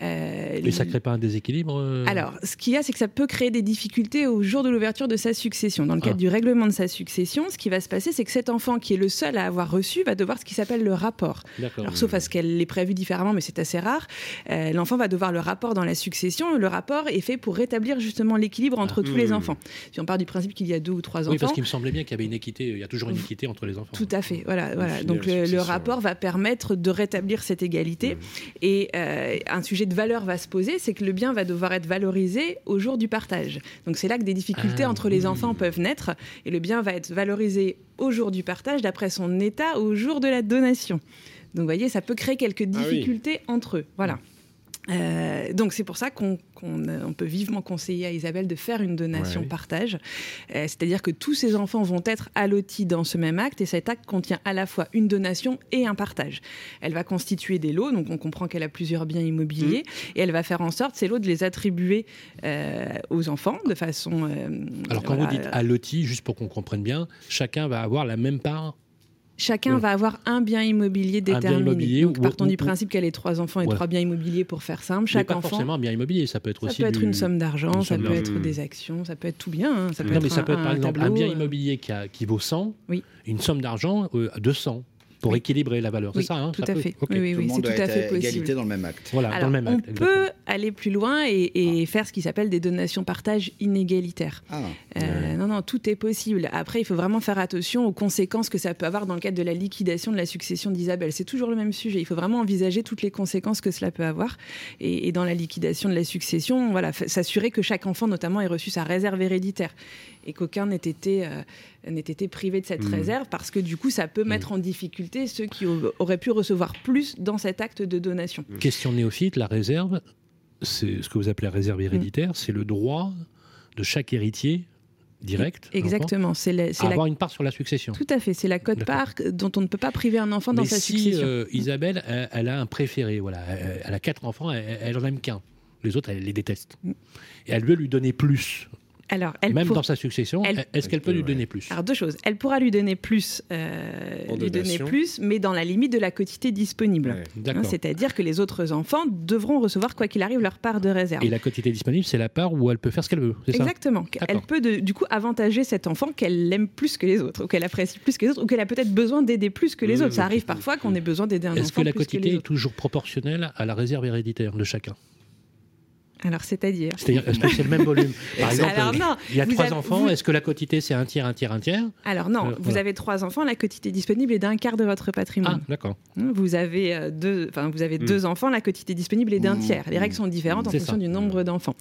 et ça ne crée pas un déséquilibre Alors, ce qu'il y a, c'est que ça peut créer des difficultés au jour de l'ouverture de sa succession. Dans le cadre ah. du règlement de sa succession, ce qui va se passer, c'est que cet enfant qui est le seul à avoir reçu va devoir ce qui s'appelle le rapport. Alors, sauf à ce qu'elle l'ait prévu différemment, mais c'est assez rare. Euh, l'enfant va devoir le rapport dans la succession. Le rapport est fait pour rétablir justement l'équilibre entre tous les Mmh. enfants. Si on part du principe qu'il y a deux ou trois enfants. Oui, parce qu'il me semblait bien qu'il y avait une équité. Il y a toujours une équité entre les enfants. Tout à fait. Voilà, voilà. Donc le, rapport va permettre de rétablir cette égalité. Et euh, un sujet de valeur va se poser, c'est que le bien va devoir être valorisé au jour du partage. Donc c'est là que des difficultés Ah, entre les enfants peuvent naître. Et le bien va être valorisé au jour du partage d'après son état au jour de la donation. Donc vous voyez, ça peut créer quelques Ah oui. difficultés entre eux. Voilà. Euh, donc c'est pour ça qu'on euh, peut vivement conseiller à Isabelle de faire une donation Ouais. partage. Euh, C'est-à-dire que tous ces enfants vont être allotis dans ce même acte et cet acte contient à la fois une donation et un partage. Elle va constituer des lots, donc on comprend qu'elle a plusieurs biens immobiliers et elle va faire en sorte ces lots de les attribuer euh, aux enfants de façon. Alors quand voilà, vous dites alloti, juste pour qu'on comprenne bien, chacun va avoir la même part. Chacun va avoir un bien immobilier bien déterminé. immobilier Donc, ou- partons ou- du principe qu'elle ait trois enfants et Ouais. trois biens immobiliers pour faire simple. Mais Chaque pas enfant. forcément un bien immobilier, ça peut être Ça aussi peut être du- une somme d'argent, ça peut être des actions, ça peut être tout bien. hein. Ça peut non, être mais ça un- peut être par un exemple un bien euh, immobilier qui, a- qui vaut 100, Oui. une somme d'argent euh, à 200 pour équilibrer la valeur. Oui, c'est ça, hein, tout ça à peut- fait. Oui, oui, c'est tout à fait possible. égalité dans le même acte. Voilà, Alors, dans le même on acte. peut aller plus loin et, et faire ce qui s'appelle des donations partage inégalitaires. Ah. Euh, Non, non, tout est possible. Après, il faut vraiment faire attention aux conséquences que ça peut avoir dans le cadre de la liquidation de la succession d'Isabelle. C'est toujours le même sujet. Il faut vraiment envisager toutes les conséquences que cela peut avoir. Et, et dans la liquidation de la succession, voilà, s'assurer que chaque enfant, notamment, ait reçu sa réserve héréditaire et qu'aucun n'ait été, euh, n'ait été privé de cette Mmh. Mhm. réserve parce que du coup, ça peut mettre en difficulté ceux qui au- auraient pu recevoir plus dans cet acte de donation. Question néophyte, la réserve, c'est ce que vous appelez la réserve héréditaire, c'est le droit de chaque héritier direct. Exactement, c'est la- avoir une part sur la succession. Tout à fait, c'est la cote-part dont on ne peut pas priver un enfant dans sa si succession. euh, Isabelle, elle, elle a un préféré, voilà, elle, elle a quatre enfants, elle, elle en aime qu'un. Les autres, elle les déteste. Et elle veut lui donner plus. Alors, elle Même pour- dans sa succession, elle- est-ce qu'elle peut lui donner plus? Alors deux choses. Elle pourra lui donner plus, euh, lui donner plus, mais dans la limite de la quotité disponible. Ouais. Hein, C'est-à-dire que les autres enfants devront recevoir quoi qu'il arrive leur part de réserve. Et la quantité disponible, c'est la part où elle peut faire ce qu'elle veut, c'est ça? Exactement. Elle peut de- du coup avantager cet enfant qu'elle aime plus que les autres, ou qu'elle apprécie plus que les autres, ou qu'elle a peut-être besoin d'aider plus que les autres. Ça arrive parfois qu'on ait besoin d'aider un Est-ce enfant que la plus que quantité les est toujours proportionnelle à la réserve héréditaire de chacun? Alors c'est-à-dire C'est-à-dire, est-ce que c'est le même volume [LAUGHS] Par exemple, Alors non, il y a vous trois avez- enfants, vous- est-ce que la quantité c'est un tiers, un tiers, un tiers Alors non, Euh, vous voilà. avez trois enfants, la quotité disponible est d'un quart de votre patrimoine. Ah, d'accord. Hein, Vous avez euh, deux, enfin vous avez Mm. deux enfants, la quotité disponible est d'un Mm. tiers. Les règles sont différentes en C'est fonction ça. du nombre d'enfants.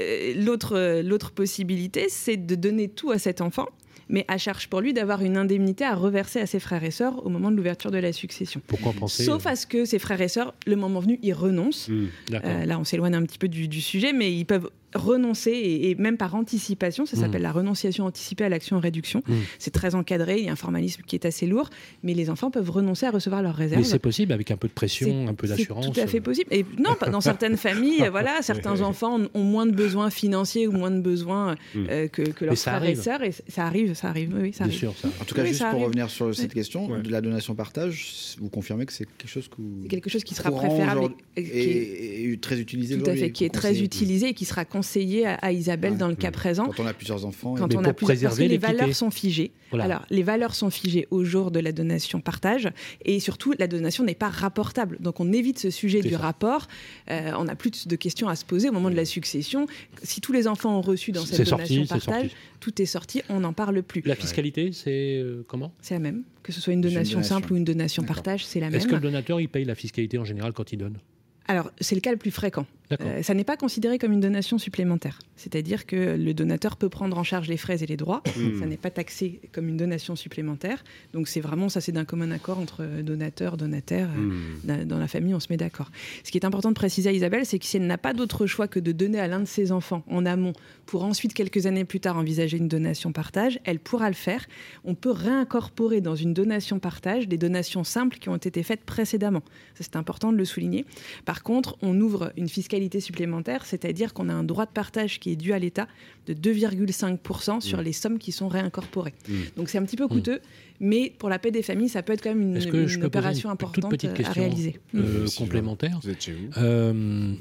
Euh, L'autre, euh, l'autre possibilité, c'est de donner tout à cet enfant, mais à charge pour lui d'avoir une indemnité à reverser à ses frères et sœurs au moment de l'ouverture de la succession. Pourquoi penser Sauf à ce que ses frères et sœurs, le moment venu, y renoncent. Hmm. Euh, là, on s'éloigne un petit peu du, du sujet, mais ils peuvent renoncer et, et même par anticipation, ça Mm. s'appelle la renonciation anticipée à l'action en réduction. Mm. C'est très encadré, il y a un formalisme qui est assez lourd, mais les enfants peuvent renoncer à recevoir leurs réserves. Mais c'est possible avec un peu de pression, un peu d'assurance. euh. tout à fait possible. Et non, dans certaines [LAUGHS] familles, euh, voilà, certains enfants ont moins de besoins financiers ou moins de besoins euh, que, leurs frères arrive. et sœurs. Et ça arrive, ça arrive. Oui, ça Bien arrive. sûr, ça. En tout cas, Oui, juste pour arrive. revenir sur cette Oui. question de la donation partage, vous confirmez que c'est quelque chose que vous- quelque chose qui sera préférable et- très utilisé Tout à fait, qui est très utilisé et qui sera conseillé à, à Isabelle dans le cas présent. Quand on a plusieurs enfants. Quand on a plusieurs, parce que les valeurs sont figées. Voilà. Alors, les valeurs sont figées au jour de la donation partage, et surtout, la donation n'est pas rapportable. Donc, on évite ce sujet du ça. rapport. Euh, on n'a plus de questions à se poser au moment de la succession. Si tous les enfants ont reçu dans cette donation partage, tout est sorti, on n'en parle plus. La fiscalité, c'est euh, comment? C'est la même. Que ce soit une C'est une donation, donation. simple ou une donation partage, c'est la même. Est-ce que le donateur, il paye la fiscalité en général quand il donne? Alors, c'est le cas le plus fréquent. Euh, ça n'est pas considéré comme une donation supplémentaire. C'est-à-dire que le donateur peut prendre en charge les frais et les droits. Hmm. Ça n'est pas taxé comme une donation supplémentaire. Donc, c'est vraiment, ça, c'est d'un commun accord entre donateur, donataire. euh, Hmm. dans- Dans la famille, on se met d'accord. Ce qui est important de préciser à Isabelle, c'est que si elle n'a pas d'autre choix que de donner à l'un de ses enfants en amont pour ensuite, quelques années plus tard, envisager une donation partage, elle pourra le faire. On peut réincorporer dans une donation partage des donations simples qui ont été faites précédemment. Ça, c'est important de le souligner. Par contre, on ouvre une fiscalité fiscalité supplémentaire, c'est-à-dire qu'on a un droit de partage qui est dû à l'État de 2,5% sur Mmh. les sommes qui sont réincorporées. Mmh. Donc c'est un petit peu Mmh. coûteux, mais pour la paix des familles, ça peut être quand même une, que opération une importante toute petite question à réaliser. euh, Mmh. complémentaire Vous êtes chez vous Euh,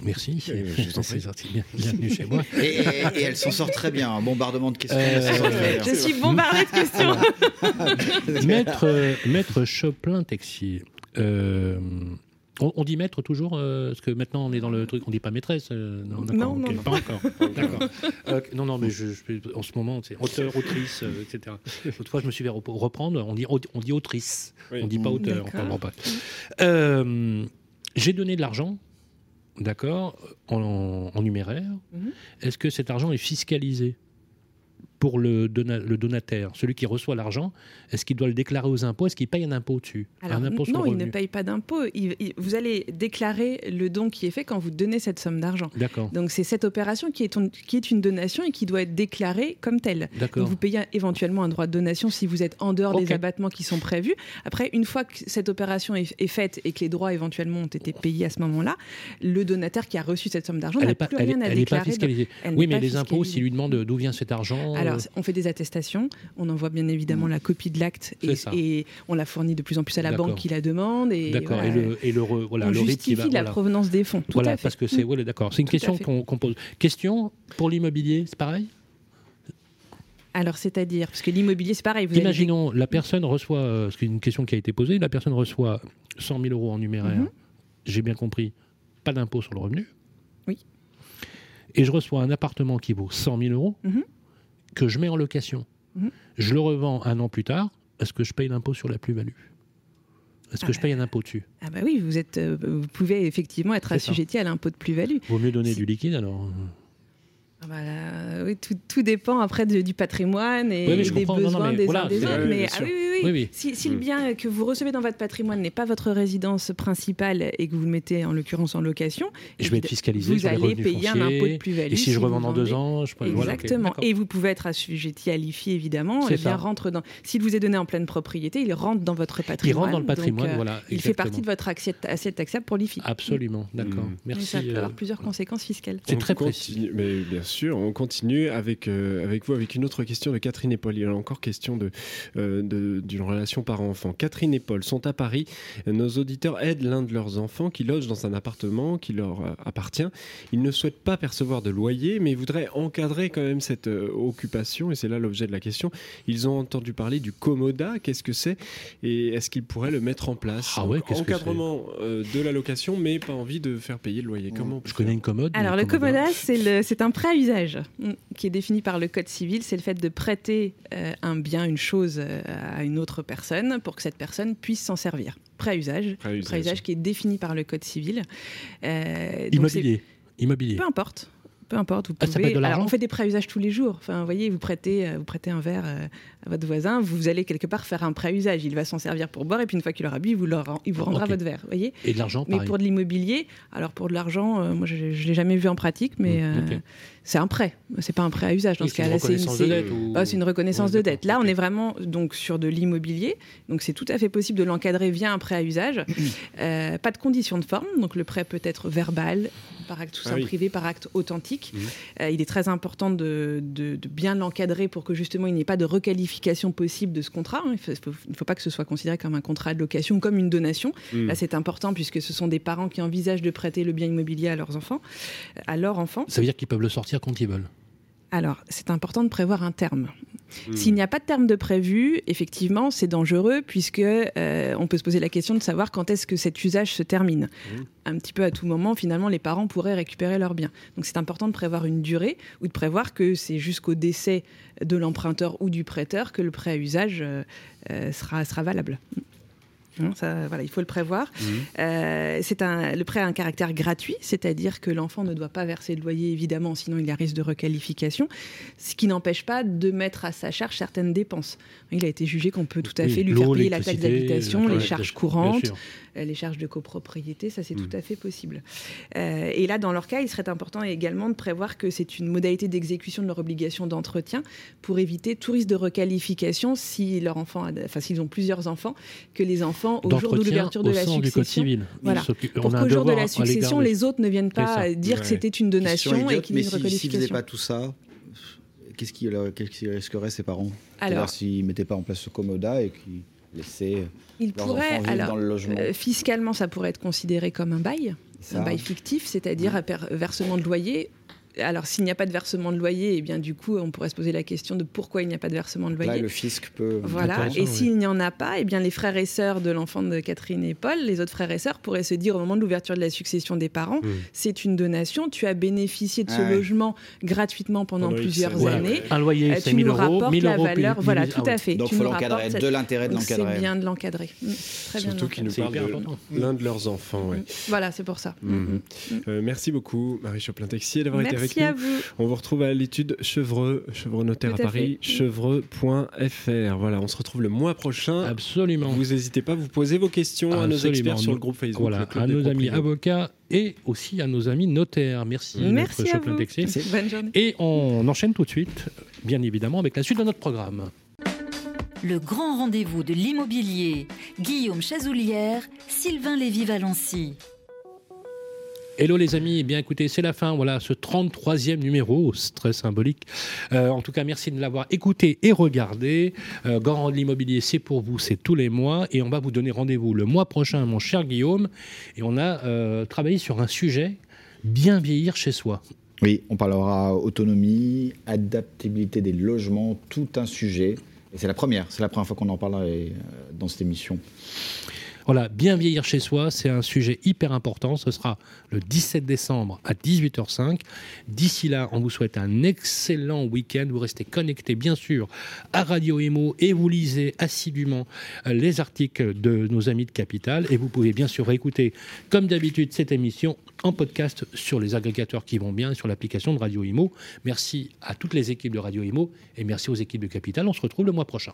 Merci. Euh, je vous en [LAUGHS] C'est prie. gentil. Bien- Bienvenue chez moi. Et, et- et elle s'en sort très bien, un bombardement de questions. Euh. Je suis bombardée de questions. [LAUGHS] maître, maître Choplin-Texier. euh, on, on dit maître toujours euh, Parce que maintenant on est dans le truc, on dit pas maîtresse. euh, non, d'accord, Non, ok, non, non. pas encore. [LAUGHS] D'accord. Euh, non, non, mais je, je- en ce moment, c'est auteur, autrice, euh, etc. L'autre fois, je me suis fait rep- reprendre. On dit, on dit autrice. Oui. On dit pas auteur. Bon, pas. Euh, J'ai donné de l'argent, d'accord, en, en numéraire. Mhm. Est-ce que cet argent est fiscalisé? Pour le, dona- le donataire, celui qui reçoit l'argent, est-ce qu'il doit le déclarer aux impôts? Est-ce qu'il paye un impôt dessus Alors, Un impôt sur non, il ne paye pas d'impôt. Vous allez déclarer le don qui est fait quand vous donnez cette somme d'argent. D'accord. Donc c'est cette opération qui est, ton- qui est une donation et qui doit être déclarée comme telle. D'accord. Donc vous payez éventuellement un droit de donation si vous êtes en dehors des abattements qui sont prévus. Après, une fois que cette opération est, est faite et que les droits éventuellement ont été payés à ce moment-là, le donataire qui a reçu cette somme d'argent n'a n'est pas, plus est- rien à elle est pas déclarer. fiscalisée. Elle Oui, n'est mais les impôts, s'ils lui demandent d'où vient cet argent. Alors, euh, on fait des attestations, on envoie bien évidemment la copie de l'acte et, on la fournit de plus en plus à la banque qui la demande. Et D'accord. voilà. Et le, et le, re- voilà, on le justifie va- la provenance des fonds. Tout voilà, à fait. parce que c'est. Mm. Voilà, d'accord. C'est une Tout question qu'on pose. Question pour l'immobilier, c'est pareil? Alors, c'est-à-dire, parce que l'immobilier, c'est pareil. Vous avez des- Imaginons, la personne reçoit, euh, c'est une question qui a été posée, la personne reçoit 100 000 euros en numéraire, Mhm. j'ai bien compris, pas d'impôt sur le revenu. Oui. Et je reçois un appartement qui vaut 100 000 euros, Mhm. Que je mets en location. Mhm. Je le revends un an plus tard, est-ce que je paye l'impôt sur la plus-value? Est-ce que Ah je paye un impôt dessus? Ah bah oui, vous, êtes, euh, vous pouvez effectivement être ça. assujetti à l'impôt de plus-value. Vaut mieux donner du liquide alors Ah bah là, oui, tout, tout dépend après de- du patrimoine et Oui, des comprends. Non, besoins non, mais des voilà, uns des autres. Mais bien ah oui, oui, oui. Oui, oui. Si, si le Mm. bien que vous recevez dans votre patrimoine n'est pas votre résidence principale et que vous le mettez en l'occurrence en location, Et je vais être fiscalisé Vous sur les allez payer un impôt de plus-value. Et si je revends dans deux ans, je voilà, ok, Exactement. d'accord. et vous pouvez être assujetti à l'IFI, évidemment. C'est Le bien ça. rentre dans. S'il vous est donné en pleine propriété, il rentre dans votre patrimoine. rentre dans le patrimoine, Donc, euh, voilà, Il fait partie de votre assiette, assiette taxable pour l'IFI. Absolument, d'accord. Mm. Et Merci. ça peut euh, avoir plusieurs conséquences fiscales. C'est très continue- Mais bien sûr, on continue avec, euh, avec vous avec une autre question de Catherine et Paul. Il y a encore question de, euh, de- d'une relation parent-enfant. Catherine et Paul sont à Paris. Nos auditeurs aident l'un de leurs enfants qui loge dans un appartement qui leur euh, appartient. Ils ne souhaitent pas percevoir de loyer, mais voudraient encadrer quand même cette euh, occupation. Et c'est là l'objet de la question. Ils ont entendu parler du Comoda. Qu'est-ce que c'est? Et est-ce qu'ils pourraient le mettre en place? Ah ouais, Encadrement euh, de la location, mais pas envie de faire payer le loyer. Comment Je connais une commode. Alors, le Comoda- c'est un prêt à usage mm, qui est défini par le Code civil. C'est le fait de prêter euh, un bien, une chose euh, à une autre personne pour que cette personne puisse s'en servir. Prêt à usage, Prêt à usage. prêt à usage qui est défini par le Code civil. Euh, donc Immobilier. Peu importe. Peu importe, vous Ah, pouvez. Alors, on fait des prêts à usage tous les jours. Enfin, vous voyez, vous prêtez, euh, vous prêtez un verre euh, à votre voisin, vous allez quelque part faire un prêt à usage. Il va s'en servir pour boire, et puis une fois qu'il aura bu, il vous, le rend- il vous rendra votre verre. vous Voyez. Et de l'argent, Mais pareil. pour de l'immobilier, alors pour de l'argent, euh, moi je ne l'ai jamais vu en pratique, mais Mm, euh, ok. C'est un prêt. C'est pas un prêt à usage dans Oui, ce c'est une cas-là. reconnaissance de dette ou- Ah, c'est une reconnaissance de dette. Là, on est vraiment donc sur de l'immobilier, donc c'est tout à fait possible de l'encadrer via un prêt à usage. [CLEARS THROAT] Euh, pas de conditions de forme, donc le prêt peut être verbal, par acte tout Ah oui. privé, par acte authentique. Mhm. Euh, il est très important de, de- de bien l'encadrer pour que justement il n'y ait pas de requalification possible de ce contrat. Il faut- ne faut, pas que ce soit considéré comme un contrat de location ou comme une donation. Mm. Là, c'est important puisque ce sont des parents qui envisagent de prêter le bien immobilier à leurs enfants, à leurs enfants. Ça veut dire qu'ils peuvent le sortir Alors, c'est important de prévoir un terme. Hmm. S'il n'y a pas de terme de prévu, effectivement, c'est dangereux puisque euh, on peut se poser la question de savoir quand est-ce que cet usage se termine. Hmm. Un petit peu à tout moment, finalement, les parents pourraient récupérer leur bien. Donc, c'est important de prévoir une durée ou de prévoir que c'est jusqu'au décès de l'emprunteur ou du prêteur que le prêt à usage euh, euh, sera, sera valable. Hein, ça, voilà, il faut le prévoir. Euh, c'est un, le prêt a un caractère gratuit, c'est-à-dire que l'enfant ne doit pas verser de loyer, évidemment, sinon il y a risque de requalification, ce qui n'empêche pas de mettre à sa charge certaines dépenses. Il a été jugé qu'on peut tout à Oui, fait lui faire payer la taxe d'habitation, la- les charges courantes, euh, les charges de copropriété, ça c'est tout à fait possible. Euh, et là, dans leur cas, il serait important également de prévoir que c'est une modalité d'exécution de leur obligation d'entretien pour éviter tout risque de requalification si leur enfant, a- enfin s'ils ont plusieurs enfants, que les enfants au jour de l'ouverture de la succession. Voilà. Pour qu'au jour de la succession, les autres ne viennent pas dire que c'était une donation et qu'ils ne reconnaissent S'ils ne faisaient pas tout ça, qu'est-ce qui, risquerait ses parents? Alors, s'ils ne mettaient pas en place ce commoda et qu'ils laissaient ils pourraient, alors, dans le logement. Euh, fiscalement, ça pourrait être considéré comme un bail, un bail fictif, c'est-à-dire un versement de loyer alors, s'il n'y a pas de versement de loyer, eh bien, du coup, on pourrait se poser la question de pourquoi il n'y a pas de versement de loyer. Là, le fisc peut. Voilà. Et s'il n'y en a pas, eh bien, les frères et sœurs de l'enfant de Catherine et Paul, les autres frères et sœurs, pourraient se dire au moment de l'ouverture de la succession des parents, hmm. c'est une donation. Tu as bénéficié de ce logement gratuitement pendant plusieurs années. Un loyer, euh, c'est 1000 euros. 1000 la valeur. voilà, tout à fait. Donc, il faut l'encadrer. De l'intérêt de l'encadrer. C'est bien de l'encadrer. Hmm. Très bien. Surtout qu'ils nous parlent de l'un de leurs enfants. Hmm. Voilà, c'est pour ça. Euh, merci beaucoup, Marie Choplin-Texier, d'avoir été avec nous. Merci à vous. On vous retrouve à l'étude Chevreux, Chevreux notaire à, Paris, chevreux.fr. Voilà, on se retrouve le mois prochain. Absolument. Vous n'hésitez pas, vous posez vos questions à nos experts sur le groupe Facebook. Voilà, à nos amis avocats et aussi à nos amis notaires. Merci, Merci à vous. Bonne journée. Et on enchaîne tout de suite, bien évidemment, avec la suite de notre programme. Le grand rendez-vous de l'immobilier. Guillaume Chazoulière, Sylvain Lévy-Valency. Hello les amis, eh bien écoutez, c'est la fin, voilà, ce 33e numéro, très symbolique. Euh, en tout cas, merci de l'avoir écouté et regardé. Euh, Grand de l'immobilier, c'est pour vous, c'est tous les mois, et on va vous donner rendez-vous le mois prochain, mon cher Guillaume. Et on a euh, travaillé sur un sujet, bien vieillir chez soi. Oui, on parlera autonomie, adaptabilité des logements, tout un sujet. Et c'est la première, c'est la première fois qu'on en parle dans cette émission. Voilà, bien vieillir chez soi, c'est un sujet hyper important. Ce sera le 17 décembre à 18h05. D'ici là, on vous souhaite un excellent week-end. Vous restez connectés, bien sûr, à Radio Emo et vous lisez assidûment les articles de nos amis de Capital. Et vous pouvez bien sûr écouter, comme d'habitude, cette émission en podcast sur les agrégateurs qui vont bien, sur l'application de Radio Imo. Merci à toutes les équipes de Radio Imo et merci aux équipes de Capital. On se retrouve le mois prochain.